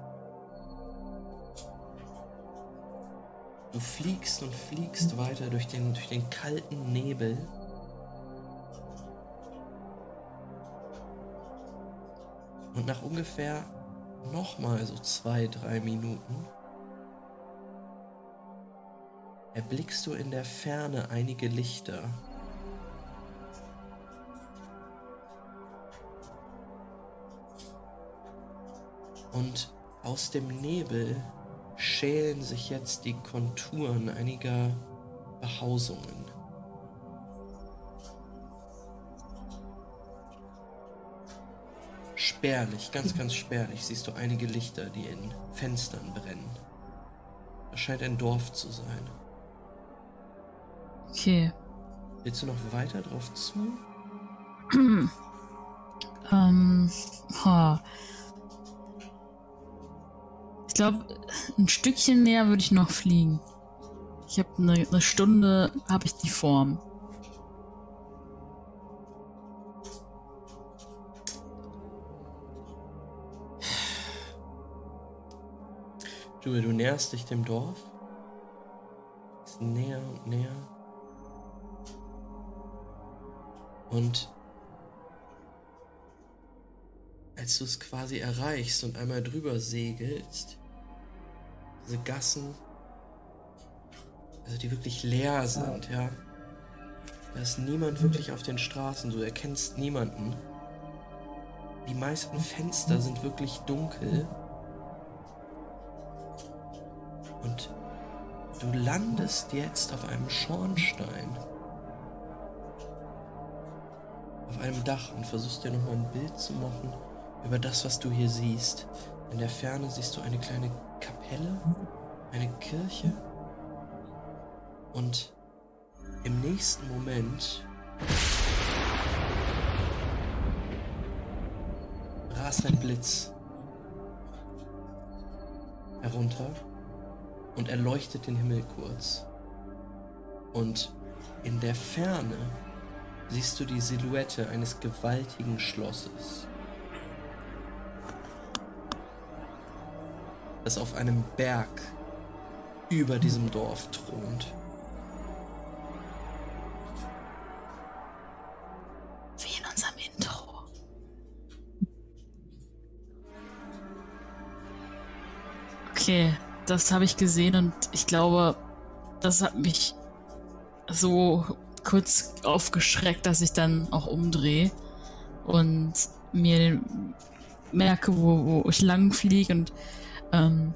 Du fliegst und fliegst weiter durch den, durch den kalten Nebel. Und nach ungefähr nochmal so zwei, drei Minuten erblickst du in der Ferne einige Lichter. Und aus dem Nebel schälen sich jetzt die Konturen einiger Behausungen. Spärlich, ganz, ganz spärlich siehst du einige Lichter, die in Fenstern brennen. Das scheint ein Dorf zu sein. Okay. Willst du noch weiter drauf zu? ähm, ha. Glaube, ein Stückchen näher würde ich noch fliegen. Ich habe eine, eine Stunde, habe ich die Form. Du, du näherst dich dem Dorf. Ist näher und näher. Und als du es quasi erreichst und einmal drüber segelst, diese Gassen, also die wirklich leer sind, ja. Da ist niemand wirklich auf den Straßen, du erkennst niemanden. Die meisten Fenster sind wirklich dunkel. Und du landest jetzt auf einem Schornstein. Auf einem Dach und versuchst dir nochmal ein Bild zu machen über das, was du hier siehst. In der Ferne siehst du eine kleine Kapelle, eine Kirche. Und im nächsten Moment rast ein Blitz herunter und erleuchtet den Himmel kurz. Und in der Ferne siehst du die Silhouette eines gewaltigen Schlosses. Das auf einem Berg über diesem Dorf thront. Wie in unserem Intro. Okay, das habe ich gesehen und ich glaube, das hat mich so kurz aufgeschreckt, dass ich dann auch umdrehe und mir merke, wo, wo ich lang fliege und ähm,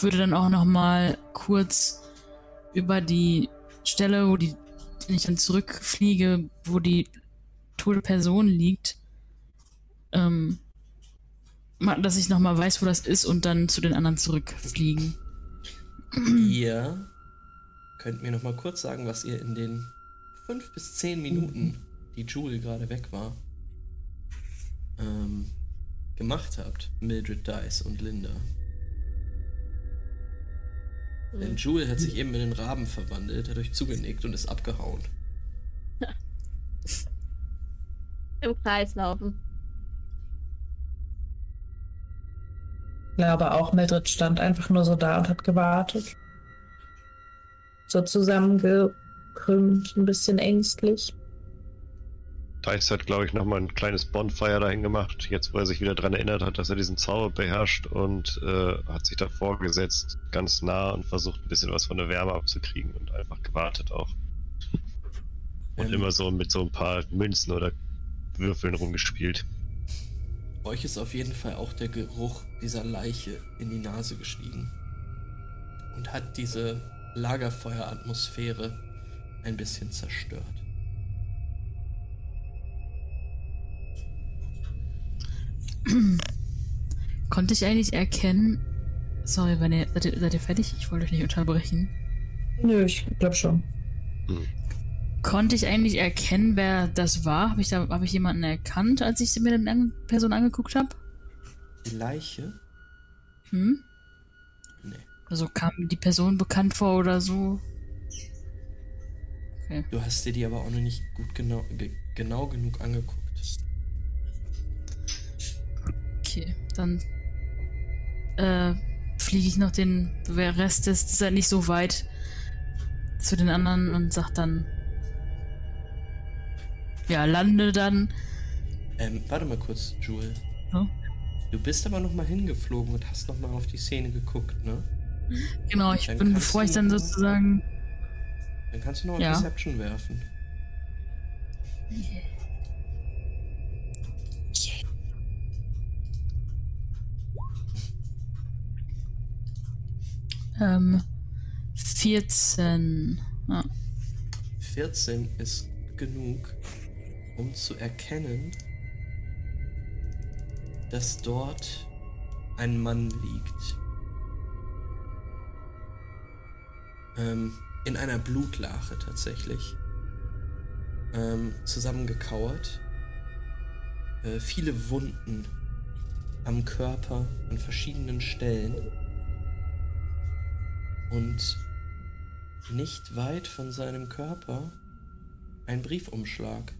würde dann auch noch mal kurz über die Stelle, wo die, wenn ich dann zurückfliege, wo die tote Person liegt, ähm, dass ich noch mal weiß, wo das ist und dann zu den anderen zurückfliegen. Ihr könnt mir noch mal kurz sagen, was ihr in den fünf bis zehn Minuten, die Jewel gerade weg war, ähm, gemacht habt. Mildred Dice und Linda. Denn Jewel hat sich eben in den Raben verwandelt, hat euch zugenickt und ist abgehauen. Im Kreis laufen. Ich glaube auch, Mildred stand einfach nur so da und hat gewartet. So zusammengekrümmt, ein bisschen ängstlich. Dice hat, glaube ich, nochmal ein kleines Bonfire dahin gemacht, jetzt wo er sich wieder daran erinnert hat, dass er diesen Zauber beherrscht und äh, hat sich davor gesetzt, ganz nah und versucht ein bisschen was von der Wärme abzukriegen und einfach gewartet auch. Und Ähm, immer so mit so ein paar Münzen oder Würfeln rumgespielt. Euch ist auf jeden Fall auch der Geruch dieser Leiche in die Nase gestiegen. Und hat diese Lagerfeueratmosphäre ein bisschen zerstört. Konnte ich eigentlich erkennen. Sorry, wenn ihr, seid, ihr, seid ihr fertig? Ich wollte euch nicht unterbrechen. Nö, ich glaube schon. Konnte ich eigentlich erkennen, wer das war? Habe ich, da, hab ich jemanden erkannt, als ich mir die an- Person angeguckt habe? Die Leiche? Hm? Nee. Also kam die Person bekannt vor oder so? Du hast dir die aber auch noch nicht gut genau, ge genau genug angeguckt. Okay, dann äh, fliege ich noch den Rest des, ist halt nicht so weit zu den anderen und sag dann, ja, lande dann. Ähm, warte mal kurz, Jewel. So. Du bist aber noch mal hingeflogen und hast noch mal auf die Szene geguckt, ne? Genau, ich Dann bin, bevor ich dann sozusagen. Dann kannst du noch Ja. Deception werfen. Ähm, 14. Ja. 14 ist genug, um zu erkennen, dass dort ein Mann liegt. Ähm, in einer Blutlache tatsächlich. Ähm, zusammengekauert. Äh, viele Wunden am Körper an verschiedenen Stellen. Und nicht weit von seinem Körper ein Briefumschlag.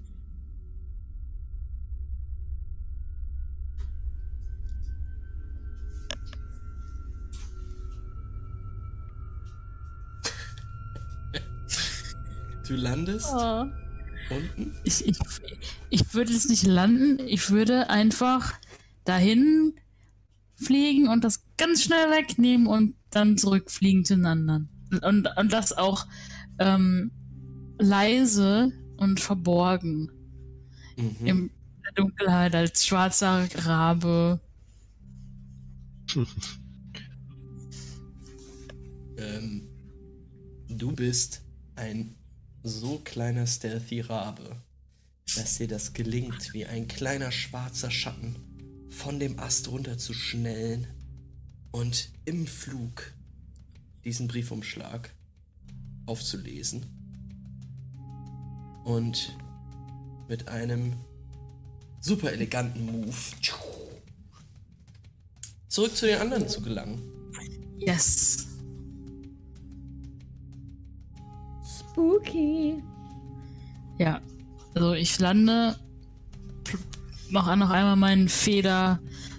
Du landest Oh. unten? Ich, ich, ich würde jetzt nicht landen, ich würde einfach dahin fliegen und das ganz schnell wegnehmen und dann zurückfliegen zu den anderen. Und, und das auch ähm, leise und verborgen Mhm. in der Dunkelheit als schwarzer Rabe. Ähm, du bist ein so kleiner stealthy Rabe, dass dir das gelingt, wie ein kleiner schwarzer Schatten von dem Ast runter zu schnellen und im Flug diesen Briefumschlag aufzulesen. Und mit einem super eleganten Move zurück zu den anderen zu gelangen. Yes. Spooky. Ja, also ich lande, pl- mach noch einmal meinen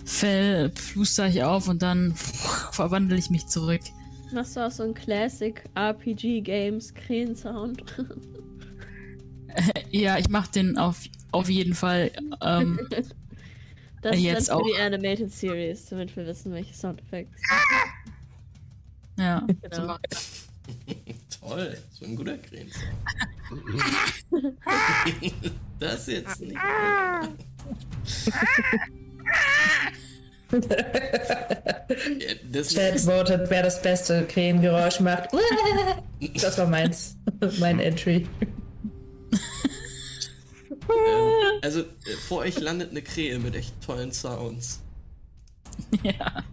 Federfell, pluster ich auf und dann verwandle ich mich zurück. Machst du auch so einen Classic RPG Games Krähen-Sound? Ja, ich mach den auf, auf jeden Fall. Ähm, Das ist Jetzt dann für auch. die Animated Series, damit wir wissen, welche Soundeffekte. ja, Genau. Toll, so ein guter Krenz. das jetzt nicht. Das Chat votet, wer das beste Krähengeräusch macht. Das war meins. Mein Entry. ähm, also, äh, vor euch landet eine Krähe mit echt tollen Sounds. ja.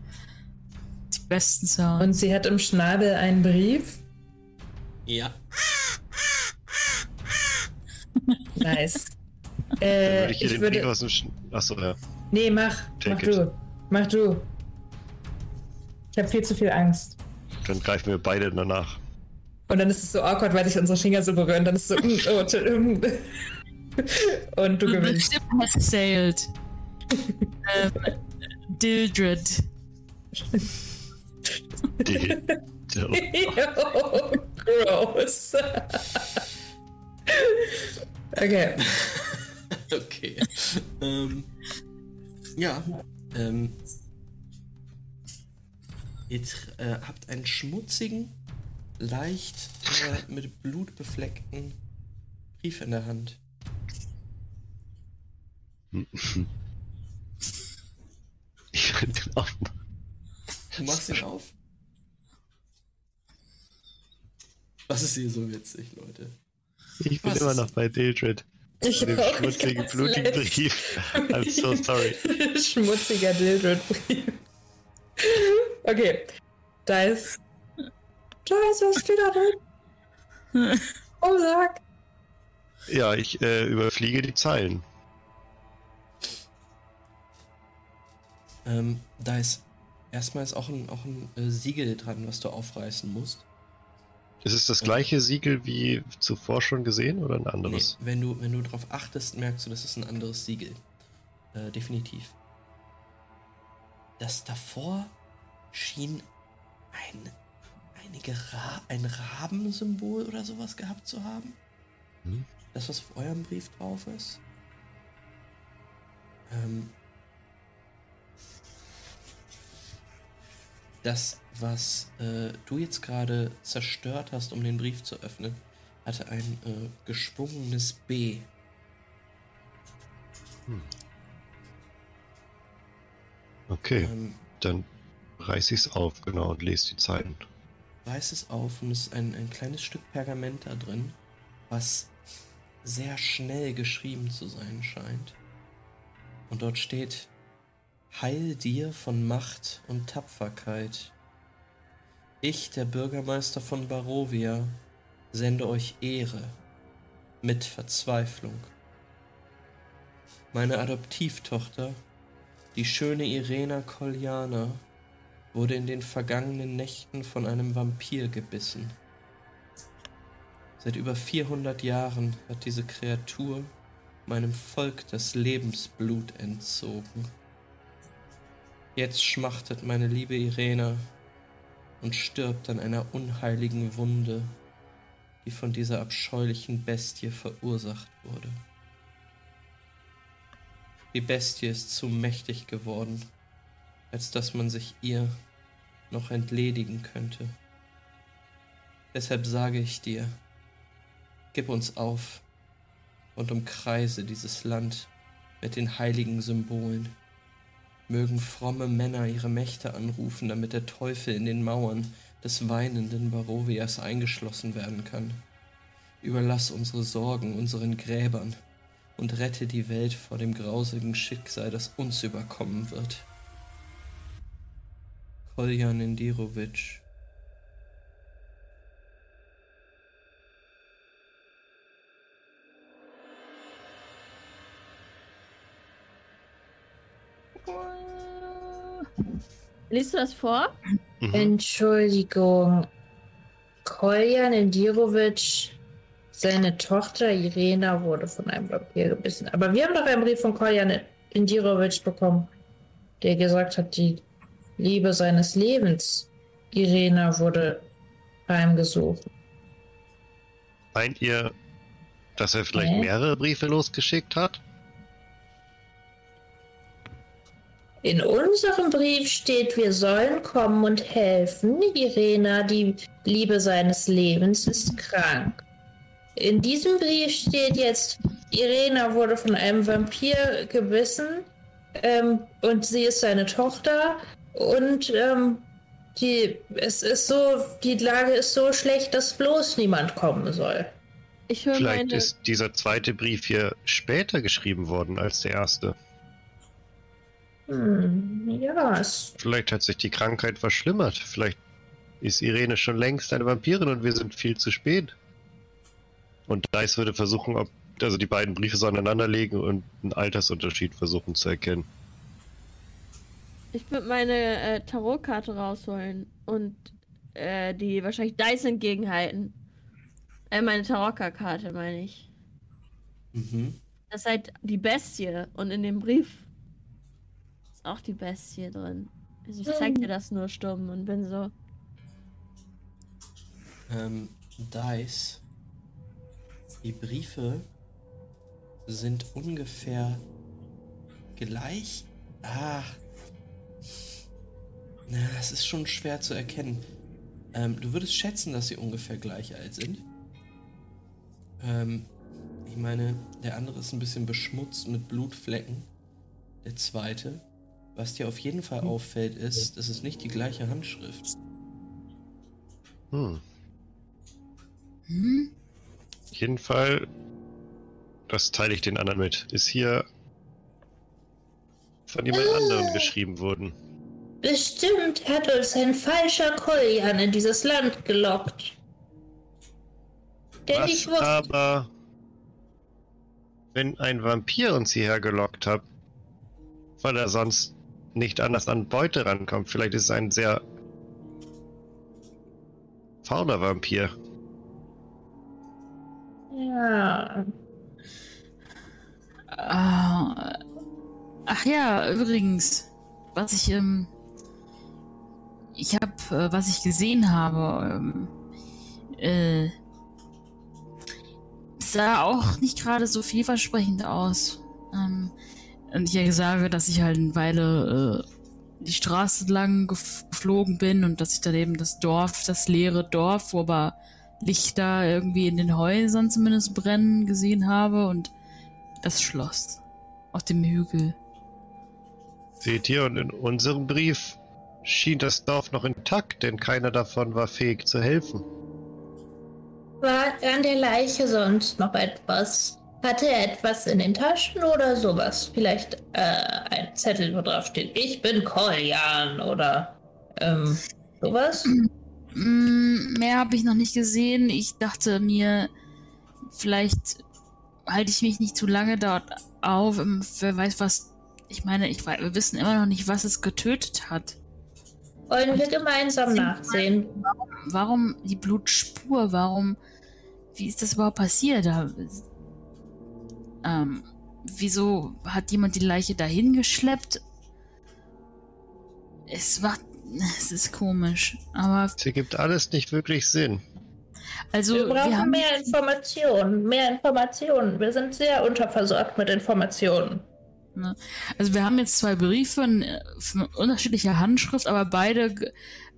Die besten Sounds. Und sie hat im Schnabel einen Brief. Ja. Nice. Dann Äh, würde ich hier ich den Brief würde. aus dem Sch Achso, ja. Nee, mach. Take mach it. du. Mach du. Ich habe viel zu viel Angst. Dann greifen wir beide danach. Und dann ist es so awkward, weil sich unsere Finger so berühren. Dann ist es so. mm, oh, mm. Und du gewinnst. ship has sailed. ähm, Dildred. Die, Ew, Gross. okay. Okay. ähm, ja. Ähm, ihr äh, habt einen schmutzigen, leicht äh, mit Blut befleckten Brief in der Hand. ich will den aufmachen. Du machst ihn auf. Was ist hier so witzig, Leute? Ich bin Was immer noch bei Dildred. Ich auch schmutzigen, blutigen. Brief. I'm so sorry. Schmutziger Dildred-Brief. Okay. Da ist. Da ist was steht da drin? Oh, sag. Ja, ich äh, überfliege die Zeilen. Ähm, da ist erstmal ist auch ein, auch ein äh, Siegel dran, was du aufreißen musst. Ist es das gleiche Siegel wie zuvor schon gesehen oder ein Nee, anderes? wenn du, wenn du darauf achtest, merkst du, das ist ein anderes Siegel. Äh, definitiv. Das davor schien ein, einige Ra ein Rabensymbol oder sowas gehabt zu haben. Hm. Das, was auf eurem Brief drauf ist. Ähm, das, was äh, du jetzt gerade zerstört hast, um den Brief zu öffnen, hatte ein äh, geschwungenes B. Okay, Ähm, dann reiß ich's auf, genau, und lese die Zeilen. reiß es auf und es ist ein, ein kleines Stück Pergament da drin, was sehr schnell geschrieben zu sein scheint. Und dort steht, Heil dir von Macht und Tapferkeit. Ich, der Bürgermeister von Barovia, sende euch Ehre mit Verzweiflung. Meine Adoptivtochter, die schöne Irena Koljana, wurde in den vergangenen Nächten von einem Vampir gebissen. Seit über 400 Jahren hat diese Kreatur meinem Volk das Lebensblut entzogen. Jetzt schmachtet meine liebe Irena und stirbt an einer unheiligen Wunde, die von dieser abscheulichen Bestie verursacht wurde. Die Bestie ist zu mächtig geworden, als dass man sich ihr noch entledigen könnte. Deshalb sage ich dir, gib uns auf und umkreise dieses Land mit den heiligen Symbolen. Mögen fromme Männer ihre Mächte anrufen, damit der Teufel in den Mauern des weinenden Barovias eingeschlossen werden kann. Überlass unsere Sorgen unseren Gräbern und rette die Welt vor dem grausigen Schicksal, das uns überkommen wird. Koljan Indirovic. Liest du das vor? Mhm. Entschuldigung. Koljan Indirovic, seine Tochter Irena wurde von einem Vampir gebissen. Aber wir haben doch einen Brief von Koljan Indirovic bekommen, der gesagt hat, die Liebe seines Lebens, Irena, wurde heimgesucht. Meint ihr, dass er vielleicht Hä? mehrere Briefe losgeschickt hat? In unserem Brief steht, wir sollen kommen und helfen. Irena, die Liebe seines Lebens, ist krank. In diesem Brief steht jetzt, Irena wurde von einem Vampir gebissen ähm, und sie ist seine Tochter und ähm, die, es ist so, die Lage ist so schlecht, dass bloß niemand kommen soll. Vielleicht meine. ist dieser zweite Brief hier später geschrieben worden als der erste. Hm, ja, es Vielleicht hat sich die Krankheit verschlimmert. Vielleicht ist Irene schon längst eine Vampirin und wir sind viel zu spät. Und Dice würde versuchen, ob also die beiden Briefe so aneinander legen und einen Altersunterschied versuchen zu erkennen. Ich würde meine äh, Tarotkarte rausholen und äh, die wahrscheinlich Dice entgegenhalten. Äh, meine Tarotka-Karte meine ich. Mhm. Das ist halt die Bestie und in dem Brief auch die Bestie drin. Also ich zeig dir das nur stumm und bin so. Ähm, Dice. Die Briefe sind ungefähr gleich. Ah. Na, es ist schon schwer zu erkennen. Ähm, du würdest schätzen, dass sie ungefähr gleich alt sind. Ähm, ich meine, der andere ist ein bisschen beschmutzt mit Blutflecken. Der zweite. Was dir auf jeden Fall auffällt, ist, es ist nicht die gleiche Handschrift. Hm. Hm? Jeden Fall, das teile ich den anderen mit, ist hier von jemand anderem geschrieben worden. bestimmt hat uns ein falscher Koljan in dieses Land gelockt. Denn Was ich wusste, aber, wenn ein Vampir uns hierher gelockt hat, weil er sonst nicht anders an Beute rankommt, vielleicht ist es ein sehr fauler Vampir. ja, Ah, ach ja, übrigens, was ich, ähm, ich habe, äh, was ich gesehen habe, ähm, äh, sah auch nicht gerade so vielversprechend aus. Ähm, und ich sage, dass ich halt eine Weile äh, die Straße lang gef geflogen bin und dass ich dann eben das Dorf, das leere Dorf, wo aber Lichter irgendwie in den Häusern zumindest brennen gesehen habe und das Schloss auf dem Hügel. Seht ihr, und in unserem Brief schien das Dorf noch intakt, denn keiner davon war fähig zu helfen. war an der Leiche sonst noch etwas? Hatte er etwas in den Taschen oder sowas? Vielleicht äh, ein Zettel, wo drauf steht, ich bin Koljan oder ähm, sowas? Mm, mehr habe ich noch nicht gesehen. Ich dachte mir, vielleicht halte ich mich nicht zu lange dort auf. Ähm, Wer weiß was. Ich meine, ich weiß, wir wissen immer noch nicht, was es getötet hat. Wollen wir gemeinsam nachsehen? Warum die Blutspur? Warum? Wie ist das überhaupt passiert? Da, ähm, wieso hat jemand die Leiche dahin geschleppt? Es macht, es ist komisch. Aber Es ergibt alles nicht wirklich Sinn. also Wir brauchen wir haben mehr Informationen, mehr Informationen. Wir sind sehr unterversorgt mit Informationen. Also wir haben jetzt zwei Briefe von unterschiedlicher Handschrift, aber beide ge-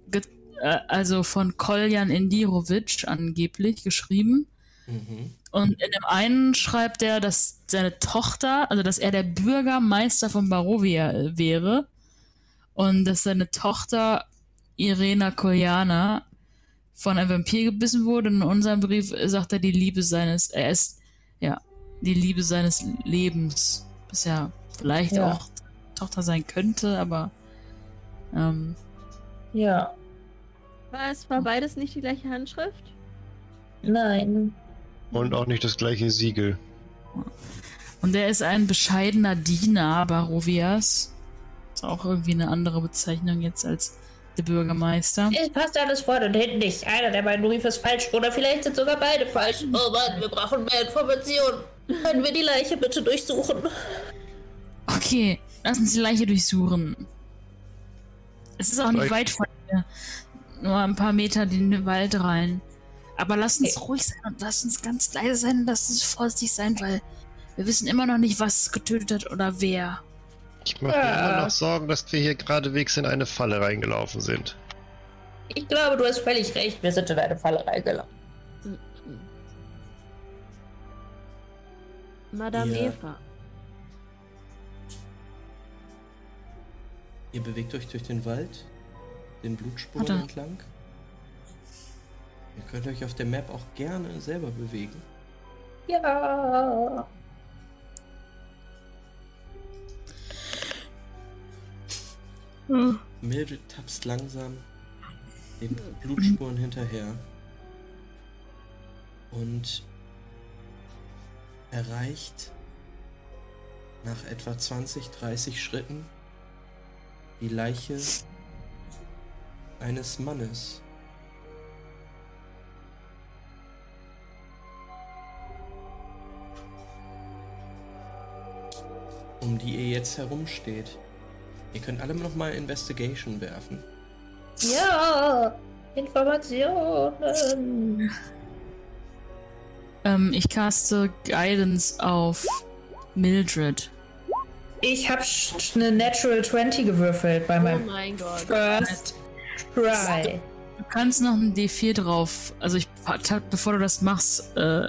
ge- äh, also von Koljan Indirovic angeblich geschrieben. Mhm. Und in dem einen schreibt er, dass seine Tochter, also dass er der Bürgermeister von Barovia wäre und dass seine Tochter Irena Koljana von einem Vampir gebissen wurde. In unserem Brief sagt er die Liebe seines, er ist ja die Liebe seines Lebens, was ja vielleicht Ja. auch Tochter sein könnte, aber ähm, Ja, War es war beides nicht die gleiche Handschrift? nein. Und auch nicht das gleiche Siegel. Und er ist ein bescheidener Diener Barovias. Ist auch irgendwie eine andere Bezeichnung jetzt als der Bürgermeister. Es passt alles vorne und hinten nicht. Einer der beiden Briefe ist falsch oder vielleicht sind sogar beide falsch. Oh Mann, wir brauchen mehr Informationen. Können wir die Leiche bitte durchsuchen? Okay, lass uns die Leiche durchsuchen. Es ist auch nicht weit von hier. Nur ein paar Meter in den Wald rein. Aber lasst uns ruhig sein und lasst uns ganz leise sein und lasst uns vorsichtig sein, weil wir wissen immer noch nicht, was getötet hat oder wer. Ich mache mir Ja. immer noch Sorgen, dass wir hier geradewegs in eine Falle reingelaufen sind. Ich glaube, du hast völlig recht. Wir sind in eine Falle reingelaufen. Madame Ja. Eva. Ihr bewegt euch durch den Wald, den Blutspuren entlang. Ihr könnt euch auf der Map auch gerne selber bewegen. Ja. Mildred tapst langsam den Blutspuren hinterher und erreicht nach etwa 20, 30 Schritten die Leiche eines Mannes. Um die ihr jetzt herumsteht. Ihr könnt alle noch mal Investigation werfen. Ja. Informationen. Ähm, ich caste Guidance auf Mildred. Ich habe eine Natural 20 gewürfelt bei Oh meinem mein Gott. First Try. Du kannst noch ein D4 drauf. Also ich, bevor du das machst, äh,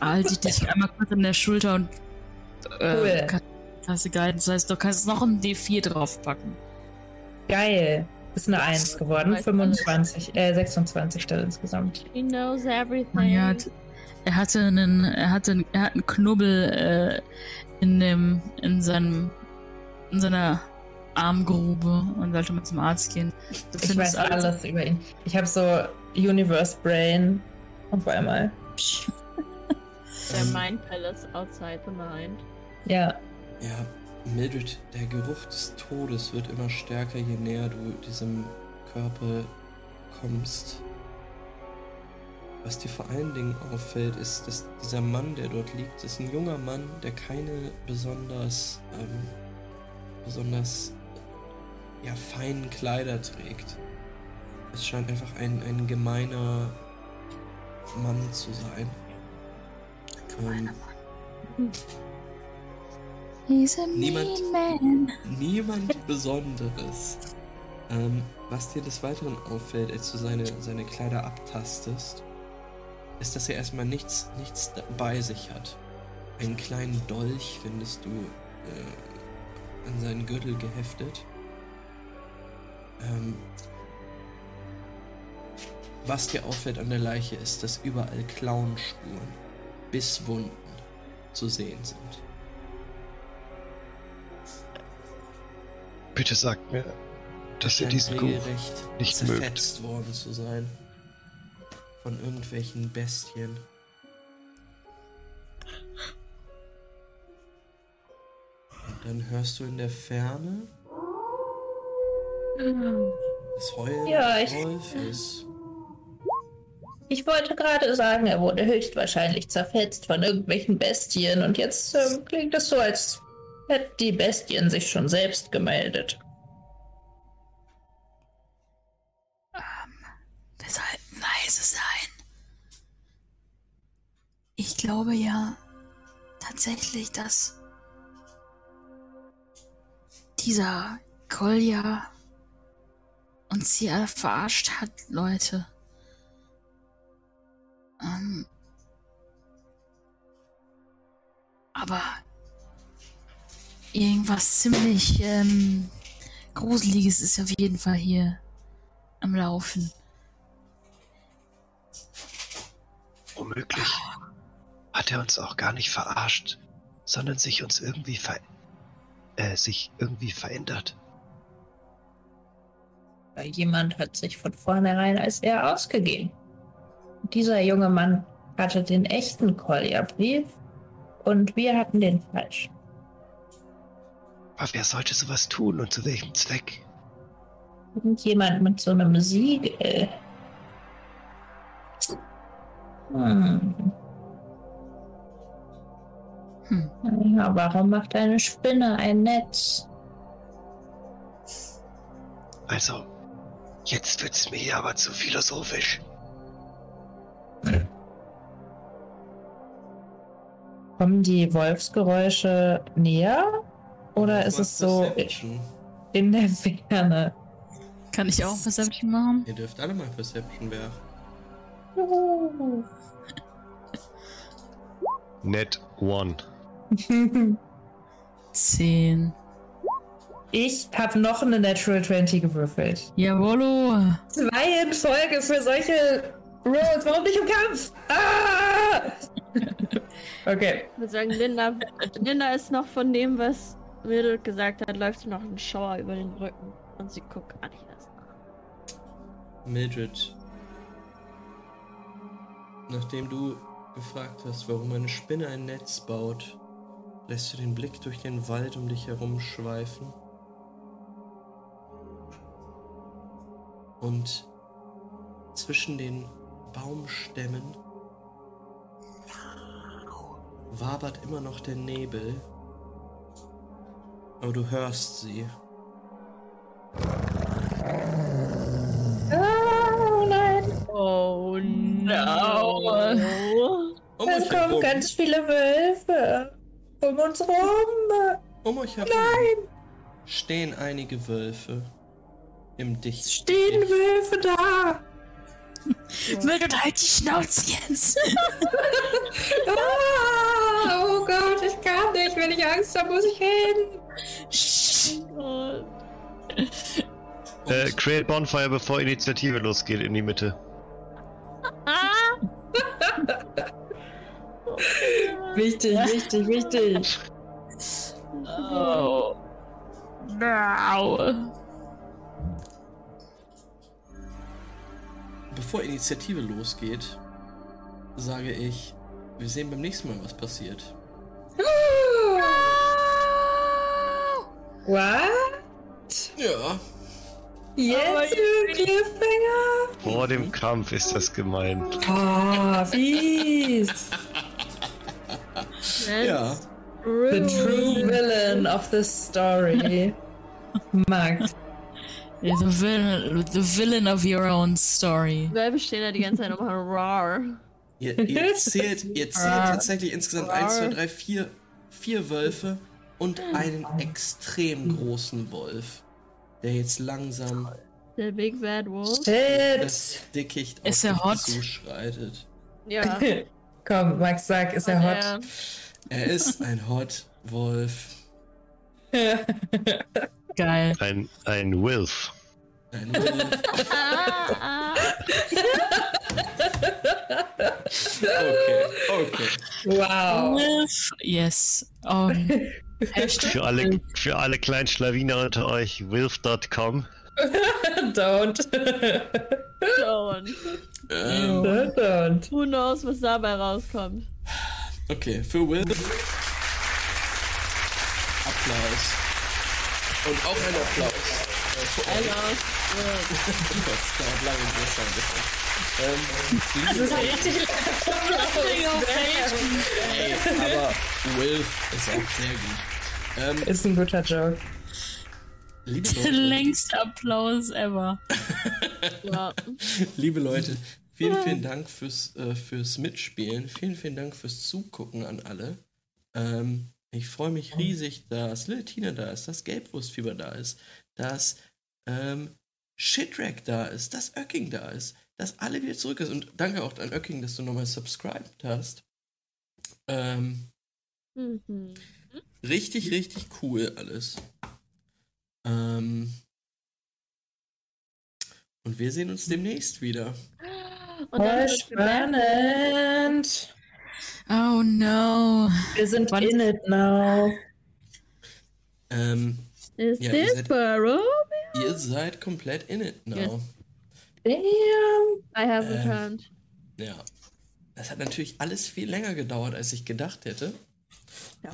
halte ich dich einmal kurz an der Schulter und äh, Cool. kann- hast du Guidance. Das heißt, du kannst noch ein D4 draufpacken. Geil. Ist eine 1 geworden. Weiß 25, äh, 26 dann insgesamt. He knows everything. Er, hat, er hatte einen, er hatte, einen- er hat einen Knubbel äh, in dem, in seinem, in seiner Armgrube und sollte mal zum Arzt gehen. Du Ich weiß alles über ihn. Ich habe so Universe Brain auf einmal. Psch. Der Mind Palace outside the mind. Ja. Ja, Mildred, der Geruch des Todes wird immer stärker, je näher du diesem Körper kommst. Was dir vor allen Dingen auffällt, ist, dass dieser Mann, der dort liegt, ist ein junger Mann, der keine besonders, ähm, besonders ja, feinen Kleider trägt. Es scheint einfach ein, ein gemeiner Mann zu sein. Ähm, He's a Niemand- niemand Besonderes. Ähm, was dir des Weiteren auffällt, als du seine, seine Kleider abtastest, ist, dass er erstmal nichts, nichts bei sich hat. Einen kleinen Dolch findest du äh, an seinen Gürtel geheftet. Ähm, was dir auffällt an der Leiche ist, dass überall Klauenspuren, Bisswunden zu sehen sind. Bitte sagt mir, dass ihr diesen Geruch nicht zerfetzt worden zu sein. Von irgendwelchen Bestien. Und dann hörst du in der Ferne das Heulen Ja, des ich- Wolfes. Ich wollte gerade sagen, er wurde höchstwahrscheinlich zerfetzt von irgendwelchen Bestien und jetzt ähm, klingt es so, als hätten die Bestien sich schon selbst gemeldet. Wir sollten leise sein. Ich glaube ja tatsächlich, dass dieser Kolja uns hier verarscht hat, Leute. Ähm, aber irgendwas ziemlich ähm, Gruseliges ist auf jeden Fall hier am Laufen. Womöglich hat er uns auch gar nicht verarscht, sondern sich uns irgendwie ver äh, sich irgendwie verändert. Weil jemand hat sich von vornherein als er ausgegeben. Dieser junge Mann hatte den echten Kolja-Brief und wir hatten den falschen. Aber wer sollte sowas tun und zu welchem Zweck? Und jemand mit so einem Siegel. Hm. Hm. Ja, warum macht eine Spinne ein Netz? Also, jetzt wird's mir aber zu philosophisch. Kommen die Wolfsgeräusche näher? Oder ist es so Perception. in der Ferne? Kann ich auch Perception machen? Ihr dürft alle mal Perception werfen. Juhu. Net one. Zehn. Ich habe noch eine Natural 20 gewürfelt. Jawollo. Zwei in Folge für solche Rolls. Warum nicht im Kampf? Ah! okay. Ich würde sagen, Linda, Linda ist noch von dem, was Mildred gesagt hat, läuft noch ein Schauer über den Rücken. Und sie guckt gar nicht erst nach. Mildred. Nachdem du gefragt hast, warum eine Spinne ein Netz baut, lässt du den Blick durch den Wald um dich herum schweifen. Und zwischen den Baumstämmen wabert immer noch der Nebel. Aber du hörst sie. Oh nein. Oh no. Um Es kommen herum, ganz viele Wölfe. Um uns rum. um euch herum stehen einige Wölfe im dichten Stehen Dickicht. Wölfe da. Mildred, halt die Schnauze jetzt. Ah, oh Gott, ich kann nicht. Wenn ich Angst habe, muss ich reden. Äh, create Bonfire, bevor Initiative losgeht in die Mitte. Ah! Wichtig, wichtig, wichtig. Oh. No. Bevor Initiative losgeht, sage ich, wir sehen beim nächsten Mal, was passiert. What? Ja, Jetzt im Cliffhanger? Vor dem Kampf ist das gemeint. Oh, fies. ja. The true villain of the story. Max. The villain, the villain of your own story. Wölfe stehen da die ganze Zeit nochmal rar. Ihr, ihr zählt, ihr zählt tatsächlich insgesamt 1, 2, 3, 4, vier Wölfe und einen extrem großen Wolf, der jetzt langsam Der Big Bad Wolf. das. Dickicht auf Ist er dich hot? zuschreitet. Ja. Komm, Max, sag, ist er hot? Er ist ein Hot Wolf. Geil. Ein, ein Wilf. Ein Wolf. Ah, ah. Okay, okay. Wow. Wolf. Yes. Oh. Für alle, für alle kleinen Schlawiner unter euch, wilf.com. Don't. Don't. Ähm, Don't. Who knows, was dabei rauskommt. okay, für Will. Applaus. Und auch ein Applaus. äh, euch. Also, Das dauert lange, ist. Ähm, Das ist richtig Ey, aber Wilf ist auch sehr gut. Ähm, Ist ein guter Joke. liebe, der Leute, längste Applaus ever. ja. liebe Leute, vielen, vielen Dank fürs, äh, fürs Mitspielen. Vielen, vielen Dank fürs Zugucken an alle. Ähm, ich freue mich riesig, dass Lil Tina da ist, dass Gelbwurstfieber da ist, dass ähm, Shitrack da ist, dass Öcking da ist, dass alle wieder zurück ist. Und danke auch an Öcking, dass du nochmal subscribed hast. Ähm, Mhm. Richtig, richtig cool alles. Ähm, und wir sehen uns demnächst wieder. Und dann Voll spannend. Oh no. Wir sind Wann- in it now. Ähm, Is Ja, ihr this seid- Burrow? ihr seid komplett in it now. Damn. I have Ähm. returned. Ja. Das hat natürlich alles viel länger gedauert, als ich gedacht hätte.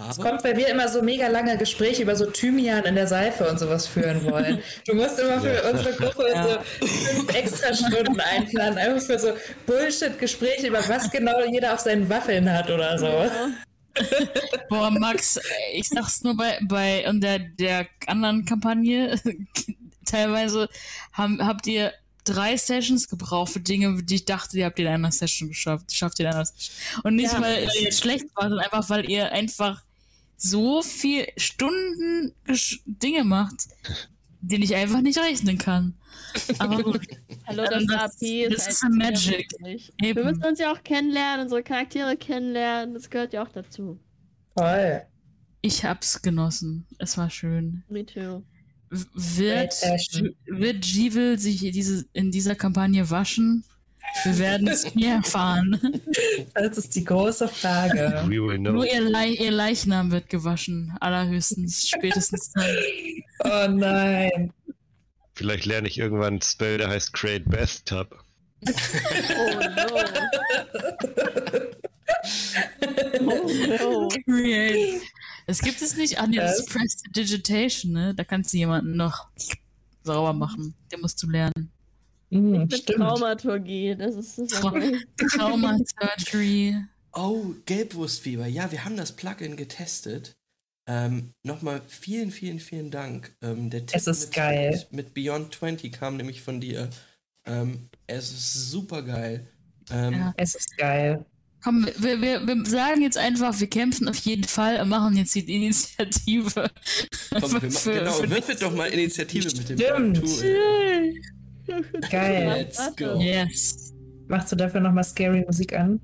Es kommt, weil wir immer so mega lange Gespräche über so Thymian in der Seife und sowas führen wollen. Du musst immer für Ja. unsere Gruppe so fünf extra Stunden einplanen, einfach für so Bullshit-Gespräche über was genau jeder auf seinen Waffeln hat oder so. Boah, Max, ich sag's nur bei, bei und der, der anderen Kampagne. teilweise haben, habt ihr drei Sessions gebraucht für Dinge, die ich dachte, ihr habt in einer Session geschafft. Schafft ihr in einer Session. Und nicht, Ja. weil ihr jetzt schlecht wart, sondern einfach, weil ihr einfach so viel Stunden Dinge macht, die ich einfach nicht rechnen kann. Aber gut, Hallo, Also das, das- AP ist das halt ist a magic. Wir müssen uns ja auch kennenlernen, unsere Charaktere kennenlernen. Das gehört ja auch dazu. Toll. ich hab's genossen. Es war schön. Me too. Wird, wird Jewel sich in diese, in dieser Kampagne waschen? Wir werden es nie erfahren. Das ist die große Frage. Nur ihr, Leich, ihr Leichnam wird gewaschen. Allerhöchstens, spätestens dann. Oh nein. Vielleicht lerne ich irgendwann einen Spell, der heißt Create Bathtub. Oh no. Oh no. Create. Das gibt es nicht. Ah, nee, das ist? Prestidigitation, ne? Da kannst du jemanden noch sauber machen. Den musst du lernen. Hm, Mit stimmt. Traumaturgie, das ist das Trauma Surgery. Oh, Gelbwurstfieber. Ja, wir haben das Plugin getestet. Ähm, Nochmal vielen, vielen, vielen Dank. Ähm, der Tipp Es ist mit, geil. Mit, mit Beyond 20 kam nämlich von dir. Ähm, es ist super geil. Ähm, Ja. Es ist geil. Komm, wir, wir, wir sagen jetzt einfach, wir kämpfen auf jeden Fall und machen jetzt die Initiative. komm, wir Für- genau, für- würfelt doch mal Initiative mit dem Stimmt. Tool. Geil. Let's go. Yes. Machst du dafür nochmal scary Musik an?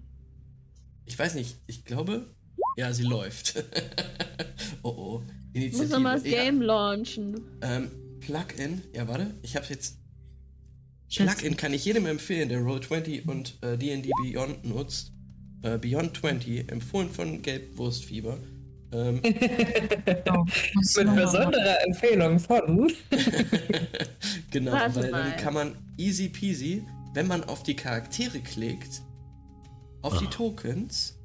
Ich weiß nicht, ich glaube, ja, sie läuft. oh oh. Ich muss Initiative. nochmal das ja, Game launchen. ähm, Plugin, ja, warte, ich hab's jetzt. Plugin kann ich jedem empfehlen, der Roll20 und äh, D&D Beyond nutzt. Äh, Beyond 20, empfohlen von Gelbwurstfieber. Ähm, Oh, Mit besonderer Empfehlung von. genau, Warte weil dann kann man easy peasy, wenn man auf die Charaktere klickt, auf die Tokens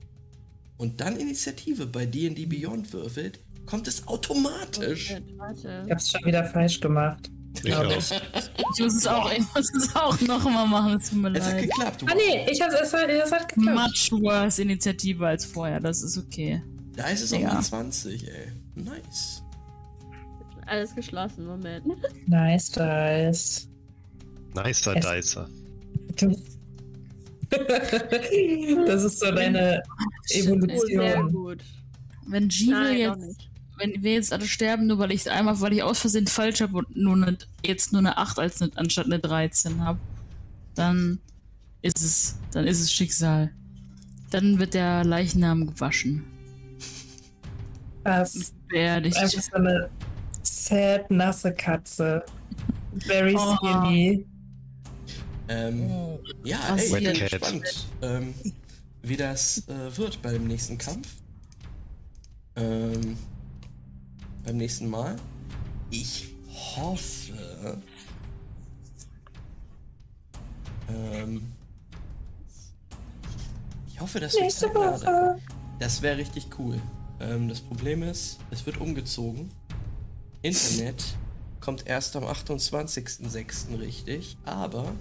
und dann Initiative bei D&D Beyond würfelt, kommt es automatisch. Warte, Warte. Ich hab's schon wieder falsch gemacht. Ich auch. ich. Muss es auch, ich muss es auch noch mal machen, es tut mir Es hat leid. geklappt. Ah nee, ich hab's, es hat, es hat geklappt. Much worse Initiative als vorher, das ist okay. Da ist es auch Ja. mal 20, ey. Nice. Alles geschlossen, Moment. Nice, nice. Nicer Es- Dicer. Das ist so deine Oh, sehr Evolution. gut. Wenn noch jetzt, nicht. Wenn wir jetzt alle sterben, nur weil ich einmal, weil ich aus Versehen falsch habe und nur eine, jetzt nur eine 8 als eine, anstatt eine 13 habe, dann ist es, dann ist es Schicksal. Dann wird der Leichnam gewaschen. Krass. Beerdigt. Einfach so eine sad, nasse Katze. Very Oh. skinny. Ähm, ja, Was ey, ich bin gespannt, ähm, wie das äh, wird beim nächsten Kampf. Ähm, beim nächsten Mal. Ich hoffe. Ähm, ich hoffe, dass wir Nächste zeitnah- Woche. Das wäre richtig cool. Ähm, das Problem ist, es wird umgezogen. Internet kommt erst am 28.06. richtig, aber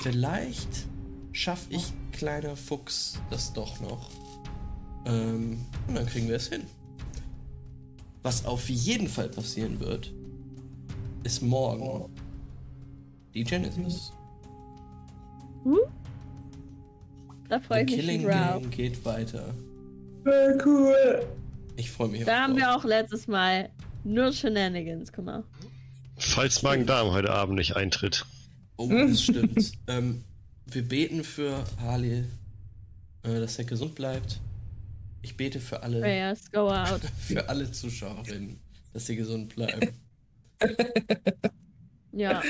vielleicht schaffe ich, kleiner Fuchs, das doch noch. Ähm, und dann kriegen wir es hin. Was auf jeden Fall passieren wird, ist morgen die Genesis. Da freue ich mich Killing drauf. Game geht weiter. Voll cool. Ich freue mich Da auch haben drauf. wir auch letztes Mal nur Shenanigans, guck mal. Falls Magen-Darm heute Abend nicht eintritt. Oh, das stimmt. ähm, wir beten für Harley, äh, dass er gesund bleibt. Ich bete für alle, Prayers go out. für alle Zuschauerinnen, dass sie gesund bleiben. Ja.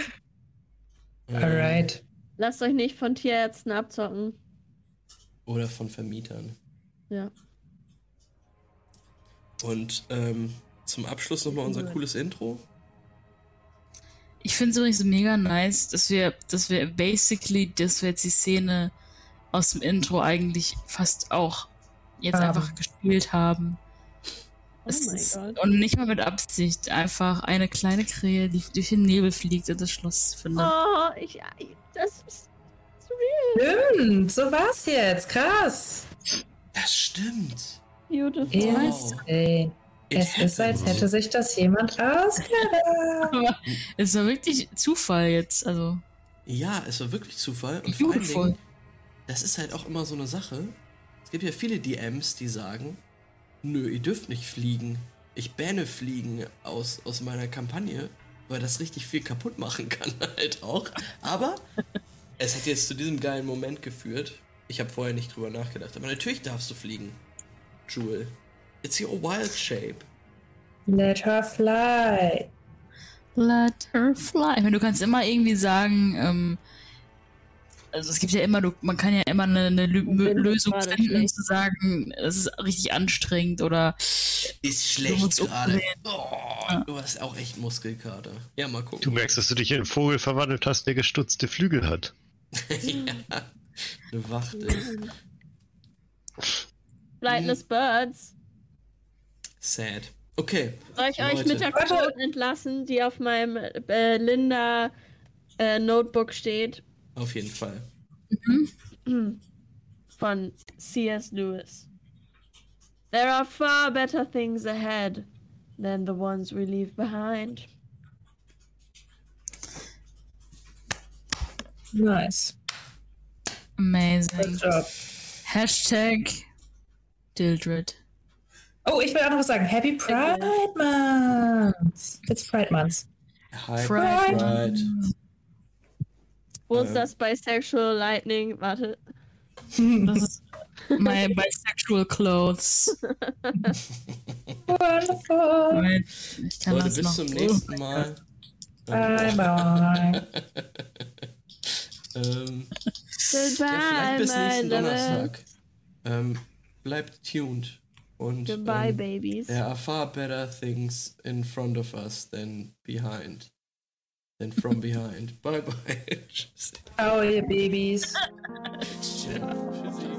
Ähm, Alright. Lasst euch nicht von Tierärzten abzocken. Oder von Vermietern. Ja. Und ähm, zum Abschluss nochmal unser Cool. cooles Intro. Ich finde es übrigens mega nice, dass wir, dass wir basically, dass wir jetzt die Szene aus dem Intro eigentlich fast auch jetzt Haben. einfach gespielt haben. Oh Es mein ist, Gott. und nicht mal mit Absicht, einfach eine kleine Krähe, die durch den Nebel fliegt und das Schloss findet. Oh, ich. Das ist. Stimmt, so war's jetzt. Krass. Das stimmt. Beautiful. Ja. Yes, ey. It Es ist, als hätte sich das jemand ausgedacht. Es war wirklich Zufall jetzt. Also, Ja, es war wirklich Zufall. Und vor allen Beautiful. Dingen, das ist halt auch immer so eine Sache. Es gibt ja viele DMs, die sagen, nö, ihr dürft nicht fliegen. Ich banne Fliegen aus, aus meiner Kampagne, weil das richtig viel kaputt machen kann halt auch. Aber es hat jetzt zu diesem geilen Moment geführt. Ich habe vorher nicht drüber nachgedacht. Aber natürlich darfst du fliegen, Jewel. It's your wild shape. Let her fly. let her fly. Ich meine, du kannst immer irgendwie sagen, ähm, also es gibt ja immer, man kann ja immer eine, eine Lösung finden, schlecht. zu sagen, es ist richtig anstrengend oder Ist schlecht musst gerade. Oh, du hast auch echt Muskelkater. Ja, mal gucken. Du merkst, dass du dich in einen Vogel verwandelt hast, der gestutzte Flügel hat. ja, eine Wachtel. Flightless Birds. Sad. Okay. Soll ich euch Leute. mit der. Code entlassen, die auf meinem äh, Linda äh, Notebook steht? Auf jeden Fall. Von C.S. Lewis. There are far better things ahead than the ones we leave behind. Nice. amazing. Good job. Hashtag Dildred. Oh, ich will auch noch was sagen. Happy Pride Month. It's Pride Month. Hi, Pride. Pride. Wo ist das Bisexual Lightning? Warte. Das ist my bisexual clothes. Wonderful. Ich kann Leute, das bis noch. zum nächsten Mal. Bye bye. ähm, ja, Goodbye, vielleicht bis nächsten. Donnerstag. Ähm, bleibt tuned. Und Goodbye, ähm, babies. there are far better things in front of us than behind. Than from behind. bye bye. Oh, Babys. Tschüss.